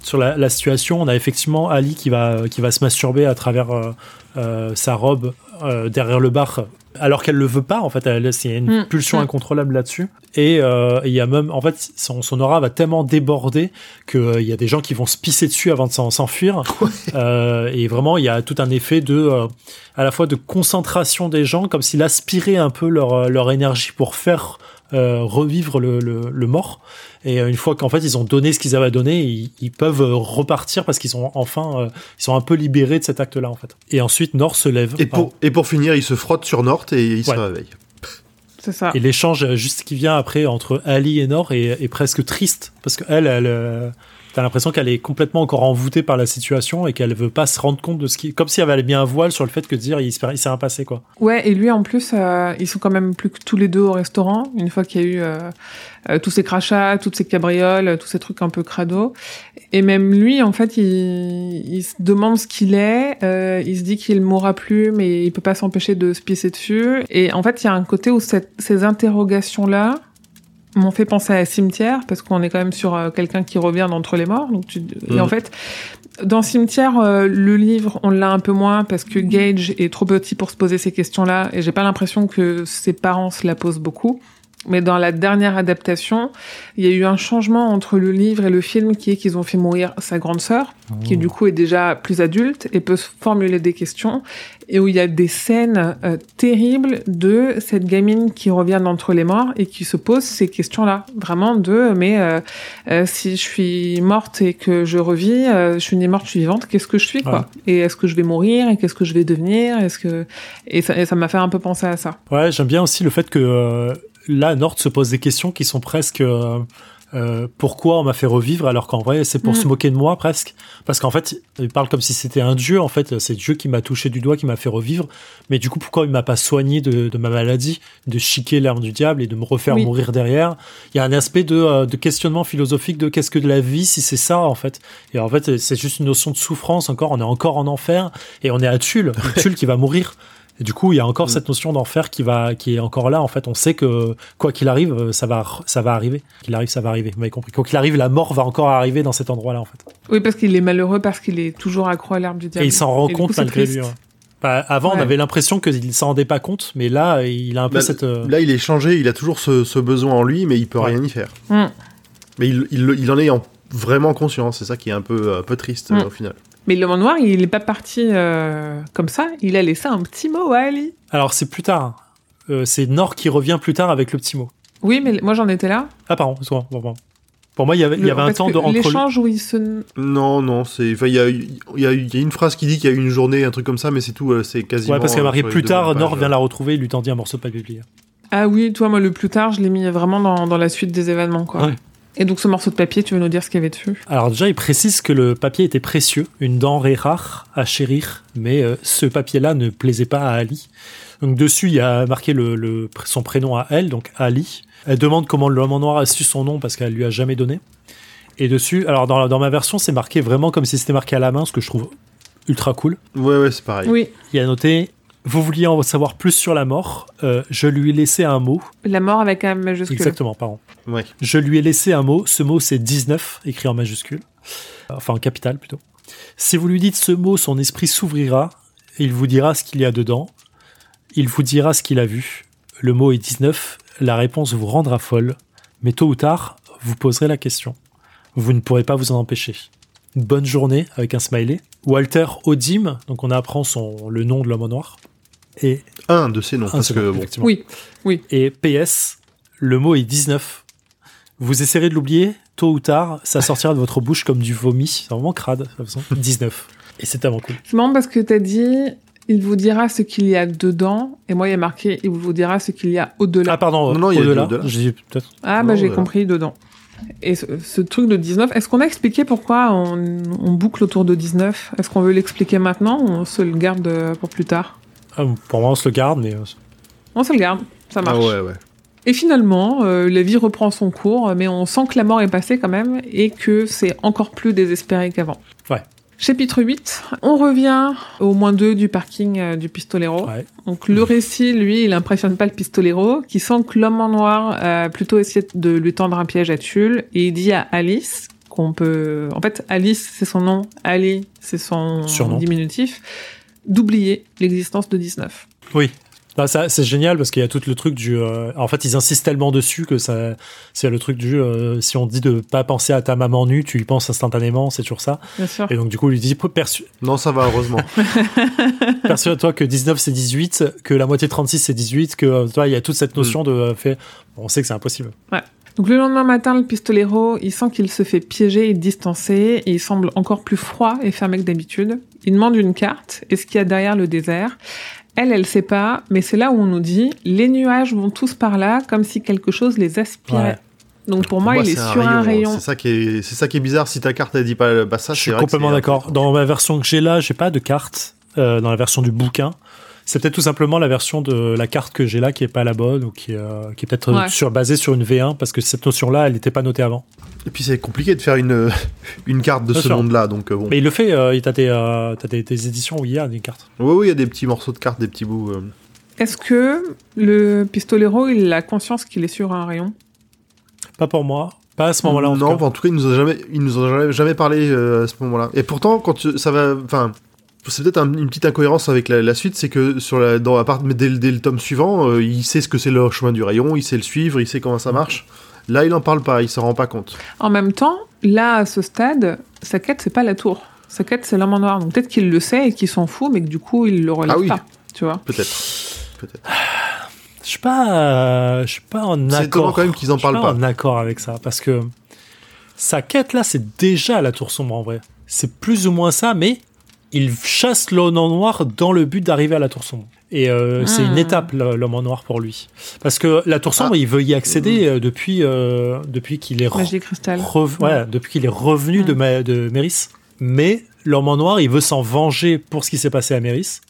Sur la, la situation, on a effectivement Ali qui va, qui va se masturber à travers euh, euh, sa robe euh, derrière le bar alors qu'elle le veut pas en fait elle c'est une Mm. pulsion Mm. incontrôlable là-dessus et euh, il y a même en fait son, son aura va tellement déborder que euh, il y a des gens qui vont se pisser dessus avant de s'en- s'enfuir Euh, et vraiment il y a tout un effet de euh, à la fois de concentration des gens comme s'il aspirait un peu leur leur énergie pour faire revivre le, le, le mort et euh, une fois qu'en fait ils ont donné ce qu'ils avaient à donner ils, ils peuvent euh, repartir parce qu'ils sont enfin euh, ils sont un peu libérés de cet acte là en fait et ensuite Nord se lève Et pour, et pour finir, il se frotte sur Nort et il Ouais. se réveille. C'est ça. Et l'échange euh, juste qui vient après entre Ali et Nord est, est presque triste parce que elle, elle euh, t'as l'impression qu'elle est complètement encore envoûtée par la situation et qu'elle veut pas se rendre compte de ce qui, comme si elle avait mis un voile sur le fait que dire il, se- il s'est rien passé quoi. Ouais, et lui en plus, euh, ils sont quand même plus que tous les deux au restaurant, une fois qu'il y a eu euh, euh, tous ces crachats, toutes ces cabrioles, tous ces trucs un peu crado. Et même lui, en fait, il, il se demande ce qu'il est, euh, il se dit qu'il mourra plus, mais il peut pas s'empêcher de se pisser dessus. Et en fait, il y a un côté où cette- ces interrogations-là m'ont fait penser à Cimetière, parce qu'on est quand même sur euh, quelqu'un qui revient d'entre les morts. Donc tu... Et en fait, dans Cimetière, euh, le livre, on l'a un peu moins parce que Gage est trop petit pour se poser ces questions-là et j'ai pas l'impression que ses parents se la posent beaucoup. Mais dans la dernière adaptation, il y a eu un changement entre le livre et le film qui est qu'ils ont fait mourir sa grande sœur, qui du coup est déjà plus adulte et peut se formuler des questions, et où il y a des scènes euh, terribles de cette gamine qui revient d'entre les morts et qui se pose ces questions-là, vraiment de mais euh, euh, si je suis morte et que je revis, euh, je suis ni morte, je suis vivante, qu'est-ce que je suis quoi? Et est-ce que je vais mourir Et qu'est-ce que je vais devenir? Est-ce que et ça et ça m'a fait un peu penser à ça. Ouais, j'aime bien aussi le fait que euh, là Nord se pose des questions qui sont presque euh, euh, pourquoi on m'a fait revivre alors qu'en vrai c'est pour Mm. se moquer de moi presque. Parce qu'en fait il parle comme si c'était un dieu en fait. C'est Dieu qui m'a touché du doigt qui m'a fait revivre. Mais du coup pourquoi il m'a pas soigné de, de ma maladie de chiquer l'arme du diable et de me refaire Oui. mourir derrière? Il y a un aspect de, euh, de questionnement philosophique de qu'est-ce que de la vie si c'est ça en fait. Et en fait c'est juste une notion de souffrance encore. On est encore en enfer et on est à Tulle. Tulle qui va mourir et du coup, il y a encore Mm. cette notion d'enfer qui va, qui est encore là. En fait, on sait que quoi qu'il arrive, euh, ça va, ça va arriver. Qu'il arrive, ça va arriver. Vous m'avez compris. Quoi qu'il arrive, la mort va encore arriver dans cet endroit-là, en fait. Oui, parce qu'il est malheureux parce qu'il est toujours accro à l'arme du diable. Et il s'en rend compte coup, malgré triste. lui. ouais. Bah, avant, on avait l'impression qu'il s'en rendait pas compte, mais là, il a un peu Bah, cette. euh, Là, il est changé, il a toujours ce, ce besoin en lui, mais il peut Ouais. rien y faire. Mm. Mais il, il, il en est en vraiment conscient, c'est ça qui est un peu, un peu triste Mm. euh, au final. Mais le noir, il n'est pas parti euh, comme ça. Il a laissé un petit mot à Ali. Alors, c'est plus tard. Euh, c'est Nord qui revient plus tard avec le petit mot. Oui, mais moi j'en étais là. Ah, pardon. excuse-moi, bon, bon. Pour moi, il y avait, il y avait un temps de, entre. L'échange où il se. Non, non, c'est, enfin, il y a, il y, a, il y a une phrase qui dit qu'il y a eu une journée, un truc comme ça, mais c'est tout, euh, c'est quasiment. Ouais, parce qu'elle les plus tard. Nord vient la retrouver, il lui tendit un morceau de papier plié. Ah oui, toi, moi le plus tard, je l'ai mis vraiment dans, dans la suite des événements, quoi. Ouais. Et donc ce morceau de papier, tu veux nous dire ce qu'il y avait dessus? Alors déjà, il précise que le papier était précieux, une denrée rare à chérir, mais euh, ce papier-là ne plaisait pas à Ali. Donc dessus, il y a marqué le, le- son prénom à elle, donc Ali. Elle demande comment l'homme en noir a su son nom parce qu'elle lui a jamais donné. Et dessus, alors dans, dans ma version, c'est marqué vraiment comme si c'était marqué à la main, ce que je trouve ultra cool. Ouais, ouais, c'est pareil. Oui, Il y a noté Vous vouliez en savoir plus sur la mort Euh, Je lui ai laissé un mot. la mort avec un majuscule. Exactement, pardon. Ouais. Je lui ai laissé un mot. Ce mot, c'est 19, écrit en majuscule. Enfin, en capital plutôt. Si vous lui dites ce mot, son esprit s'ouvrira. et Il vous dira ce qu'il y a dedans. Il vous dira ce qu'il a vu. Le mot est 19. La réponse vous rendra folle. Mais tôt ou tard, vous poserez la question. Vous ne pourrez pas vous en empêcher. Bonne journée avec un smiley. Walter Odim, donc on apprend son, le nom de l'homme en noir. Et Un de ces noms, parce que bon. effectivement. Oui, Et PS, le mot est 19. Vous essaierez de l'oublier, tôt ou tard, ça sortira de votre bouche comme du vomi. C'est vraiment crade, de toute façon. 19. Et c'est tellement cool. C'est marrant parce que t'as dit, il vous dira ce qu'il y a dedans, et moi il y a marqué, il vous dira ce qu'il y a au-delà. Ah, pardon, Non, non, il y a au-delà. J'ai peut-être. Ah, bah j'ai euh, compris dedans. Et ce, ce truc de 19, est-ce qu'on a expliqué pourquoi on, on boucle autour de 19 Est-ce qu'on veut l'expliquer maintenant ou on se le garde euh, pour plus tard? Ah, pour moi, on se le garde, mais. euh, On se le garde, ça marche. Ah ouais, ouais. Et finalement, euh, la vie reprend son cours, mais on sent que la mort est passée quand même et que c'est encore plus désespéré qu'avant. Ouais. Chapitre 8, on revient au moins 2 du parking euh, du Pistolero. Ouais. Donc le récit, lui, il impressionne pas le Pistolero, qui sent que l'homme en noir a plutôt essayé de lui tendre un piège à Tulle, et il dit à Alice qu'on peut... En fait, Alice, c'est son nom, Ali, c'est son Surnom. diminutif, d'oublier l'existence de 19. Oui. Ah, ça, c'est génial parce qu'il y a tout le truc du. euh, en fait, ils insistent tellement dessus que ça, c'est le truc du. euh, si on te dit de pas penser à ta maman nue, tu y penses instantanément, c'est toujours ça. Bien sûr. Et donc, du coup, il lui dit perçu- Non, ça va, heureusement. persuade-toi que 19 c'est 18, que la moitié de 36 c'est 18, que euh, toi, il y a toute cette notion de euh, fait. bon, on sait que c'est impossible. Donc le lendemain matin, le pistolero, il sent qu'il se fait piéger et distancer, et il semble encore plus froid et fermé que d'habitude. Il demande une carte et ce qu'il y a derrière le désert? Elle, elle sait pas, mais c'est là où on nous dit les nuages vont tous par là, comme si quelque chose les aspirait. Ouais. Donc pour moi, Moi, il est sur un rayon. C'est ça qui est, c'est ça qui est bizarre. Si ta carte elle dit pas bah ça, Je c'est suis complètement d'accord. Dans ma version que j'ai là, j'ai pas de carte. euh, dans la version du bouquin. C'est peut-être tout simplement la version de la carte que j'ai là qui est pas la bonne ou qui, euh, qui est peut-être Ouais. sur, basée sur une V1 parce que cette notion-là, elle n'était pas notée avant. Et puis c'est compliqué de faire une une carte de Bien ce sûr. monde-là, donc euh, bon. Mais il le fait, euh, t'as des, euh, t'as des, des éditions où il y a des cartes. Oui, oui, il y a des petits morceaux de cartes, des petits bouts. euh. Est-ce que le pistolero, il a conscience qu'il est sur un rayon? Pas pour moi. Pas à ce moment-là en non, tout enfin, en tout cas, il nous a jamais, il nous a jamais, jamais parlé euh, à ce moment-là. Et pourtant, quand tu- ça va, enfin, c'est peut-être un- une petite incohérence avec la, la suite, c'est que sur la, dans la part, mais dès, le- dès le tome suivant, euh, il sait ce que c'est le chemin du rayon, il sait le suivre, il sait comment ça marche. Là, il en parle pas, il s'en rend pas compte. En même temps, là, à ce stade, sa quête, c'est pas la tour. Sa quête, c'est l'homme en noir. Donc peut-être qu'il le sait et qu'il s'en fout, mais que du coup, il le relève Ah oui. pas. Tu vois Peut-être. Peut-être. Je suis pas, euh, je suis pas en C'est étonnant accord. quand même qu'ils en Je suis parlent pas. en accord avec ça parce que sa quête là, c'est déjà la tour sombre en vrai. C'est plus ou moins ça, mais il chasse l'homme en noir dans le but d'arriver à la tour sombre. Et euh, c'est une Hmm. étape l'homme en noir pour lui, parce que la tour sombre, Ah. il veut y accéder euh, depuis euh, depuis qu'il est re- Magie cristal. rev- ouais, depuis qu'il est revenu Mm. de, Ma- de Méris. Mais l'homme en noir, il veut s'en venger pour ce qui s'est passé à Méris.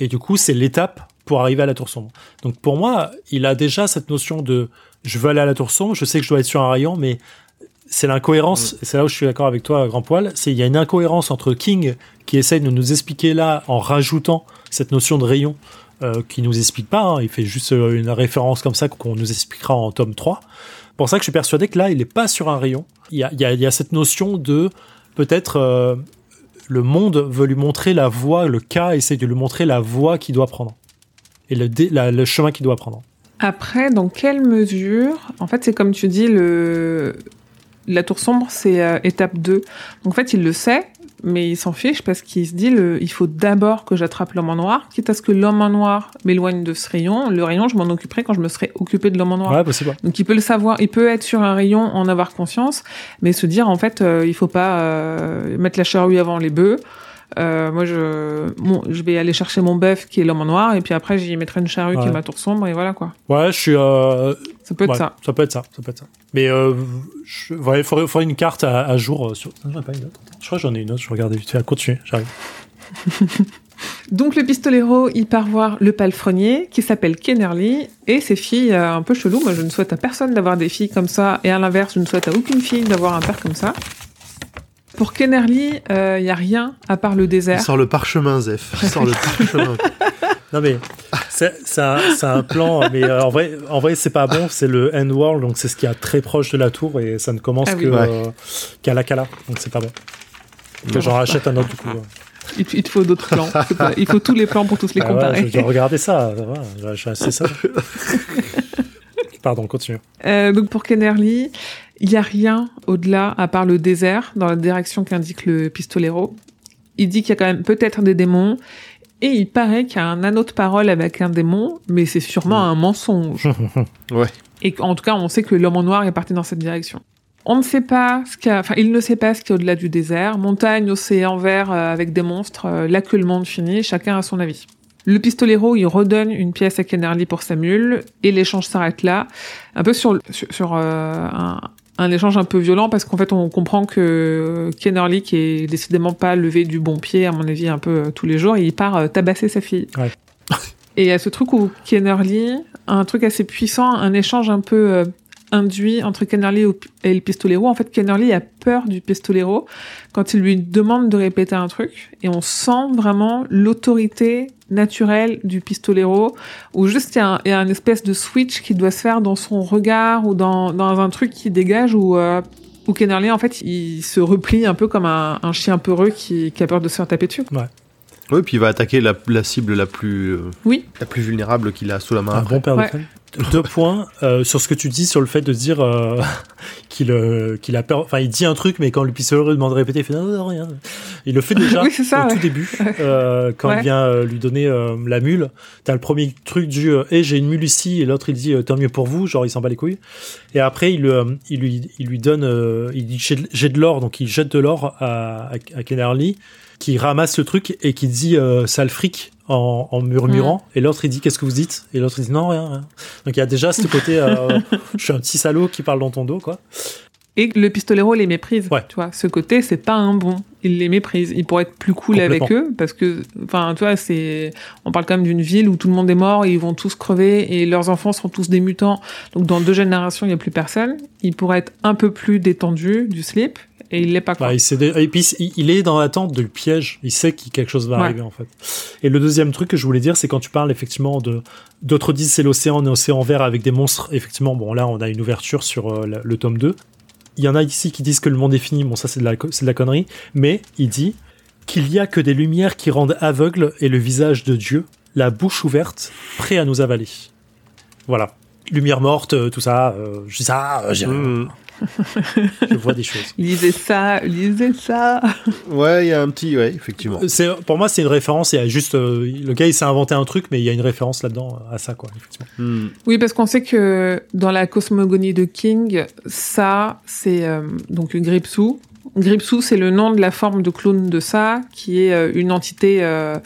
Et du coup, c'est l'étape pour arriver à la tour sombre. Donc pour moi, il a déjà cette notion de je veux aller à la tour sombre, je sais que je dois être sur un rayon, mais c'est l'incohérence, et c'est là où je suis d'accord avec toi, Grand Poil, c'est il y a une incohérence entre King qui essaye de nous expliquer là en rajoutant cette notion de rayon euh, qui nous explique pas, hein, il fait juste euh, une référence comme ça qu'on nous expliquera en tome 3. Pour ça que je suis persuadé que là, il n'est pas sur un rayon. Il y a, il y a- il y a cette notion de peut-être euh, le monde veut lui montrer la voie, le cas essaie de lui montrer la voie qu'il doit prendre et le, dé- la- le chemin qu'il doit prendre. Après, dans quelle mesure En fait, c'est comme tu dis, le... la tour sombre, c'est euh, étape 2. Donc en fait, il le sait, mais il s'en fiche parce qu'il se dit le... il faut d'abord que j'attrape l'homme en noir, quitte à ce que l'homme en noir m'éloigne de ce rayon. Le rayon, je m'en occuperai quand je me serai occupé de l'homme en noir. Ouais, possible. Donc il peut le savoir, il peut être sur un rayon, en avoir conscience, mais se dire en fait, euh, il faut pas euh, mettre la charrue avant les bœufs. Euh, moi, je, mon- je vais aller chercher mon bœuf qui est l'homme en noir, et puis après, j'y mettrai une charrue qui est ma tour sombre, et voilà quoi. Ouais, je suis. euh, Ça peut être ouais, ça. Ça peut être ça. Ça peut être ça. Mais euh, je, ouais, il faudrait, faudrait une carte à, à jour sur. Non, j'en ai pas une autre. Je crois que j'en ai une autre. Je regardais vite fait. Continue. J'arrive. Donc le pistolero, il part voir le palefrenier qui s'appelle Kennerly et ses filles euh, un peu chelou. Moi, je ne souhaite à personne d'avoir des filles comme ça et à l'inverse, je ne souhaite à aucune fille d'avoir un père comme ça. Pour Kennerly, il y a rien à part le Il désert. sort le parchemin, Zef. Il sort le parchemin. Non mais c'est c'est un, c'est un plan, mais euh, en vrai, en vrai c'est pas bon. C'est le end world, donc c'est ce qui est très proche de la tour et ça ne commence Ah oui. que Ouais. euh, qu'à la cala, donc c'est pas bon. Que j'en rachète un autre du coup. ouais. Il, te- il te faut d'autres plans. C'est il faut tous les plans pour tous les Ah ouais, comparer. je dois regarder ça. assez ça. Pardon, continue. Euh, donc pour Kennerly, il n'y a rien au-delà à part le désert dans la direction qu'indique le pistolero. Il dit qu'il y a quand même peut-être des démons et il paraît qu'il y a un anneau de parole avec un démon, mais c'est sûrement un mensonge. Ouais. Et en tout cas, on sait que l'homme en noir est parti dans cette direction. On ne sait pas ce qu'il y a, enfin, il ne sait pas ce qu'il y a au-delà du désert. Montagne, océan vert euh, avec des monstres, euh, là que le monde finit, chacun a son avis. Le pistolero, il redonne une pièce à Kennerly pour sa mule et l'échange s'arrête là. Un peu sur, sur, sur, euh, un, un échange un peu violent parce qu'en fait on comprend que Kennerly qui est décidément pas levé du bon pied à mon avis un peu euh, tous les jours il part euh, tabasser sa fille Ouais. et il y a ce truc où Kennerly un truc assez puissant un échange un peu euh, induit entre Kennerly et le pistolero en fait Kennerly a peur du pistolero quand il lui demande de répéter un truc et on sent vraiment l'autorité naturelle du pistolero ou juste il y, a un- il y a un espèce de switch qui doit se faire dans son regard ou dans, dans un truc qui dégage où euh, où Kennerly en fait il se replie un peu comme un, un chien peureux qui, qui a peur de se faire taper dessus. Oui, puis il va attaquer la, la cible la plus, euh, Oui. la plus vulnérable qu'il a sous la main. Un après. bon père Ouais. de famille. Deux points euh, sur ce que tu dis sur le fait de dire euh, qu'il euh, qu'il a peur. Enfin, il dit un truc, mais quand le pistolet lui demande de répéter, il fait non, non, rien. Il le fait déjà Oui, c'est ça, au ouais. tout début, euh, quand Ouais. il vient euh, lui donner euh, la mule. T'as le premier truc du euh, hey, j'ai une mule ici, et l'autre il dit tant mieux pour vous, genre il s'en bat les couilles. Et après, il, euh, il, lui, il lui donne, euh, il dit j'ai de- j'ai de l'or, donc il jette de l'or à, à, à Kennerly, qui ramasse le truc et qui dit euh, sale fric en, en murmurant. Et l'autre il dit qu'est-ce que vous dites? Et l'autre il dit non, rien, rien. Donc il y a déjà ce côté, euh, je suis un petit salaud qui parle dans ton dos, quoi. Et le pistolero les méprise. Ouais. Tu vois, ce côté, c'est pas un bon. Il les méprise. Il pourrait être plus cool avec eux parce que, enfin, tu vois, c'est, on parle quand même d'une ville où tout le monde est mort et ils vont tous crever et leurs enfants sont tous des mutants. Donc dans deux générations, il y a plus personne. Il pourrait être un peu plus détendu du slip et il l'est pas quoi. Bah, il sait Et puis il est dans l'attente du piège. Il sait que quelque chose va Ouais. arriver en fait. Et le deuxième truc que je voulais dire, c'est quand tu parles effectivement de d'autres disent c'est l'océan, un océan vert avec des monstres. Effectivement, bon là on a une ouverture sur euh, le, le tome 2. Il y en a ici qui disent que le monde est fini. Bon ça c'est de la c'est de la connerie. Mais il dit qu'il y a que des lumières qui rendent aveugle et le visage de Dieu, la bouche ouverte, prêt à nous avaler. Voilà. Lumière morte, euh, tout ça. euh, je dis ça, euh, j'ai. Mmh. Je vois des choses. Lisez ça, lisez ça. Ouais, il y a un petit, ouais, effectivement. C'est pour moi c'est une référence. Il y a juste euh, le gars il s'est inventé un truc, mais il y a une référence là-dedans à ça quoi. Effectivement. Mmh. Oui, parce qu'on sait que dans la cosmogonie de King, ça, c'est euh, donc Gripsou. Gripsou, c'est le nom de la forme de clone de ça, qui est euh, une entité euh,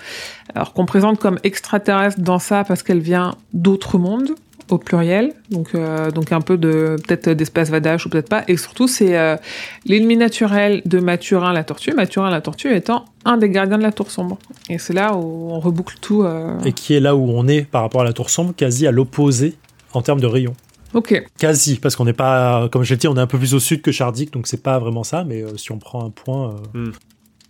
alors qu'on présente comme extraterrestre dans ça parce qu'elle vient d'autres mondes au pluriel, donc euh, donc un peu de peut-être d'espace Vadash ou peut-être pas, et surtout c'est euh, l'ennemi naturel de Mathurin la tortue, Mathurin la tortue étant un des gardiens de la tour sombre, et c'est là où on reboucle tout. euh, Et qui est là où on est par rapport à la tour sombre, quasi à l'opposé en termes de rayon. Ok. Quasi, parce qu'on n'est pas, comme je l'ai dit, on est un peu plus au sud que Chardic, donc c'est pas vraiment ça. Mais euh, si on prend un point, euh,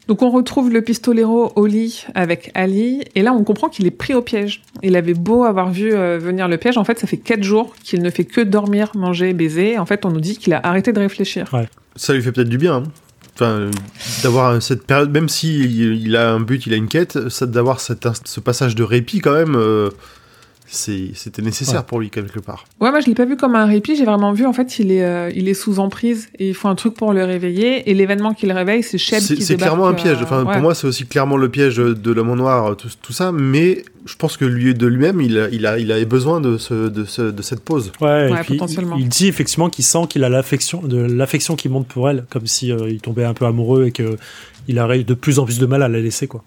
Donc on retrouve le pistolero au lit avec Ali, et là on comprend qu'il est pris au piège. Il avait beau avoir vu euh, venir le piège, en fait ça fait quatre jours qu'il ne fait que dormir, manger, baiser. En fait on nous dit qu'il a arrêté de réfléchir. Ça lui fait peut-être du bien. hein. Enfin, d'avoir euh, cette période, même si il a un but, il a une quête, ça d'avoir cet ce passage de répit quand même, euh, c'était nécessaire Ouais. pour lui quelque part. Ouais, moi je l'ai pas vu comme un répit, j'ai vraiment vu en fait il est euh, il est sous emprise et il faut un truc pour le réveiller et l'événement qui le réveille c'est C'est qui c'est clairement un euh, piège. Enfin, ouais. pour moi, c'est aussi clairement le piège de l'homme en noir, tout, tout ça. Mais je pense que lui de lui-même, il a, il a, il avait besoin de, ce, de, ce, de cette pause. ouais. Ouais, et puis, potentiellement. il, dit effectivement qu'il sent qu'il a l'affection, de l'affection qui monte pour elle, comme si euh, il tombait un peu amoureux et que il aurait de plus en plus de mal à la laisser quoi.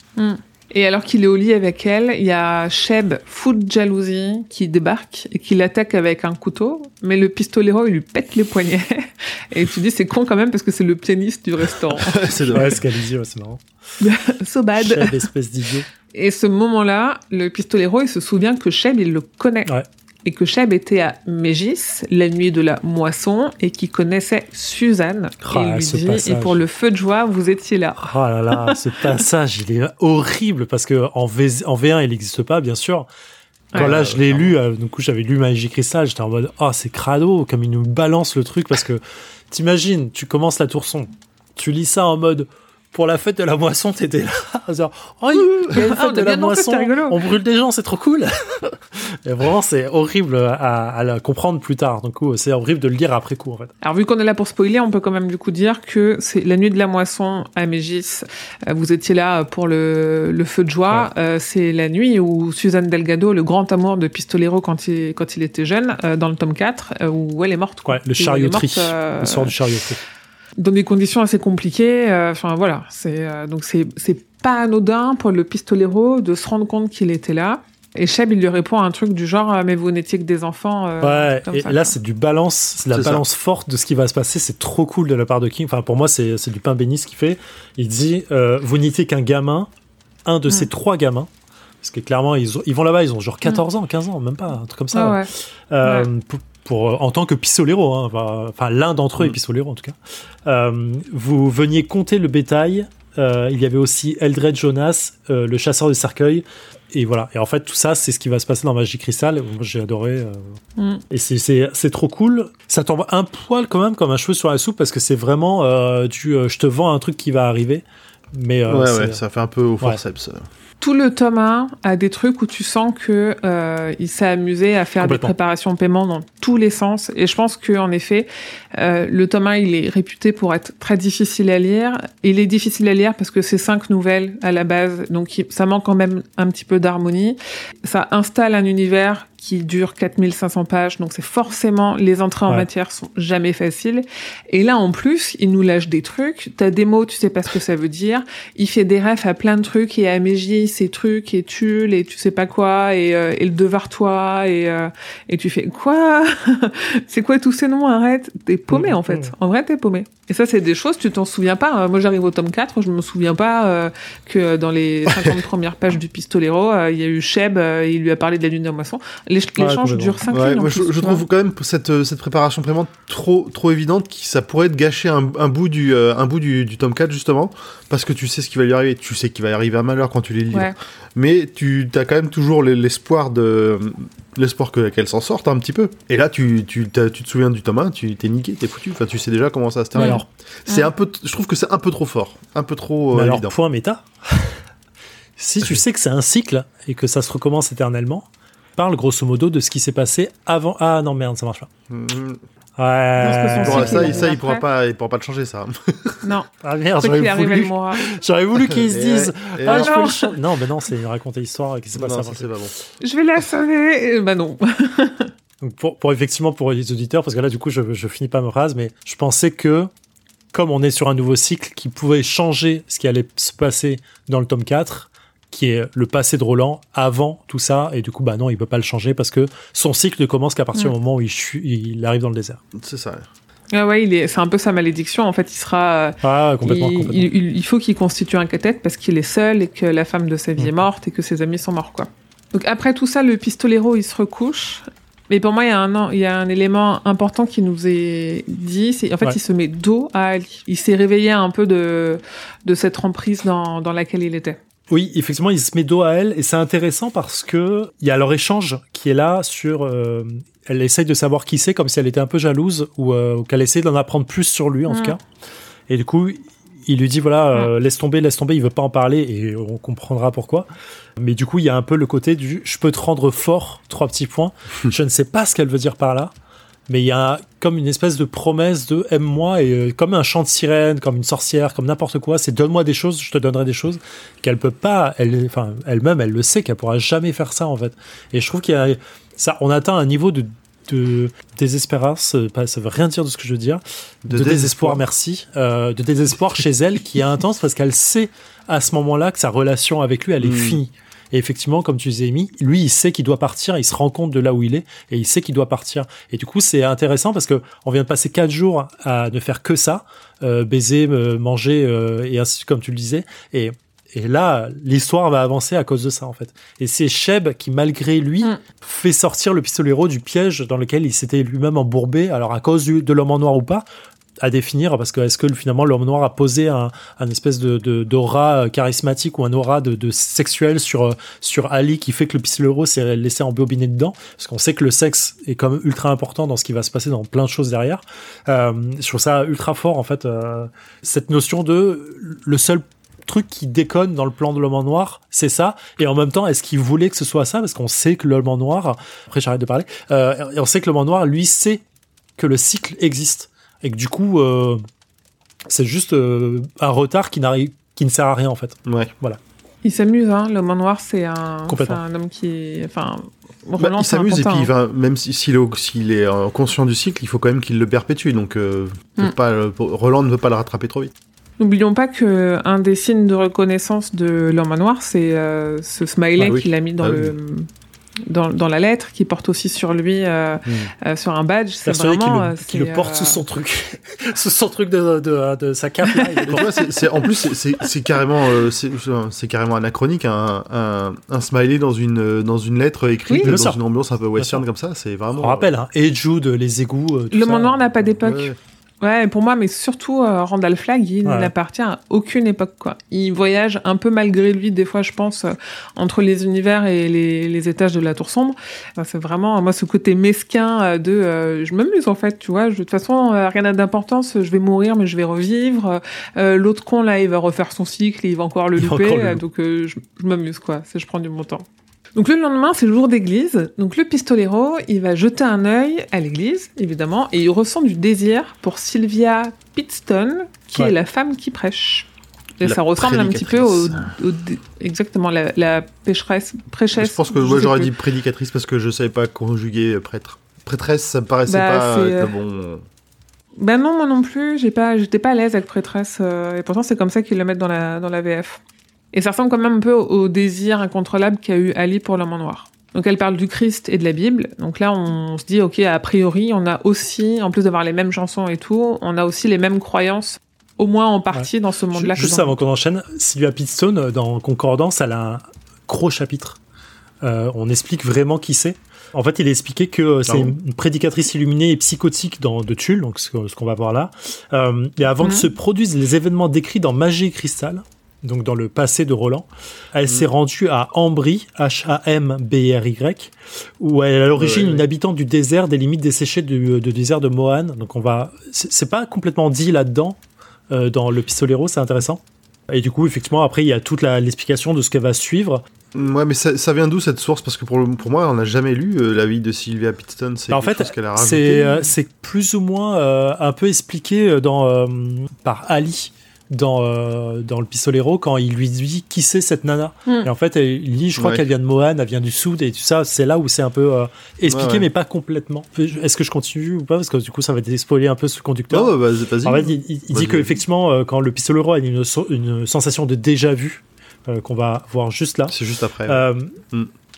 Et alors qu'il est au lit avec elle, il y a Sheb, fou de jalousie, qui débarque et qui l'attaque avec un couteau, mais le pistolero, il lui pète les poignets. Et tu dis, c'est con quand même parce que c'est le pianiste du restaurant. c'est Ouais, dommage. ce qu'elle dit, ouais, c'est marrant. so bad. Chef, espèce d'idiot. Et ce moment-là, le pistolero, il se souvient que Sheb, il le connaît. Ouais. Et que Sheb était à Mégis, la nuit de la moisson, et qui connaissait Suzanne. Ah, et lui dit, passage. et pour le feu de joie, vous étiez là. Oh là là, ce passage, il est horrible parce que en, v, en V1, il n'existe pas, bien sûr. Quand là, ouais, je l'ai lu, euh, du coup, j'avais lu Magie Cristal, j'étais en mode, oh, c'est crado, comme il nous balance le truc, parce que t'imagines, tu commences la tour sombre, tu lis ça en mode, pour la fête de la moisson, t'étais là. Genre, oh, il y a une Ah, fête on de la moisson. On brûle des gens, c'est trop cool. Et vraiment, c'est horrible à, à la comprendre plus tard. Coup, c'est horrible de le lire après coup, en fait. Alors vu qu'on est là pour spoiler, on peut quand même du coup dire que c'est la nuit de la moisson à Mégis. Euh, Vous étiez là pour le, le feu de joie. Euh, c'est la nuit où Suzanne Delgado, le grand amour de Pistolero quand il, quand il était jeune, euh, dans le tome 4, euh, où elle est morte. Quoi. Ouais, le charioterie. morte, euh, Le sort du charioterie. Dans des conditions assez compliquées. euh, Enfin voilà, c'est euh, donc c'est c'est pas anodin pour le pistolero de se rendre compte qu'il était là. Et Cheb, il lui répond un truc du genre euh, mais vous n'étiez que des enfants. euh, Ouais, comme et ça, là, c'est du balance, c'est la ça. balance forte de ce qui va se passer. C'est trop cool de la part de King. Enfin, pour moi, c'est c'est du pain béni ce qu'il fait. Il dit euh, Vous n'étiez qu'un gamin, un de Mm. ces trois gamins. Parce que clairement, ils, ont- ils vont là-bas, ils ont genre 14 ans, 15 ans, même pas, un truc comme ça. Ah ouais. Euh, pour, pour, euh, en tant que pistolero, hein, enfin, l'un d'entre eux est Mm. pistolero en tout cas. Euh, vous veniez compter le bétail. Euh, il y avait aussi Eldred Jonas, euh, le chasseur de cercueils. Et voilà. Et en fait, tout ça, c'est ce qui va se passer dans Magie Cristal. J'ai adoré. euh, Mm. et c'est- trop cool. Ça tombe un poil quand même comme un cheveu sur la soupe parce que c'est vraiment euh, du euh, je te vends un truc qui va arriver. Mais euh, ouais, ouais, ça fait un peu au forceps. Tout le tome 1 a des trucs où tu sens que euh, il s'est amusé à faire des préparations de paiement dans tous les sens. Et je pense que en effet, euh, le tome 1, il est réputé pour être très difficile à lire. Il est difficile à lire parce que c'est cinq nouvelles à la base, donc ça manque quand même un petit peu d'harmonie. Ça installe un univers qui dure 4500 pages, donc c'est forcément les entrées en matière sont jamais faciles. Et là en plus, il nous lâche des trucs. T'as des mots, tu sais pas ce que ça veut dire. Il fait des refs à plein de trucs et à Meiji, ces trucs et Tulle et tu sais pas quoi et, euh, et le Devartois et euh, et tu fais quoi? C'est quoi tous ces noms? Arrête, t'es paumé en fait. En vrai, t'es paumé. Et ça, c'est des choses tu t'en souviens pas. Euh, Moi, j'arrive au tome 4, je me souviens pas euh, que dans les 50 premières pages du Pistolero, euh, il y a eu Cheb, euh, il lui a parlé de la lune de la moisson. L'éch- L'échange complètement. dure 5 Ouais, lignes. en moi, je, trouve quand même cette, euh, cette préparation vraiment trop, trop évidente qui ça pourrait te gâcher un, un bout, du, euh, un bout du, du tome 4 justement parce que tu sais ce qui va lui arriver. Tu sais qu'il va y arriver un malheur quand tu lis le livre. Ouais. Mais tu as quand même toujours l'espoir de l'espoir que- qu'elle s'en sorte un petit peu. Et là, tu, tu, tu te souviens du tome 1, tu t'es niqué, t'es foutu. Enfin, tu sais déjà comment ça se termine. Alors, c'est Ouais. un peu, je trouve que c'est un peu trop fort, un peu trop euh, alors, évident. point méta. si tu sais que c'est un cycle et que ça se recommence éternellement, parle grosso modo de ce qui s'est passé avant. Ah non, merde, ça marche pas. Mm. Ouais. Pourra- ça, il pourra pas, il pourra pas le changer ça. Non, Ah merde, c'est j'aurais voulu, j'aurais voulu qu'ils se disent. et- Ah, non. je peux le Non, mais non, c'est raconter l'histoire et qui s'est non, passé ça avant. c'est pas bon. Je vais la sauver. Et Bah non. Donc pour, pour effectivement pour les auditeurs, parce que là du coup je, je finis pas ma phrase, mais je pensais que comme on est sur un nouveau cycle qui pouvait changer ce qui allait se passer dans le tome 4, qui est le passé de Roland avant tout ça, et du coup bah non il peut pas le changer parce que son cycle ne commence qu'à partir Mm. du moment où il, arrive dans le désert. C'est ça. Ah ouais, il est, c'est un peu sa malédiction. En fait, il sera. Ah complètement. il, complètement. il- faut qu'il constitue un cathète parce qu'il est seul et que la femme de sa vie est Mhm. morte et que ses amis sont morts, quoi. Donc après tout ça, le pistolero, il se recouche. Mais pour moi, il y a un, il y a un élément important qui nous est dit. C'est, en fait, Ouais. il se met dos à Ali. Il s'est réveillé un peu de, de cette emprise dans, dans laquelle il était. Oui, effectivement, il se met dos à elle et c'est intéressant parce que il y a leur échange qui est là sur. euh, elle essaye de savoir qui c'est, comme si elle était un peu jalouse ou, euh, ou qu'elle essaie d'en apprendre plus sur lui en Mm. tout cas. Et du coup, il lui dit voilà, euh, laisse tomber, laisse tomber. Il veut pas en parler et on comprendra pourquoi. Mais du coup, il y a un peu le côté du je peux te rendre fort, trois petits points. je ne sais pas ce qu'elle veut dire par là. Mais il y a comme une espèce de promesse de aime-moi et euh, comme un chant de sirène, comme une sorcière, comme n'importe quoi. C'est donne-moi des choses, je te donnerai des choses qu'elle peut pas. Elle, enfin, elle-même, elle le sait qu'elle pourra jamais faire ça en fait. Et je trouve qu'il y a ça. On atteint un niveau de de désespérance, euh, pas- ça veut rien dire de ce que je veux dire, de, De désespoir, désespoir. merci, euh, de désespoir chez elle qui est intense parce qu'elle sait à ce moment-là que sa relation avec lui, elle est Mm. finie. Et effectivement, comme tu disais, Amy, lui, il sait qu'il doit partir, il se rend compte de là où il est, et il sait qu'il doit partir. Et du coup, c'est intéressant parce que on vient de passer quatre jours à ne faire que ça, euh, baiser, manger, euh, et ainsi comme tu le disais. Et, et là, l'histoire va avancer à cause de ça, en fait. Et c'est Sheb qui, malgré lui, Mm. fait sortir le pistolero du piège dans lequel il s'était lui-même embourbé. Alors, à cause du- de l'homme en noir ou pas, à définir parce que est-ce que finalement l'homme noir a posé un, un espèce de d'aura charismatique ou un aura de, de, sexuel sur sur Ali qui fait que le pistolero s'est laissé embobiner dedans? Parce qu'on sait que le sexe est quand même ultra important dans ce qui va se passer dans plein de choses derrière. Euh, je trouve ça ultra fort en fait euh, cette notion de le seul truc qui déconne dans le plan de l'homme noir, c'est ça. Et en même temps, est-ce qu'il voulait que ce soit ça? Parce qu'on sait que l'homme noir, après j'arrête de parler, euh, on sait que l'homme noir, lui, sait que le cycle existe et que du coup, euh, c'est juste euh, un retard qui n'arrive, qui ne sert à rien en fait. Ouais. Voilà. Il s'amuse, hein. L'homme en noir, c'est un, un homme qui, enfin, Bah, Roland, il s'amuse et puis il hein. va, même si- s'il est, s'il est euh, conscient du cycle, il faut quand même qu'il le perpétue. Donc euh, Mm. pas, Roland ne veut pas le rattraper trop vite. N'oublions pas que un des signes de reconnaissance de l'homme en noir, c'est euh, ce smiley Ah oui. qu'il a mis dans Ah le dans, dans la lettre, qui porte aussi sur lui euh, euh, sur un badge. C'est vraiment, le, euh, le porte euh, sous son truc, sous son truc de, de, de sa cape. Là, en plus, c'est- carrément, euh, c'est carrément anachronique, un, un, un smiley dans une, dans une lettre écrite Oui. Dans sûr. une ambiance un peu western comme ça. C'est vraiment. On rappelle, hein, et Jude, les égouts. tout L'homme ça. en noir n'a pas d'époque. Ouais. Ouais, pour moi, mais surtout euh, Randall Flagg, il Ouais. n'appartient à aucune époque, quoi. Il voyage un peu malgré lui, des fois, je pense, euh, entre les univers et les, les étages de la Tour Sombre. Enfin, c'est vraiment, moi, ce côté mesquin euh, de, je m'amuse en fait, tu vois. Je- De toute façon, rien n'a d'importance. Je vais mourir, mais je vais revivre. L'autre con là, il va refaire son cycle, et il va encore le Il louper. encore le louper. donc, je, je m'amuse, quoi. Je prends du bon temps. Donc le lendemain, c'est le jour d'église. Donc le pistolero, il va jeter un œil à l'église, évidemment, et il ressent du désir pour Sylvia Pitstone, qui Ouais. est la femme qui prêche. Et La ça ressemble un petit peu au, exactement la, la pécheresse, prêchesse. Je pense que moi j'aurais dit prédicatrice parce que je savais pas conjuguer euh, prêtre. Prêtresse, ça me paraissait Bah, pas être euh, le bon. Ben non, moi non plus. J'ai pas, j'étais pas à l'aise avec prêtresse. euh, et pourtant, c'est comme ça qu'ils le mettent dans la dans la VF. Et ça ressemble quand même un peu au, désir incontrôlable qu'a eu Ali pour l'homme en noir. Donc elle parle du Christ et de la Bible. Donc là, on se dit, ok, a priori, on a aussi, en plus d'avoir les mêmes chansons et tout, on a aussi les mêmes croyances, au moins en partie dans ce monde-là. Juste dans- avant qu'on enchaîne, Sylvia Pitstone, euh, dans Concordance, elle a un gros chapitre. Euh, on explique vraiment qui c'est. En fait, il est expliqué que euh, c'est Ah une prédicatrice illuminée et psychotique dans, de Tulle, donc ce qu'on va voir là. Euh, et avant Mhm. que se produisent les événements décrits dans Magie et Cristal, donc dans le passé de Roland, elle Mhm. s'est rendue à Ambry, H-A-M-B-R-Y, où elle est à l'origine Ouais, une ouais. habitante du désert des limites desséchées du, du désert de Mohan. Donc on va, c'est pas complètement dit là-dedans euh, dans le Pistolero, c'est intéressant. Et du coup, effectivement, après, il y a toute l'explication de ce qu'elle va suivre. Ouais, mais ça, ça vient d'où cette source? Parce que pour, le- pour moi, on n'a jamais lu euh, la vie de Sylvia Pitstone. C'est Bah, en fait, qu'elle a. C'est euh, plus ou moins euh, un peu expliqué euh, dans, euh, par Ali dans, euh, dans le Pistolero quand il lui dit qui c'est cette nana. Hmm. Et en fait, elle- il dit, je crois Ouais. qu'elle vient de Mohan, elle vient du Soud et tout ça. C'est là où c'est un peu euh, expliqué, Ouais, ouais. mais pas complètement. Est-ce que je continue ou pas? Parce que du coup, ça va spoiler un peu ce conducteur. Oh, bah, vas-y. En fait, il, il- il Vas-y. dit qu'effectivement, euh, quand le pistolero a une, sensation de déjà-vu, euh, qu'on va voir juste là, C'est juste après. euh,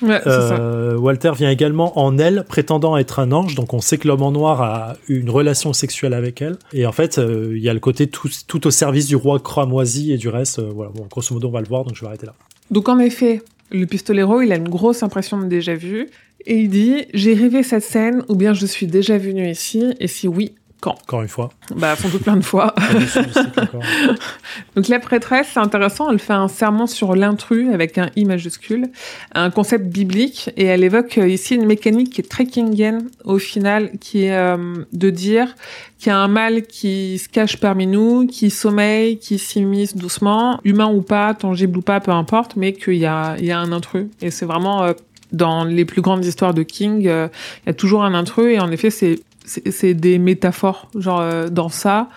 Ouais, c'est ça. euh, Walter vient également en elle, prétendant être un ange, donc on sait que l'homme en noir a une relation sexuelle avec elle. Et en fait, euh, il y a le côté tout, tout au service du roi cramoisi et du reste. euh, voilà, bon, grosso modo, on va le voir, donc je vais arrêter là. Donc en effet, le pistolero, il a une grosse impression de déjà vu et il dit j'ai rêvé cette scène ou bien je suis déjà venu ici et si oui, quand Encore une fois. Bah sans doute plein de fois. Donc la prêtresse, c'est intéressant, elle fait un sermon sur l'intrus avec un i majuscule, un concept biblique et elle évoque euh, ici une mécanique qui est très kingienne au final, qui est euh, de dire qu'il y a un mal qui se cache parmi nous, qui sommeille, qui s'immisce doucement, humain ou pas, tangible ou pas, peu importe, mais qu'il y a, il y a un intrus et c'est vraiment euh, dans les plus grandes histoires de King, euh, il y a toujours un intrus et en effet c'est c'est des métaphores genre euh, dans ça.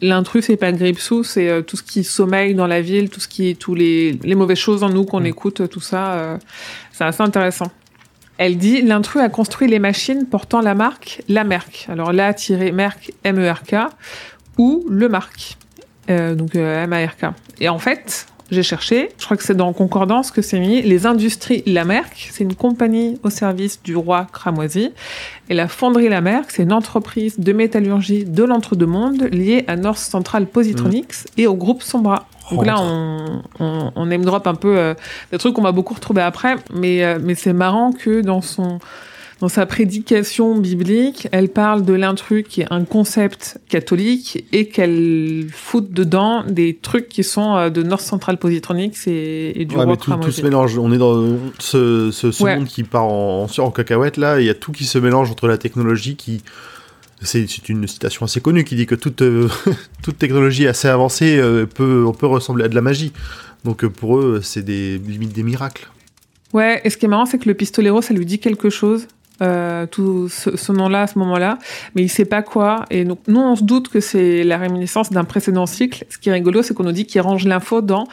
L'intrus c'est pas Gripsou c'est euh, tout ce qui sommeille dans la ville tout ce qui tous les les mauvaises choses en nous qu'on Mm. écoute tout ça euh, c'est assez intéressant. Elle dit l'intrus a construit les machines portant la marque la Merck. Alors la tiré Merck M E R K ou le Mark euh, donc euh, M A R K. Et en fait j'ai cherché, je crois que c'est dans Concordance que c'est mis, les industries Lamerck, c'est une compagnie au service du roi cramoisi, et la fonderie Lamerck, c'est une entreprise de métallurgie de l'entre-deux-mondes liée à North Central Positronics et au groupe Sombra. Donc Oh, là, on, on, on name drop un peu euh, des trucs qu'on va beaucoup retrouver après, mais, euh, mais c'est marrant que dans son dans sa prédication biblique, elle parle de l'intrus qui est un concept catholique et qu'elle fout dedans des trucs qui sont euh, de North Central Positronics et, et du Ouais, roi mais tout, tout se mélange. On est dans ce, ce, ce Ouais. monde qui part en, en, en cacahuète là. Il y a tout qui se mélange entre la technologie qui. C'est une citation assez connue qui dit que toute, euh, toute technologie assez avancée euh, peut, on peut ressembler à de la magie. Donc euh, pour eux, c'est des limite des miracles. Ouais, et ce qui est marrant, c'est que le pistolero, ça lui dit quelque chose, euh, tout ce, ce nom-là à ce moment-là, mais il sait pas quoi. Et donc, nous, on se doute que c'est la réminiscence d'un précédent cycle. Ce qui est rigolo, c'est qu'on nous dit qu'il range l'info dans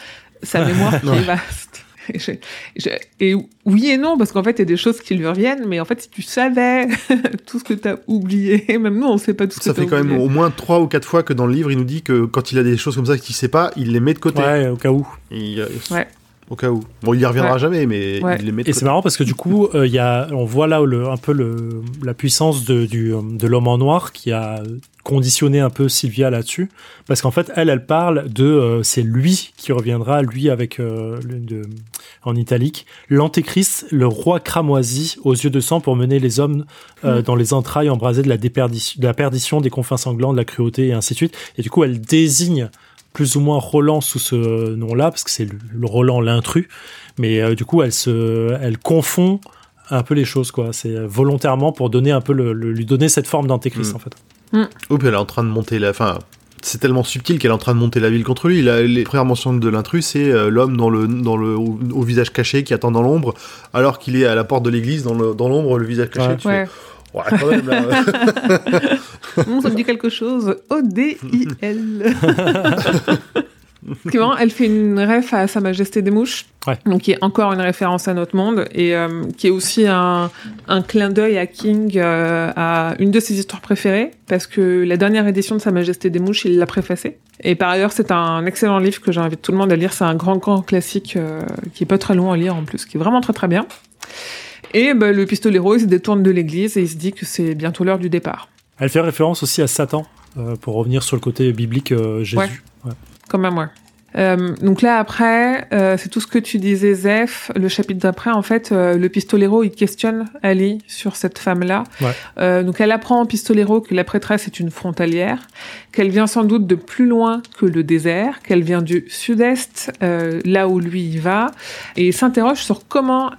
sa mémoire qui est vaste. Et, je- je- et oui et non, parce qu'en fait, il y a des choses qui lui reviennent, mais en fait, si tu savais tout ce que tu as oublié, même nous, on sait pas tout ce Ça que fait t'as quand même au moins trois ou quatre fois que dans le livre, il nous dit que quand il a des choses comme ça qu'il sait pas, il les met de côté. Ouais, au cas où. Euh, Ouais. Au cas où. Bon, il y reviendra Ouais. jamais, mais Ouais. il les met Et c'est marrant parce que du coup, euh, il y a, on voit là le, un peu le, la puissance de, du, de l'homme en noir qui a conditionné un peu Sylvia là-dessus. Parce qu'en fait, elle, elle parle de, euh, c'est lui qui reviendra, lui avec, euh, le- de, en italique, l'antéchrist, le roi cramoisi aux yeux de sang pour mener les hommes euh, Mm. dans les entrailles embrasées de la, déperdition, de la perdition, des confins sanglants, de la cruauté et ainsi de suite. Et du coup, elle désigne plus ou moins Roland sous ce nom-là, parce que c'est le, le Roland l'intrus. Mais euh, du coup, elle se, elle confond un peu les choses, quoi. C'est euh, volontairement pour donner un peu le, le- lui donner cette forme d'antéchrist, Mm. en fait. Oh, puis elle est en train de monter la. Enfin, c'est tellement subtil qu'elle est en train de monter la ville contre lui. La- les premières mentions de l'intrus, c'est euh, l'homme dans le, dans le, au, au visage caché qui attend dans l'ombre, alors qu'il est à la porte de l'église dans le- dans l'ombre, le visage caché. Ouais. Tu Ouais. fais, ouais, quand même, là. Hum, ça me dit quelque chose. O-D-I-L. Ce qui est marrant, elle fait une ref à Sa Majesté des Mouches, Ouais. donc qui est encore une référence à notre monde, et euh, qui est aussi un, un clin d'œil à King, euh, à une de ses histoires préférées, parce que la dernière édition de Sa Majesté des Mouches, il l'a préfacée. Et par ailleurs, c'est un excellent livre que j'invite tout le monde à lire. C'est un grand, grand classique euh, qui est pas très long à lire en plus, qui est vraiment très, très bien. Et bah, le pistolero, il se détourne de l'église et il se dit que c'est bientôt l'heure du départ. Elle fait référence aussi à Satan, euh, pour revenir sur le côté biblique euh, Jésus. Ouais. Quand même, ouais. Euh, donc là, après, euh, c'est tout ce que tu disais, Zef. Le chapitre d'après, en fait, euh, le pistolero, il questionne Ali sur cette femme-là. Ouais. Euh, donc elle apprend au pistolero que la prêtresse est une frontalière, qu'elle vient sans doute de plus loin que le désert, qu'elle vient du sud-est, euh, là où lui il va, et il s'interroge sur comment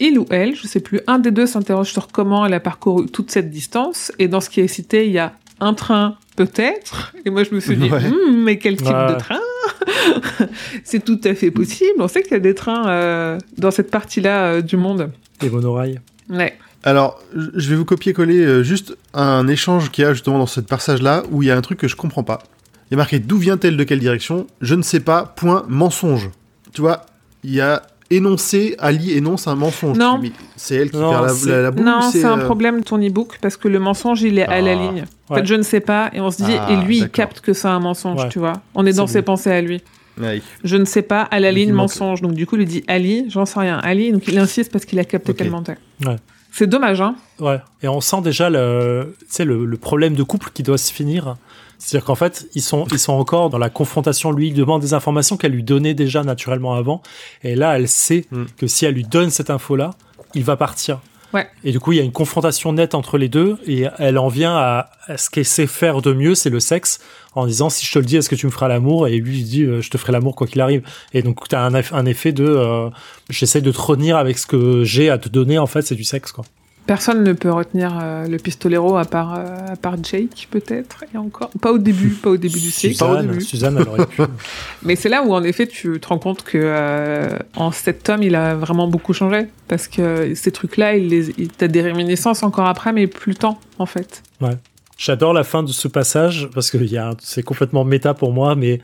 il ou elle, je sais plus, un des deux s'interroge sur comment elle a parcouru toute cette distance. Et dans ce qui est cité, il y a un train peut-être. Et moi, je me suis dit, Ouais. Hmm, mais quel type Ouais. de train C'est tout à fait possible. On sait qu'il y a des trains euh, dans cette partie-là euh, du monde. Les monorails. Ouais. Alors, je vais vous copier-coller euh, juste un échange qu'il y a justement dans ce passage-là où il y a un truc que je comprends pas. Il y a marqué d'où vient-elle, de quelle direction? Je ne sais pas, point, mensonge. Tu vois, il y a énoncé, Ali énonce un mensonge. Non. C'est elle qui Non, perd la, c'est- la, la boule non, c'est un euh, problème de ton e-book parce que le mensonge, il est à la Ah. ligne. En Ouais. fait, je ne sais pas. Et on se dit, Ah, et lui, il capte que c'est un mensonge, Ouais. tu vois. On est dans ses pensées à lui. ouais. Je ne sais pas, à la ligne il manque- mensonge. Donc du coup, il lui dit Ali, j'en sais rien. Ali, donc il insiste parce qu'il a capté Ok. qu'elle mentait. Ouais. C'est dommage, hein. Ouais. Et on sent déjà le, tu sais, le, le problème de couple qui doit se finir. C'est-à-dire qu'en fait, ils sont, ils sont encore dans la confrontation. Lui, il demande des informations qu'elle lui donnait déjà naturellement avant. Et là, elle sait Mm. que si elle lui donne cette info-là, il va partir. Ouais. Et du coup, il y a une confrontation nette entre les deux. Et elle en vient à, à ce qu'elle sait faire de mieux, c'est le sexe. En disant, si je te le dis, est-ce que tu me feras l'amour? Et lui, il dit, euh, je te ferai l'amour quoi qu'il arrive. Et donc, tu as un, eff- un effet de, euh, j'essaie de te retenir avec ce que j'ai à te donner. En fait, c'est du sexe, quoi. Personne ne peut retenir euh, le pistolero à part, euh, à part Jake, peut-être, et encore. Pas au début, pas au début du cycle. Pas au début. Suzanne, elle aurait pu. Mais c'est là où, en effet, tu te rends compte que euh, en sept tomes, il a vraiment beaucoup changé. Parce que ces trucs-là, il les, il, t'as des réminiscences encore après, mais plus le temps, en fait. J'adore la fin de ce passage parce que il y a un- c'est complètement méta pour moi, mais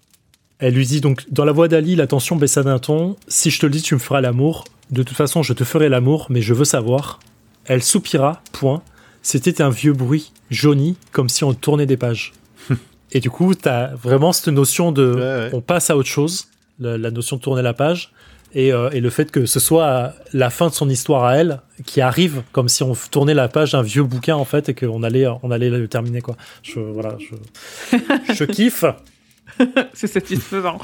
elle lui dit donc dans la voix d'Ali, la tension baissa d'un ton. Si je te le dis, tu me feras l'amour. De toute façon, je te ferai l'amour, mais je veux savoir. Elle soupira. Point. C'était un vieux bruit jauni, comme si on tournait des pages. Et du coup, t'as vraiment cette notion de, Ouais, ouais. on passe à autre chose, la, la notion de tourner la page. Et, euh, et le fait que ce soit la fin de son histoire à elle qui arrive comme si on tournait la page d'un vieux bouquin en fait et qu'on allait on allait le terminer quoi. Je voilà, je, je kiffe. c'est satisfaisant.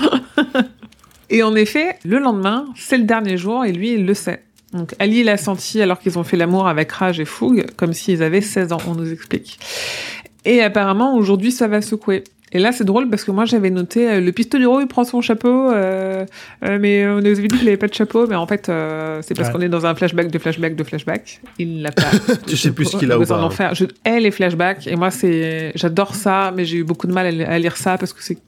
et en effet, le lendemain, c'est le dernier jour, et lui, il le sait. Donc Ali l'a senti alors qu'ils ont fait l'amour avec rage et fougue, comme s'ils avaient 16 ans, on nous explique. Et apparemment, aujourd'hui, ça va secouer. Et là, c'est drôle parce que moi, j'avais noté euh, le pistolero, il prend son chapeau, euh, euh, mais on nous avait dit qu'il avait pas de chapeau, mais en fait, euh, c'est parce Ouais. qu'on est dans un flashback de flashback de flashback. Il l'a pas. Tu sais plus ce qu'il a ou pas, d'en hein. Je hais les flashbacks et moi, c'est, j'adore ça, mais j'ai eu beaucoup de mal à li- à lire ça parce que c'est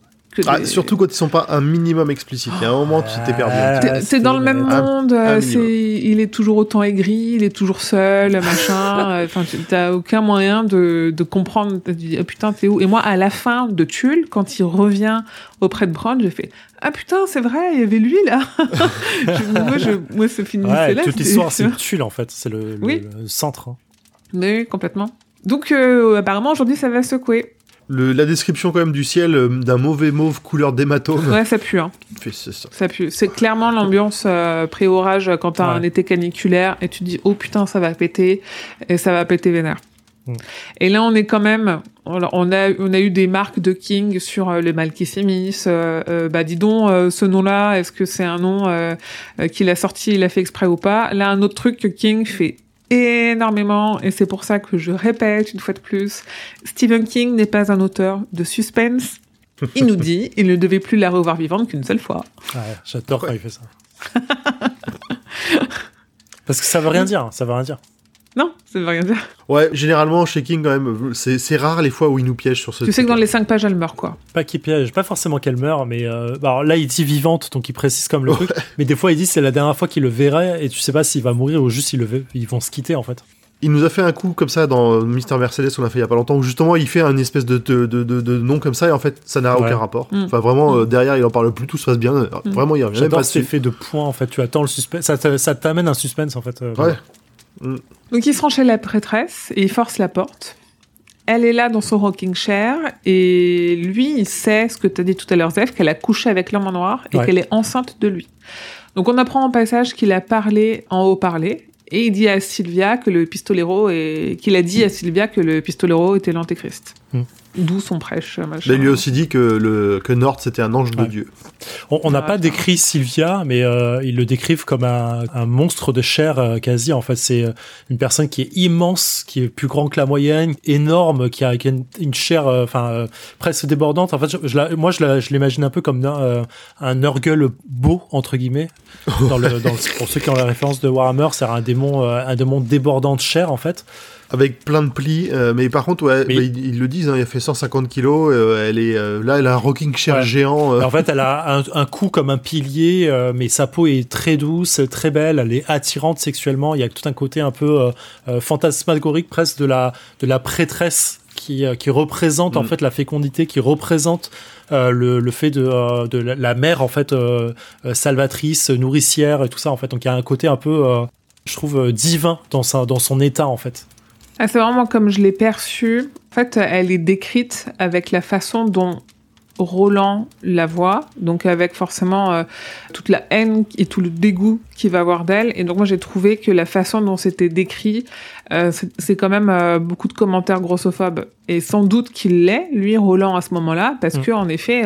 Ah, surtout quand ils sont pas un minimum explicites. Il y a un moment, tu t'es perdu. Ah, T'es- T'es dans le même un- monde, un euh, c'est, il est toujours autant aigri, il est toujours seul, machin. euh, Enfin, tu- t'as aucun moyen de, de comprendre. Tu dis, oh putain, t'es où? Et moi, à la fin de Tulle, quand il revient auprès de Bron, j'ai fait, ah putain, c'est vrai, il y avait lui là. Je- moi, je, moi, ce film Ouais, toute l'histoire, c'est Tulle en fait. C'est le, le- Oui. le centre. hein. Mais oui, complètement. Donc, euh, apparemment, aujourd'hui, ça va secouer. Le- la description quand même du ciel euh, d'un mauvais mauve couleur d'hématome. Ouais, ça pue, hein. Ça. Ça pue. C'est clairement l'ambiance euh, pré-orage quand t'as Ouais. un été caniculaire et tu te dis oh putain ça va péter et ça va péter vénère. Mm. Et là on est quand même on on a on a eu des marques de King sur euh, le mal qui s'immisce. Euh, euh, bah dis donc euh, ce nom-là est-ce que c'est un nom euh, euh, qu'il a sorti il a fait exprès ou pas? Là un autre truc que King fait énormément et c'est pour ça que je répète une fois de plus Stephen King n'est pas un auteur de suspense. Il nous dit il ne devait plus la revoir vivante qu'une seule fois. Ouais, J'adore quand il fait ça. Parce que ça veut rien dire. Ça veut rien dire. Non, ça veut rien dire. Ouais, généralement, chez King, quand même, c'est rare les fois où il nous piège sur ce Tu sais que dans les cinq pages, elle meurt, quoi. Pas qu'il piège, pas forcément qu'elle meurt, mais euh, alors là il dit vivante, donc il précise comme le truc. Mais des fois il dit c'est la dernière fois qu'il le verrait et tu sais pas s'il va mourir ou juste il le ils vont se quitter en fait. Il nous a fait un coup comme ça dans Mister Mercedes, on l'a fait il y a pas longtemps, où justement il fait un espèce de, de, de, de- de nom comme ça et en fait ça n'a Ouais. aucun rapport. Mm. Enfin vraiment, euh, derrière il en parle plus, tout se passe bien. Alors, Mm. Vraiment, il revient même J'adore pas cet effet de point en fait. Tu attends le suspense, ça t'amène un suspense en fait. euh, Ouais. Donc, il chez la prêtresse et il force la porte. Elle est là dans son rocking chair et lui, il sait ce que tu as dit tout à l'heure, Zef, qu'elle a couché avec l'homme en noir et Ouais. qu'elle est enceinte de lui. Donc, on apprend en passage qu'il a parlé en haut-parlé et il dit à Sylvia que le pistolero est... qu'il a dit à Sylvia que le pistolero était l'antéchrist. Mm. D'où son prêche, machin. Mais il lui a aussi dit que, le, que Nord c'était un ange de. Dieu. On on n'a Ah, pas décrit Sylvia, mais euh, ils le décrivent comme un, un monstre de chair euh, quasi. En fait, c'est euh, une personne qui est immense, qui est plus grand que la moyenne, énorme, qui a, qui a une, une chair, euh, enfin euh, presque débordante. En fait, je, je la- moi, je la- je l'imagine un peu comme un, euh, un Nurgle beau entre guillemets. Dans le, dans le- pour ceux qui ont la référence de Warhammer, c'est un démon, euh, un démon débordant de chair en fait. Avec plein de plis, euh, mais par contre, ouais, Mais- bah, ils, ils le disent, hein, il a fait 150 kilos, euh, elle est, euh, là elle a un rocking chair Ouais. géant. euh, en fait, elle a un, un cou comme un pilier, euh, mais sa peau est très douce, très belle. Elle est attirante sexuellement. Il y a tout un côté un peu euh, fantasmagorique presque de la de la prêtresse qui euh, qui représente en Mm. fait la fécondité, qui représente euh, le, le fait de euh, de la, mère en fait euh, salvatrice, nourricière et tout ça en fait. Donc il y a un côté un peu euh, je trouve divin dans sa dans son état en fait. Ah, c'est vraiment comme je l'ai perçue. En fait, elle est décrite avec la façon dont Roland la voit, donc avec forcément euh, toute la haine et tout le dégoût qu'il va avoir d'elle. Et donc moi j'ai trouvé que la façon dont c'était décrit, euh, c'est quand même euh, beaucoup de commentaires grossophobes. Et sans doute qu'il l'est, lui Roland à ce moment-là, parce Mm. que en effet,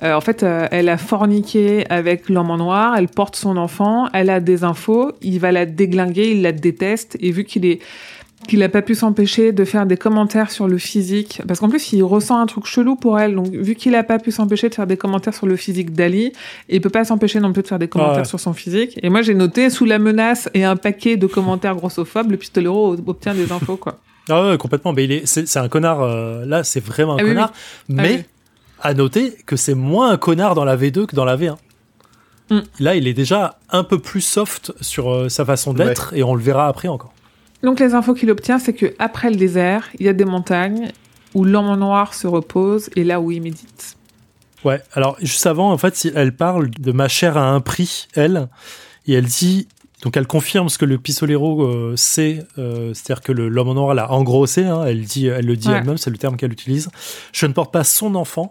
en fait, elle a forniqué avec l'homme en noir, elle porte son enfant, elle a des infos, il va la déglinguer, il la déteste, et vu qu'il est qu'il a pas pu s'empêcher de faire des commentaires sur le physique, parce qu'en plus il ressent un truc chelou pour elle, donc vu qu'il a pas pu s'empêcher de faire des commentaires sur le physique d'Ali, il peut pas s'empêcher non plus de faire des commentaires Ouais. sur son physique. Et moi j'ai noté sous la menace et un paquet de commentaires grossophobes, le pistolero obtient des infos quoi. Ah ouais, complètement. Mais il est c'est c'est un connard. euh, là, c'est vraiment un Ah oui, connard. Mais oui. à noter que c'est moins un connard dans la V2 que dans la V1. Mm. Là, il est déjà un peu plus soft sur euh, sa façon d'être et on le verra après encore. Donc les infos qu'il obtient, c'est que après le désert, il y a des montagnes où l'homme en noir se repose et là où il médite. Ouais. Alors juste avant, en fait, elle parle de ma chair à un prix, elle, et elle dit. Donc elle confirme ce que le pistolero euh, sait, euh, c'est-à-dire que l'homme en noir l'a engrossé. Hein, elle dit, elle le dit Ouais. elle-même, c'est le terme qu'elle utilise. Je ne porte pas son enfant,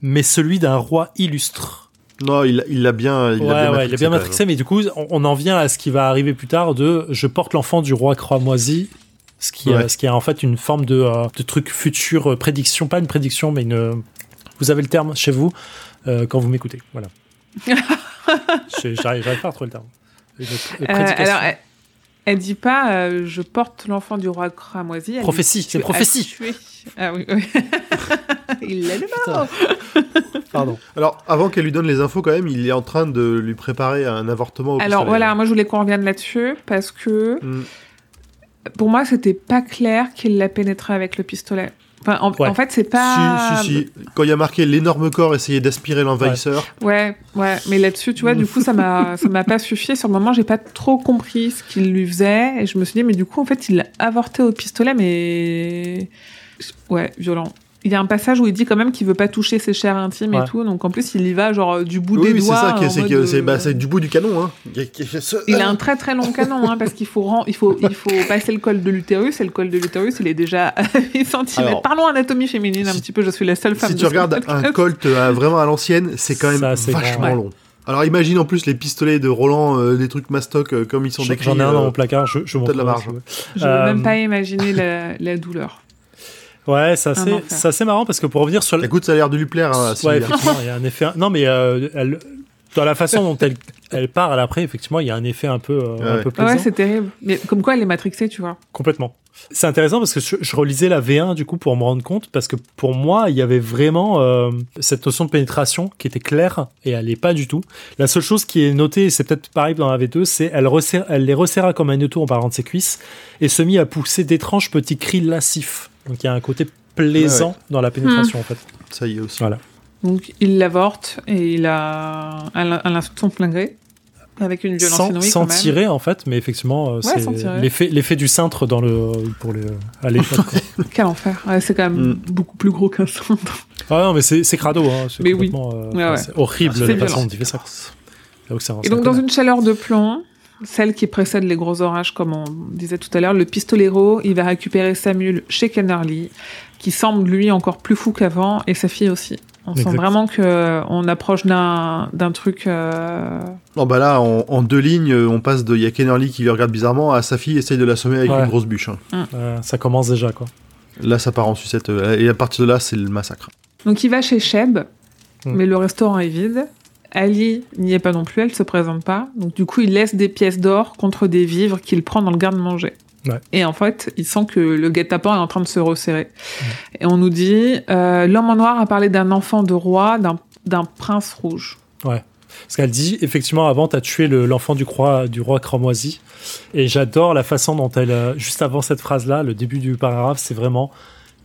mais celui d'un roi illustre. Non, il il l'a bien, il ouais, l'a bien ouais, matrixé, il est bien matrixé, mais du coup, on, on en vient à ce qui va arriver plus tard de je porte l'enfant du roi cramoisi, ce qui, Ouais. est, ce qui est en fait une forme de, euh, de truc futur, euh, prédiction, pas une prédiction, mais une. Vous avez le terme chez vous euh, quand vous m'écoutez, voilà. J'arrive pas à retrouver le terme. une- une Euh, alors, elle, elle dit pas euh, je porte l'enfant du roi cramoisi. elle Prophétie, dit, c'est prophétie. Ah oui, oui. Il l'a le Putain. Pardon. Alors, avant qu'elle lui donne les infos, quand même, il est en train de lui préparer un avortement au Alors pistolet. voilà, moi je voulais qu'on revienne là-dessus parce que Mm. pour moi c'était pas clair qu'il l'a pénétré avec le pistolet. Enfin, en, Ouais. en fait, c'est pas. Si, si, si. Quand il y a marqué l'énorme corps essayer d'aspirer l'envahisseur, Ouais, ouais, mais là-dessus, tu vois, du coup, ça m'a, ça m'a pas suffi. Sur le moment, j'ai pas trop compris ce qu'il lui faisait, et je me suis dit, mais du coup, en fait, il l'a avorté au pistolet, mais ouais, violent. Il y a un passage où il dit quand même qu'il veut pas toucher ses chairs intimes Ouais. et tout, donc en plus, il y va genre du bout oui, des oui, c'est doigts. ça, en c'est mode, que- c'est euh, bah, c'est du bout du canon. Hein. Il a- un très très long canon, hein, parce qu'il faut, ren- il faut, il faut passer le col de l'utérus, et le col de l'utérus, il est déjà à 8 cm. Alors, Parlons anatomie féminine un si- petit peu, je suis la seule femme Si de tu regardes un. Colt euh, vraiment à l'ancienne, c'est quand même Ça, vachement grand. long. Alors imagine en plus les pistolets de Roland, euh, des trucs mastoc euh, comme ils sont décrits. j'en ai un dans euh, mon placard, je, je t'as de la marge. Je veux Euh, même pas imaginer la, la douleur. Ouais, c'est Un assez, enfer. c'est assez marrant parce que pour revenir sur le. Écoute, ça a l'air de lui plaire. Hein, Ouais, effectivement, il y a un effet. Non, mais euh, elle, dans la façon dont elle, elle parle après, effectivement, il y a un effet un peu, euh, un Ouais. peu plaisant. Ouais, c'est terrible. Mais comme quoi, elle est matrixée, tu vois. Complètement. C'est intéressant parce que je, je relisais la V1 du coup pour me rendre compte parce que pour moi il y avait vraiment euh, cette notion de pénétration qui était claire et elle n'est pas du tout. La seule chose qui est notée, et c'est peut-être pareil dans la V2, c'est elle, resserre- elle les resserra comme un auto en parlant de ses cuisses et se mit à pousser d'étranges petits cris lascifs. Donc il y a un côté plaisant Ouais, dans la pénétration en fait. Ça y est aussi. Voilà. Donc, il l'avorte et il a un, son plein gré. Avec une violence Sans, sans quand même. tirer en fait, mais effectivement euh, Ouais, c'est l'effet l'effet du cintre dans le pour le à l'époque. Quel enfer. Ouais, c'est quand même Mm. beaucoup plus gros qu'un cintre. Ah non mais c'est c'est crado hein. C'est Mais oui. euh, ouais. horrible la façon dont il fait ça. Et donc, dans une chaleur de plomb, celle qui précède les gros orages, comme on disait tout à l'heure, le pistolero, il va récupérer Samuel chez Kennerly, qui semble lui encore plus fou qu'avant, et sa fille aussi. On sent vraiment que on approche d'un d'un truc. euh, Non, bah là, en, en deux lignes, euh, on passe de il y a Kennerly qui le regarde bizarrement à sa fille essaye de l'assommer avec Ouais. une grosse bûche. hein. Euh, ça commence déjà quoi. Là, ça part en sucette. euh, Et à partir de là, c'est le massacre. Donc il va chez Sheb, Mm. mais le restaurant est vide. Ali n'y est pas non plus, elle se présente pas. Donc du coup, il laisse des pièces d'or contre des vivres qu'il prend dans le garde-manger. Ouais. Et en fait, il sent que le guet-apens est en train de se resserrer. Et on nous dit, euh, l'homme en noir a parlé d'un enfant de roi, d'un d'un prince rouge. Parce qu'elle dit effectivement avant t'as tué le- l'enfant du roi du roi cramoisi et j'adore la façon dont elle euh, juste avant cette phrase là le début du paragraphe c'est vraiment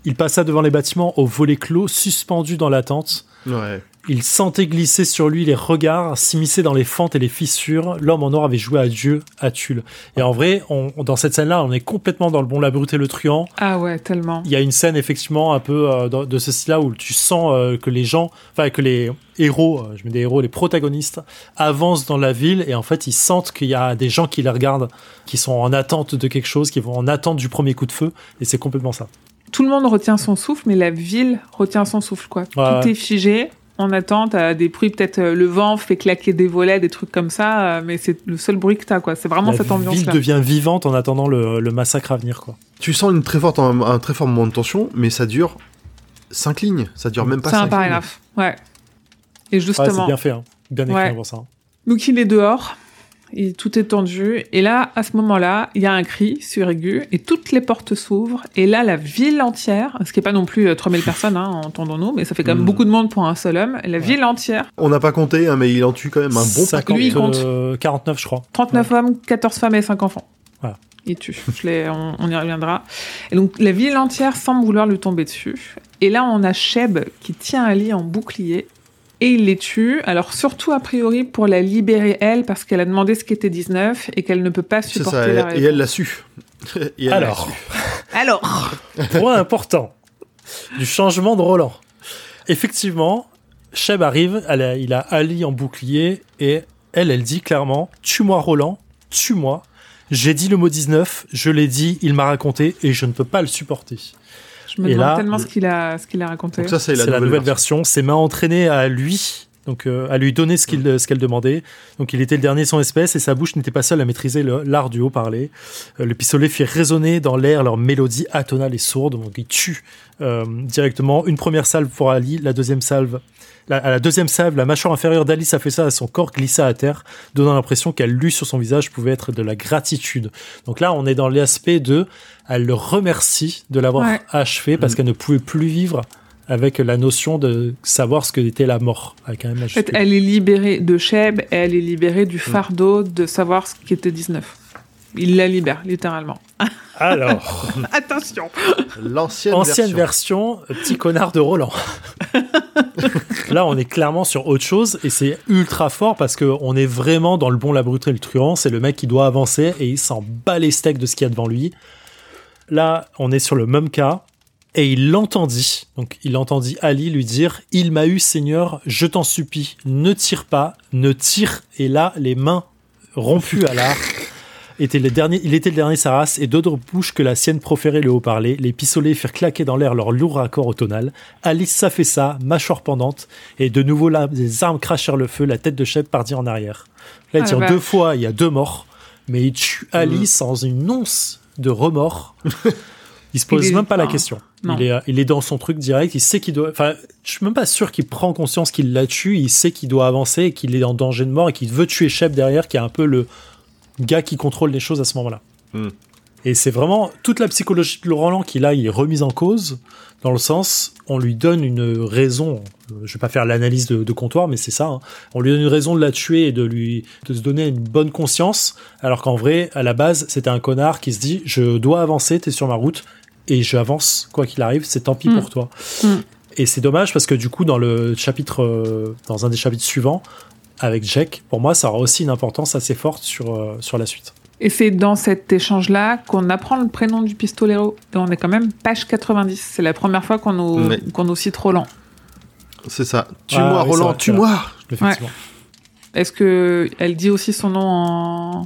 il passa devant les bâtiments au volet clos suspendu dans la tente Ouais. Il sentait glisser sur lui les regards s'immiscer dans les fentes et les fissures l'homme en noir avait joué à Dieu à Tulle et en vrai on, dans cette scène là on est complètement dans le bon la brute et le truand Ah ouais, tellement. il y a une scène effectivement un peu euh, de ce style-là où tu sens euh, que les gens, enfin que les héros, euh, je mets des héros, les protagonistes avancent dans la ville et en fait ils sentent qu'il y a des gens qui les regardent, qui sont en attente de quelque chose, qui vont en attente du premier coup de feu et c'est complètement ça. Tout le monde retient son souffle, mais la ville retient son souffle, quoi. Tout est figé. On attend, t'as des bruits, peut-être euh, le vent fait claquer des volets, des trucs comme ça, euh, mais c'est le seul bruit que t'as, quoi. C'est vraiment la cette ville ambiance-là. devient vivante en attendant le, le massacre à venir quoi. Tu sens une très forte, un, un très fort moment de tension, mais ça dure 5 lignes. Ça dure même pas C'est un cinq paragraphe, ouais. Et Ouais, c'est justement, bien fait, hein. bien écrit Ouais. pour ça. donc il est dehors, et tout est tendu, et là, à ce moment-là, il y a un cri suraigu, et toutes les portes s'ouvrent, et là, la ville entière, ce qui est pas non plus euh, 3000 personnes, hein, entendons-nous, mais ça fait quand même Mm. beaucoup de monde pour un seul homme, la ville entière. On n'a pas compté, hein, mais il en tue quand même un bon 50, paquet. Lui, il compte. euh, 49 je crois. 39 hommes, 14 femmes et 5 enfants. Voilà. Il tue. Je l'ai- on, on y reviendra. Et donc, la ville entière semble vouloir lui tomber dessus. Et là, on a Sheb qui tient Ali en bouclier. Et il les tue. Alors, surtout, a priori, pour la libérer, elle, parce qu'elle a demandé ce qu'était 19 et qu'elle ne peut pas C'est supporter ça, la et, réponse. et elle l'a su. Et elle l'a Alors, su. Alors point important du changement de Roland. Effectivement, Sheb arrive, elle a- il a Ali en bouclier et elle, elle dit clairement Tue-moi Roland, tue-moi. J'ai dit le mot 19, je l'ai dit, il m'a raconté et je ne peux pas le supporter. Je me Et demande là, tellement le- ce qu'il a, ce qu'il a raconté. Donc ça, c'est la, la, nouvelle version, ses mains entraînées à lui donc euh, à lui donner ce qu'il ce qu'elle demandait. Donc il était le dernier de son espèce et sa bouche n'était pas seule à maîtriser l'art du haut-parler. Euh, le pistolet fit résonner dans l'air leur mélodie atonale et sourde. Donc il tue euh, directement une première salve pour Ali, la deuxième salve. la- à la deuxième salve, la mâchoire inférieure d'Alice a fait ça à son corps glissa à terre, donnant l'impression qu'elle lut sur son visage pouvait être de la gratitude. Donc là, on est dans l'aspect de, elle le remercie de l'avoir Ouais. achevé parce qu'elle ne pouvait plus vivre avec la notion de savoir ce que était la mort. Avec un M elle est libérée de Sheb et elle est libérée du fardeau de savoir ce qu'était 19. Il la libère, littéralement. Alors, Attention L'ancienne ancienne version. version, petit connard de Roland. Là, on est clairement sur autre chose et c'est ultra fort parce que on est vraiment dans le bon l'abruti et le truand. C'est le mec qui doit avancer et il s'en bat les steaks de ce qu'il y a devant lui. Là, on est sur le même cas et il l'entendit. Donc, il entendit Ali lui dire Il m'a eu, Seigneur, je t'en supplie, ne tire pas, ne tire. Et là, les mains rompues à l'arc était le dernier, il était le dernier de sa race et d'autres bouches que la sienne proféraient le haut-parler. Les pistolets firent claquer dans l'air leur lourd accord au tonal. Alice s'affaissa, mâchoire pendante, et de nouveau là, les armes crachèrent le feu, la tête de Shep partit en arrière. Là, il Ah, tire deux fois, il y a deux morts, mais il tue Alice sans une once de remords. Il se pose Il même pas la question. Non. Il est, il est dans son truc direct. Il sait qu'il doit. Enfin, je suis même pas sûr qu'il prend conscience qu'il la tue. Il sait qu'il doit avancer, et qu'il est en danger de mort et qu'il veut tuer Shep derrière, qui est un peu le gars qui contrôle les choses à ce moment-là. Hmm. Et c'est vraiment toute la psychologie de Laurent qui là il est remise en cause dans le sens on lui donne une raison. euh, Je vais pas faire l'analyse de, de comptoir, mais c'est ça. hein. On lui donne une raison de la tuer et de lui de se donner une bonne conscience, alors qu'en vrai à la base c'était un connard qui se dit je dois avancer, t'es sur ma route et j'avance quoi qu'il arrive, c'est tant pis pour toi. Hmm. Et c'est dommage parce que du coup dans le chapitre euh, dans un des chapitres suivants avec Jack, pour moi ça aura aussi une importance assez forte sur euh, sur la suite. Et c'est dans cet échange-là qu'on apprend le prénom du pistolero. Et on est quand même page 90. C'est la première fois qu'on nous, qu'on nous cite Roland. C'est ça. Ah, Tue-moi, oui, Roland, tue-moi Effectivement. Est-ce que elle dit aussi son nom en...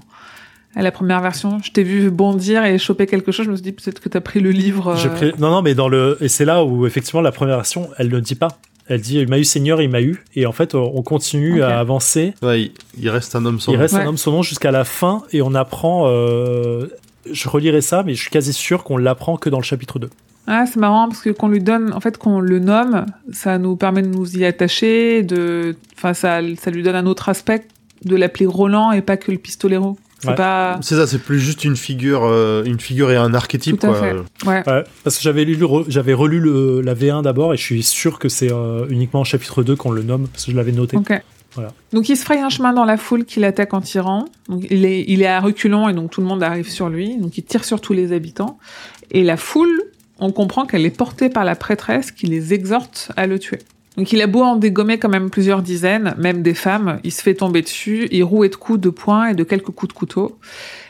à la première version Je t'ai vu bondir et choper quelque chose. Je me suis dit peut-être que t'as pris le livre. J'ai euh, pris- Non, non, mais dans le. Et c'est là où, effectivement, la première version, elle ne dit pas. Elle dit, il m'a eu Seigneur, il m'a eu. Et en fait, on continue à avancer. Ouais, il, il reste un homme sans il nom. reste Ouais. un homme son nom jusqu'à la fin. Et on apprend. euh, Je relirai ça, mais je suis quasi sûr qu'on l'apprend que dans le chapitre 2. Ah, c'est marrant parce que qu'on lui donne, en fait, qu'on le nomme, ça nous permet de nous y attacher, de, enfin, ça, ça lui donne un autre aspect de l'appeler Roland et pas que le pistolero. C'est Ouais. pas, C'est ça, c'est plus juste une figure, euh, une figure et un archétype. Tout à quoi. fait. ouais. Ouais, parce que j'avais lu, j'avais relu le, la V1 d'abord et je suis sûr que c'est euh, uniquement au chapitre 2 qu'on le nomme parce que je l'avais noté. Ok. Voilà. Donc il se fraye un chemin dans la foule qui l'attaque en tirant. Donc il est, il est à reculons et donc tout le monde arrive sur lui. Donc il tire sur tous les habitants. Et la foule, on comprend qu'elle est portée par la prêtresse qui les exhorte à le tuer. Donc il a beau en dégommer quand même plusieurs dizaines, même des femmes, il se fait tomber dessus, il roué de coups de poing et de quelques coups de couteau.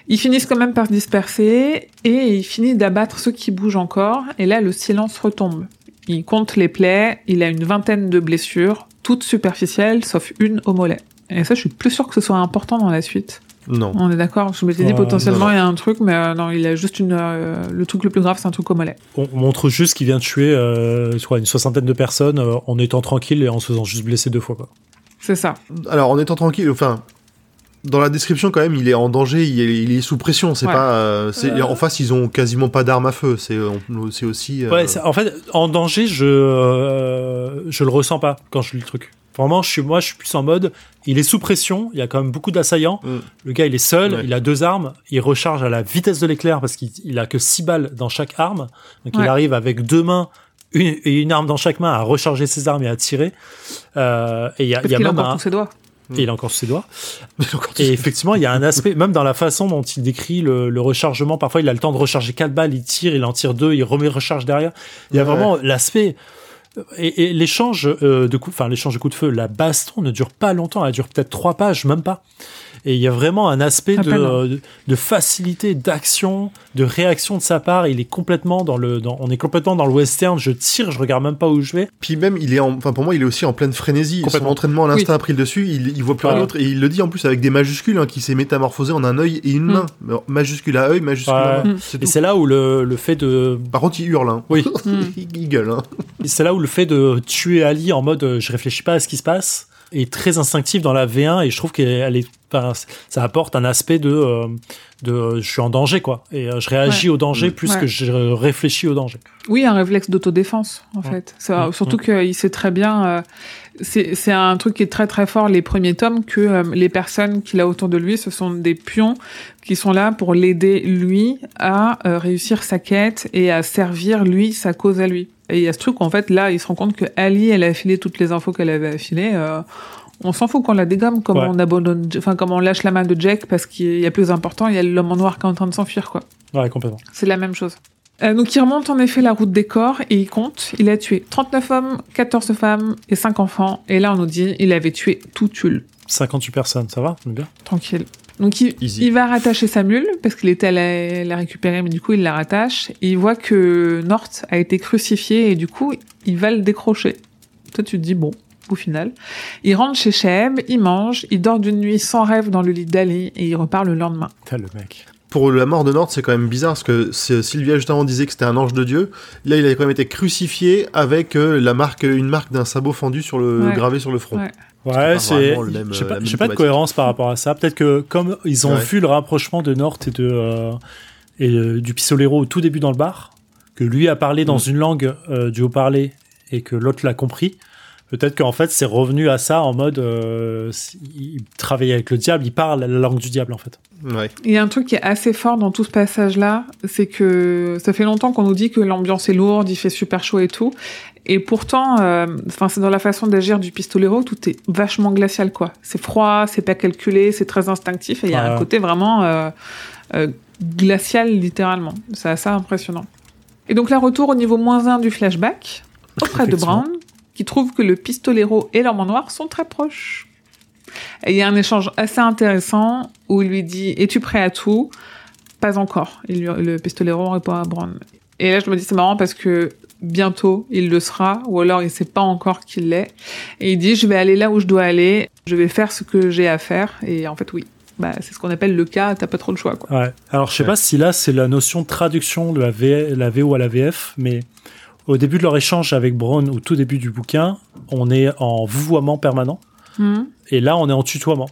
Ils finissent quand même par se disperser et il finit d'abattre ceux qui bougent encore. Et là, le silence retombe. Il compte les plaies, il a une vingtaine de blessures, toutes superficielles, sauf une au mollet. Et ça, je suis plus sûr que ce soit important dans la suite. Non. On est d'accord Je m'étais dit potentiellement non, non. il y a un truc, mais euh, non, il a juste une. euh, le truc le plus grave, c'est un truc au mollet. On on montre juste qu'il vient de tuer euh, je crois, une soixantaine de personnes euh, en étant tranquille et en se faisant juste blesser deux fois. Quoi. C'est ça. Alors, en étant tranquille, enfin, dans la description, quand même, il est en danger, il est, il est sous pression. C'est Ouais. pas. euh, c'est- En face, ils ont quasiment pas d'armes à feu. C'est aussi. euh, Ouais, en fait, en danger, je euh, je le ressens pas quand je lis le truc. Je suis moi, je suis plus en mode. Il est sous pression. Il y a quand même beaucoup d'assaillants. Mm. Le gars, il est seul. Ouais. Il a deux armes. Il recharge à la vitesse de l'éclair parce qu'il il a que six balles dans chaque arme. Donc, il arrive avec deux mains une, et une arme dans chaque main à recharger ses armes et à tirer. Euh, et il y a, Parce il y a qu'il a même encore un, ses doigts. et il a encore sous ses doigts. Et effectivement, il y a un aspect, même dans la façon dont il décrit le, le rechargement, parfois il a le temps de recharger quatre balles, il tire, il en tire deux, il remet recharge derrière. Il y a Ouais. vraiment l'aspect. Et, l'échange euh, de enfin l'échange de coups de feu, la baston ne dure pas longtemps, elle dure peut-être trois pages, même pas. Et il y a vraiment un aspect de, euh, de, de facilité d'action, de réaction de sa part. Il est complètement dans le, dans, on est complètement dans le western. Je tire, je regarde même pas où je vais. Puis même, il est en, enfin pour moi, il est aussi en pleine frénésie. Son Complètement. entraînement à l'instinct a pris le dessus. Il, il voit plus rien Ouais. d'autre et il le dit en plus avec des majuscules hein, qui s'est métamorphosé en un œil et une Mm. main. Alors, majuscule à œil, majuscule Ouais. à main. Mm. C'est Et c'est là où le, le fait de, Par contre, il hurle. Hein. oui, il gueule. Hein. C'est là où le fait de tuer Ali en mode euh, je réfléchis pas à ce qui se passe, est très instinctive dans la V1 et je trouve qu'elle est, ça apporte un aspect de, euh, de, je suis en danger quoi, et euh, je réagis Ouais. au danger Mm. plus Ouais. que je réfléchis au danger. Oui, un réflexe d'autodéfense, en Ouais. fait. Ça, Mm. Surtout qu'il sait très bien. C'est c'est un truc qui est très très fort les premiers tomes que euh, les personnes qu'il a autour de lui, ce sont des pions qui sont là pour l'aider lui à euh, réussir sa quête et à servir lui sa cause à lui. Et il y a ce truc en fait là, il se rend compte que Ali, elle a affilé toutes les infos qu'elle avait affilées. euh, on s'en fout qu'on la dégomme, comme Ouais. on abandonne, enfin comme on lâche la main de Jack parce qu'il y a plus important, il y a l'homme en noir qui est en train de s'enfuir quoi. Ouais, complètement. C'est la même chose. Euh, donc il remonte en effet la route des corps et il compte. Il a tué 39 hommes, 14 femmes et 5 enfants. Et là on nous dit il avait tué tout Tulle. 58 personnes, ça va, on est bien. Tranquille. Donc il, il va rattacher sa mule parce qu'il était allé la récupérer mais du coup il la rattache. Et il voit que Nort a été crucifié et du coup il va le décrocher. Toi tu te dis bon au final. Il rentre chez Sheb, il mange, il dort d'une nuit sans rêve dans le lit d'Ali et il repart le lendemain. Putain, le mec. Pour la mort de Nord, c'est quand même bizarre parce que Sylvia juste avant disait que c'était un ange de Dieu. Là, il a quand même été crucifié avec euh, la marque, une marque d'un sabot fendu sur le Ouais. gravé sur le front. Ouais. Ouais, c'est. J'ai euh, pas, de cohérence par rapport à ça. Peut-être que comme ils ont Ouais. vu le rapprochement de Nort et de euh, et euh, du pistolero au tout début dans le bar, que lui a parlé dans Mm. une langue euh, du haut-parlé et que l'autre l'a compris. Peut-être qu'en fait c'est revenu à ça en mode euh, il travaille avec le diable, il parle la langue du diable en fait. Ouais. Il y a un truc qui est assez fort dans tout ce passage-là, c'est que ça fait longtemps qu'on nous dit que l'ambiance est lourde, il fait super chaud et tout. Et pourtant, euh, enfin, c'est dans la façon d'agir du pistolero, tout est vachement glacial, quoi. C'est froid, c'est pas calculé, c'est très instinctif, et il y a Ouais. un côté vraiment euh, euh, glacial, littéralement. C'est assez impressionnant. Et donc là, retour au niveau moins 1 du flashback, auprès de. Brown, qui trouve que le pistolero et l'homme en noir sont très proches. Et il y a un échange assez intéressant où il lui dit Es-tu prêt à tout? Pas encore. Il lui- le pistolero répond à Brown. Et là, je me dis C'est marrant parce que bientôt il le sera, ou alors il sait pas encore qu'il l'est. Et il dit Je vais aller là où je dois aller, je vais faire ce que j'ai à faire. Et en fait, oui. Bah, c'est ce qu'on appelle le cas, t'as pas trop le choix, quoi. Ouais. Alors je sais Ouais. pas si là c'est la notion de traduction de la, V- la VO à la VF, mais au début de leur échange avec Brown, au tout début du bouquin, on est en vouvoiement permanent. Mhm. Et là, on est en tutoiement.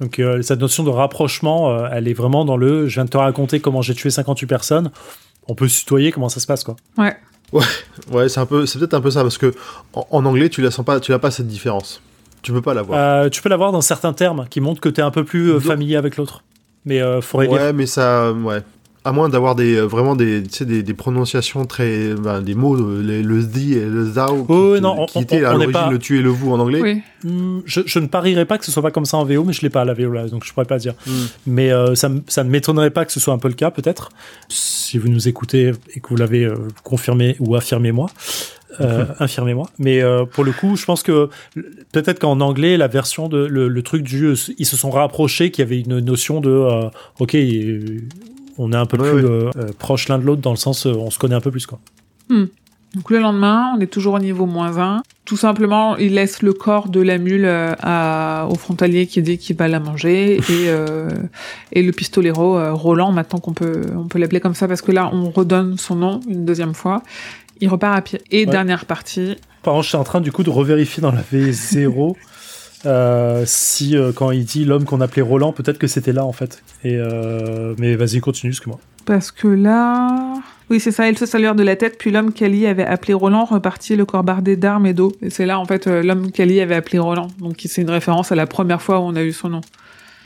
Donc, euh, cette notion de rapprochement, euh, elle est vraiment dans le je viens de te raconter comment j'ai tué 58 personnes. On peut se tutoyer, comment ça se passe, quoi. Ouais. Ouais, c'est un peu, c'est peut-être un peu ça parce que en, en anglais, tu la sens pas, tu n'as pas cette différence. Tu peux pas l'avoir. Euh, tu peux l'avoir dans certains termes qui montrent que tu es un peu plus euh, familier avec l'autre. Mais euh, faudrait lire. ouais, mais ça, ouais. À moins d'avoir des euh, vraiment des, des, des prononciations très, ben, des mots, euh, les- le thdi et le zao, qui, Oh, qui- on- étaient on- à l'origine pas- le tu et le vous en anglais. Oui. Hmm, je, je ne parierais pas que ce soit pas comme ça en VO, mais je l'ai pas à la VO là, donc je pourrais pas dire. Hmm. Mais euh, ça, ça ne m'étonnerait pas que ce soit un peu le cas, peut-être. Si vous nous écoutez et que vous l'avez euh, confirmé ou affirmé moi. Euh, infirmez-moi. Mais euh, pour le coup, je pense que peut-être qu'en anglais, la version de le, le truc du, ils se sont rapprochés, qu'il y avait une notion de, euh, ok, on est un peu Ouais, plus ouais. euh, euh, proche l'un de l'autre dans le sens, euh, on se connaît un peu plus quoi. Donc le lendemain, on est toujours au niveau moins 1. Tout simplement, il laisse le corps de la mule à, au frontalier qui dit qu'il va la manger et, euh, et le pistolero euh, Roland, maintenant qu'on peut, on peut l'appeler comme ça parce que là, on redonne son nom une deuxième fois. Il repart à pied. Et Ouais. dernière partie, Par contre, je suis en train du coup de revérifier dans la V0 euh, si euh, quand il dit l'homme qu'on appelait Roland, peut-être que c'était là en fait. Et euh, mais vas-y, continue, excuse-moi. parce que là... Oui, c'est ça, il se salue de la tête, puis l'homme qu'Ali avait appelé Roland repartit le corps bardé d'armes et d'eau. Et c'est là, en fait, l'homme qu'Ali avait appelé Roland. Donc c'est une référence à la première fois où on a eu son nom.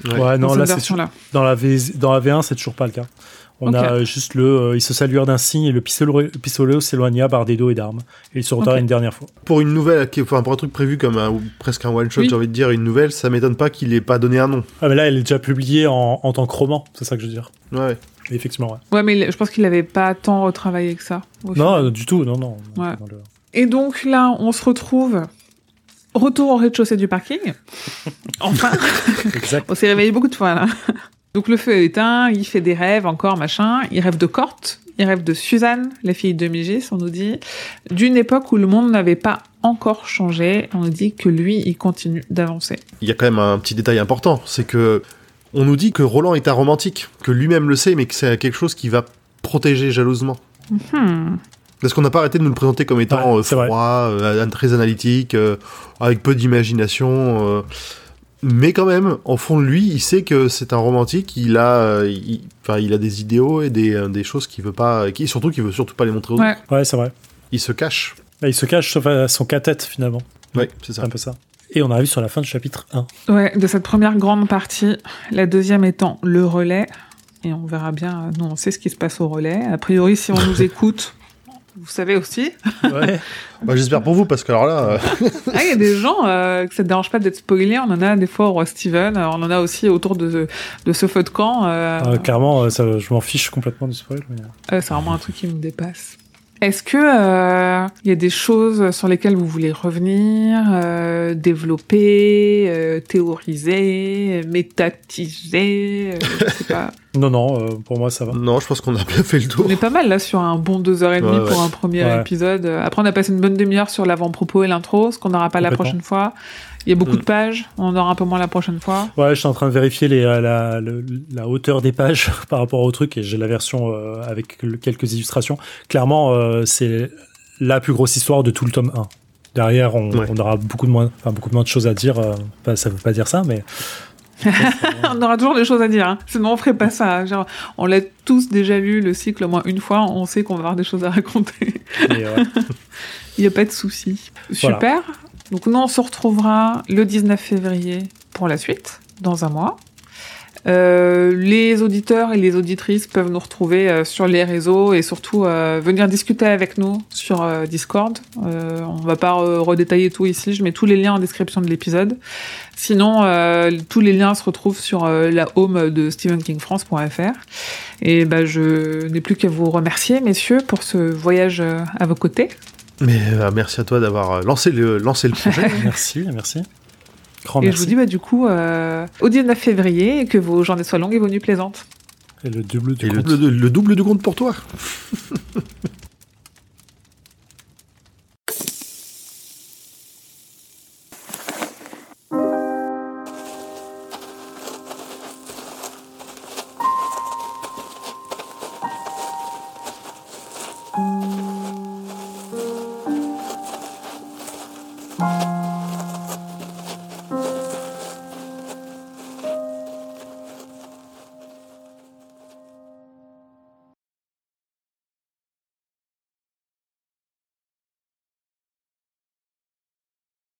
Ouais. Ouais, non, dans là c'est dans la V dans la V1, c'est toujours pas le cas. On a euh, juste le, euh, ils se saluèrent d'un signe et le pistolet, le pistolet s'éloigna bardé d'eau et d'armes. Et ils se retirent Ok. une dernière fois. Pour une nouvelle, enfin pour un truc prévu comme un, ou presque un one shot, Oui. j'ai envie de dire une nouvelle, ça m'étonne pas qu'il ait pas donné un nom. Ah mais là, elle est déjà publiée en, en tant que roman, c'est ça que je veux dire. Ouais. Mais effectivement, ouais. Ouais, mais je pense qu'il avait pas tant retravaillé que ça. Non, euh, du tout, non, non. Ouais. Le- Et donc là, on se retrouve. Retour au rez-de-chaussée du parking. enfin, Exact. on s'est réveillé beaucoup de fois là. Donc le feu est éteint, il fait des rêves encore, machin. Il rêve de Corte, il rêve de Suzanne, la fille de Mégis, on nous dit. D'une époque où le monde n'avait pas encore changé, on nous dit que lui, il continue d'avancer. Il y a quand même un petit détail important, c'est que on nous dit que Roland est un romantique, que lui-même le sait, mais que c'est quelque chose qui va protéger jalousement. Hmm. Parce qu'on n'a pas arrêté de nous le présenter comme étant Ouais, euh, froid, euh, très analytique, euh, avec peu d'imagination. Mais quand même, en fond de lui, il sait que c'est un romantique. Il a, euh, il, enfin, il a des idéaux et des, euh, des choses qu'il veut pas, qui surtout qu'il veut surtout pas les montrer aux Ouais. autres. Ouais, c'est vrai. Il se cache. Là, il se cache sauf à son cathète finalement. Ouais, c'est ça. un peu ça. Et on arrive sur la fin du chapitre 1. Ouais, de cette première grande partie, la deuxième étant le relais. Et on verra bien, euh, nous on sait ce qui se passe au relais. A priori, si on nous écoute, vous savez aussi. Ouais. Bah, J'espère pour vous parce que alors là, euh, Ah, il y a des gens euh, que ça ne dérange pas d'être spoilé. On en a des fois au roi Steven. euh, On en a aussi autour de, de ce feu de camp. euh, Euh, clairement, euh, ça, je m'en fiche complètement du spoil. mais- euh, c'est vraiment un truc qui me dépasse. Est-ce que euh, il y a des choses sur lesquelles vous voulez revenir, euh, développer, euh, théoriser, métatiser euh, Je sais pas? Non, non, euh, pour moi ça va. non, je pense qu'on a bien fait le tour. On est pas mal là sur un bon deux heures et demie Ouais, pour ouais. un premier Ouais. épisode. Après, on a passé une bonne demi-heure sur l'avant-propos et l'intro, ce qu'on n'aura pas la prochaine fois. Il y a beaucoup Mm. de pages, on en aura un peu moins la prochaine fois. Ouais, je suis en train de vérifier les, euh, la, hauteur des pages par rapport au truc et j'ai la version euh, avec quelques illustrations. Clairement, euh, c'est la plus grosse histoire de tout le tome 1. Derrière, on, Ouais. on aura beaucoup de moins, enfin, beaucoup de moins de choses à dire. ça veut pas dire ça, mais on aura toujours des choses à dire, hein. sinon on ferait pas ça. Genre, on l'a tous déjà lu le cycle au moins une fois, on sait qu'on va avoir des choses à raconter. Il n'y a pas de souci. Voilà. Donc nous, on se retrouvera le 19 février pour la suite, dans un mois. Euh, les auditeurs et les auditrices peuvent nous retrouver euh, sur les réseaux et surtout euh, venir discuter avec nous sur euh, Discord. On va pas redétailler tout ici, je mets tous les liens en description de l'épisode. Sinon, tous les liens se retrouvent sur la home de stephenkingfrance.fr. Et ben, je n'ai plus qu'à vous remercier, messieurs, pour ce voyage à vos côtés. Mais euh, merci à toi d'avoir euh, lancé le, lancé le projet. merci, merci. Grand Et merci. je vous dis bah, du coup euh, au 19 février et que vos journées soient longues et vos nuits plaisantes. Et le double du Et le, compte. le- le double du compte pour toi.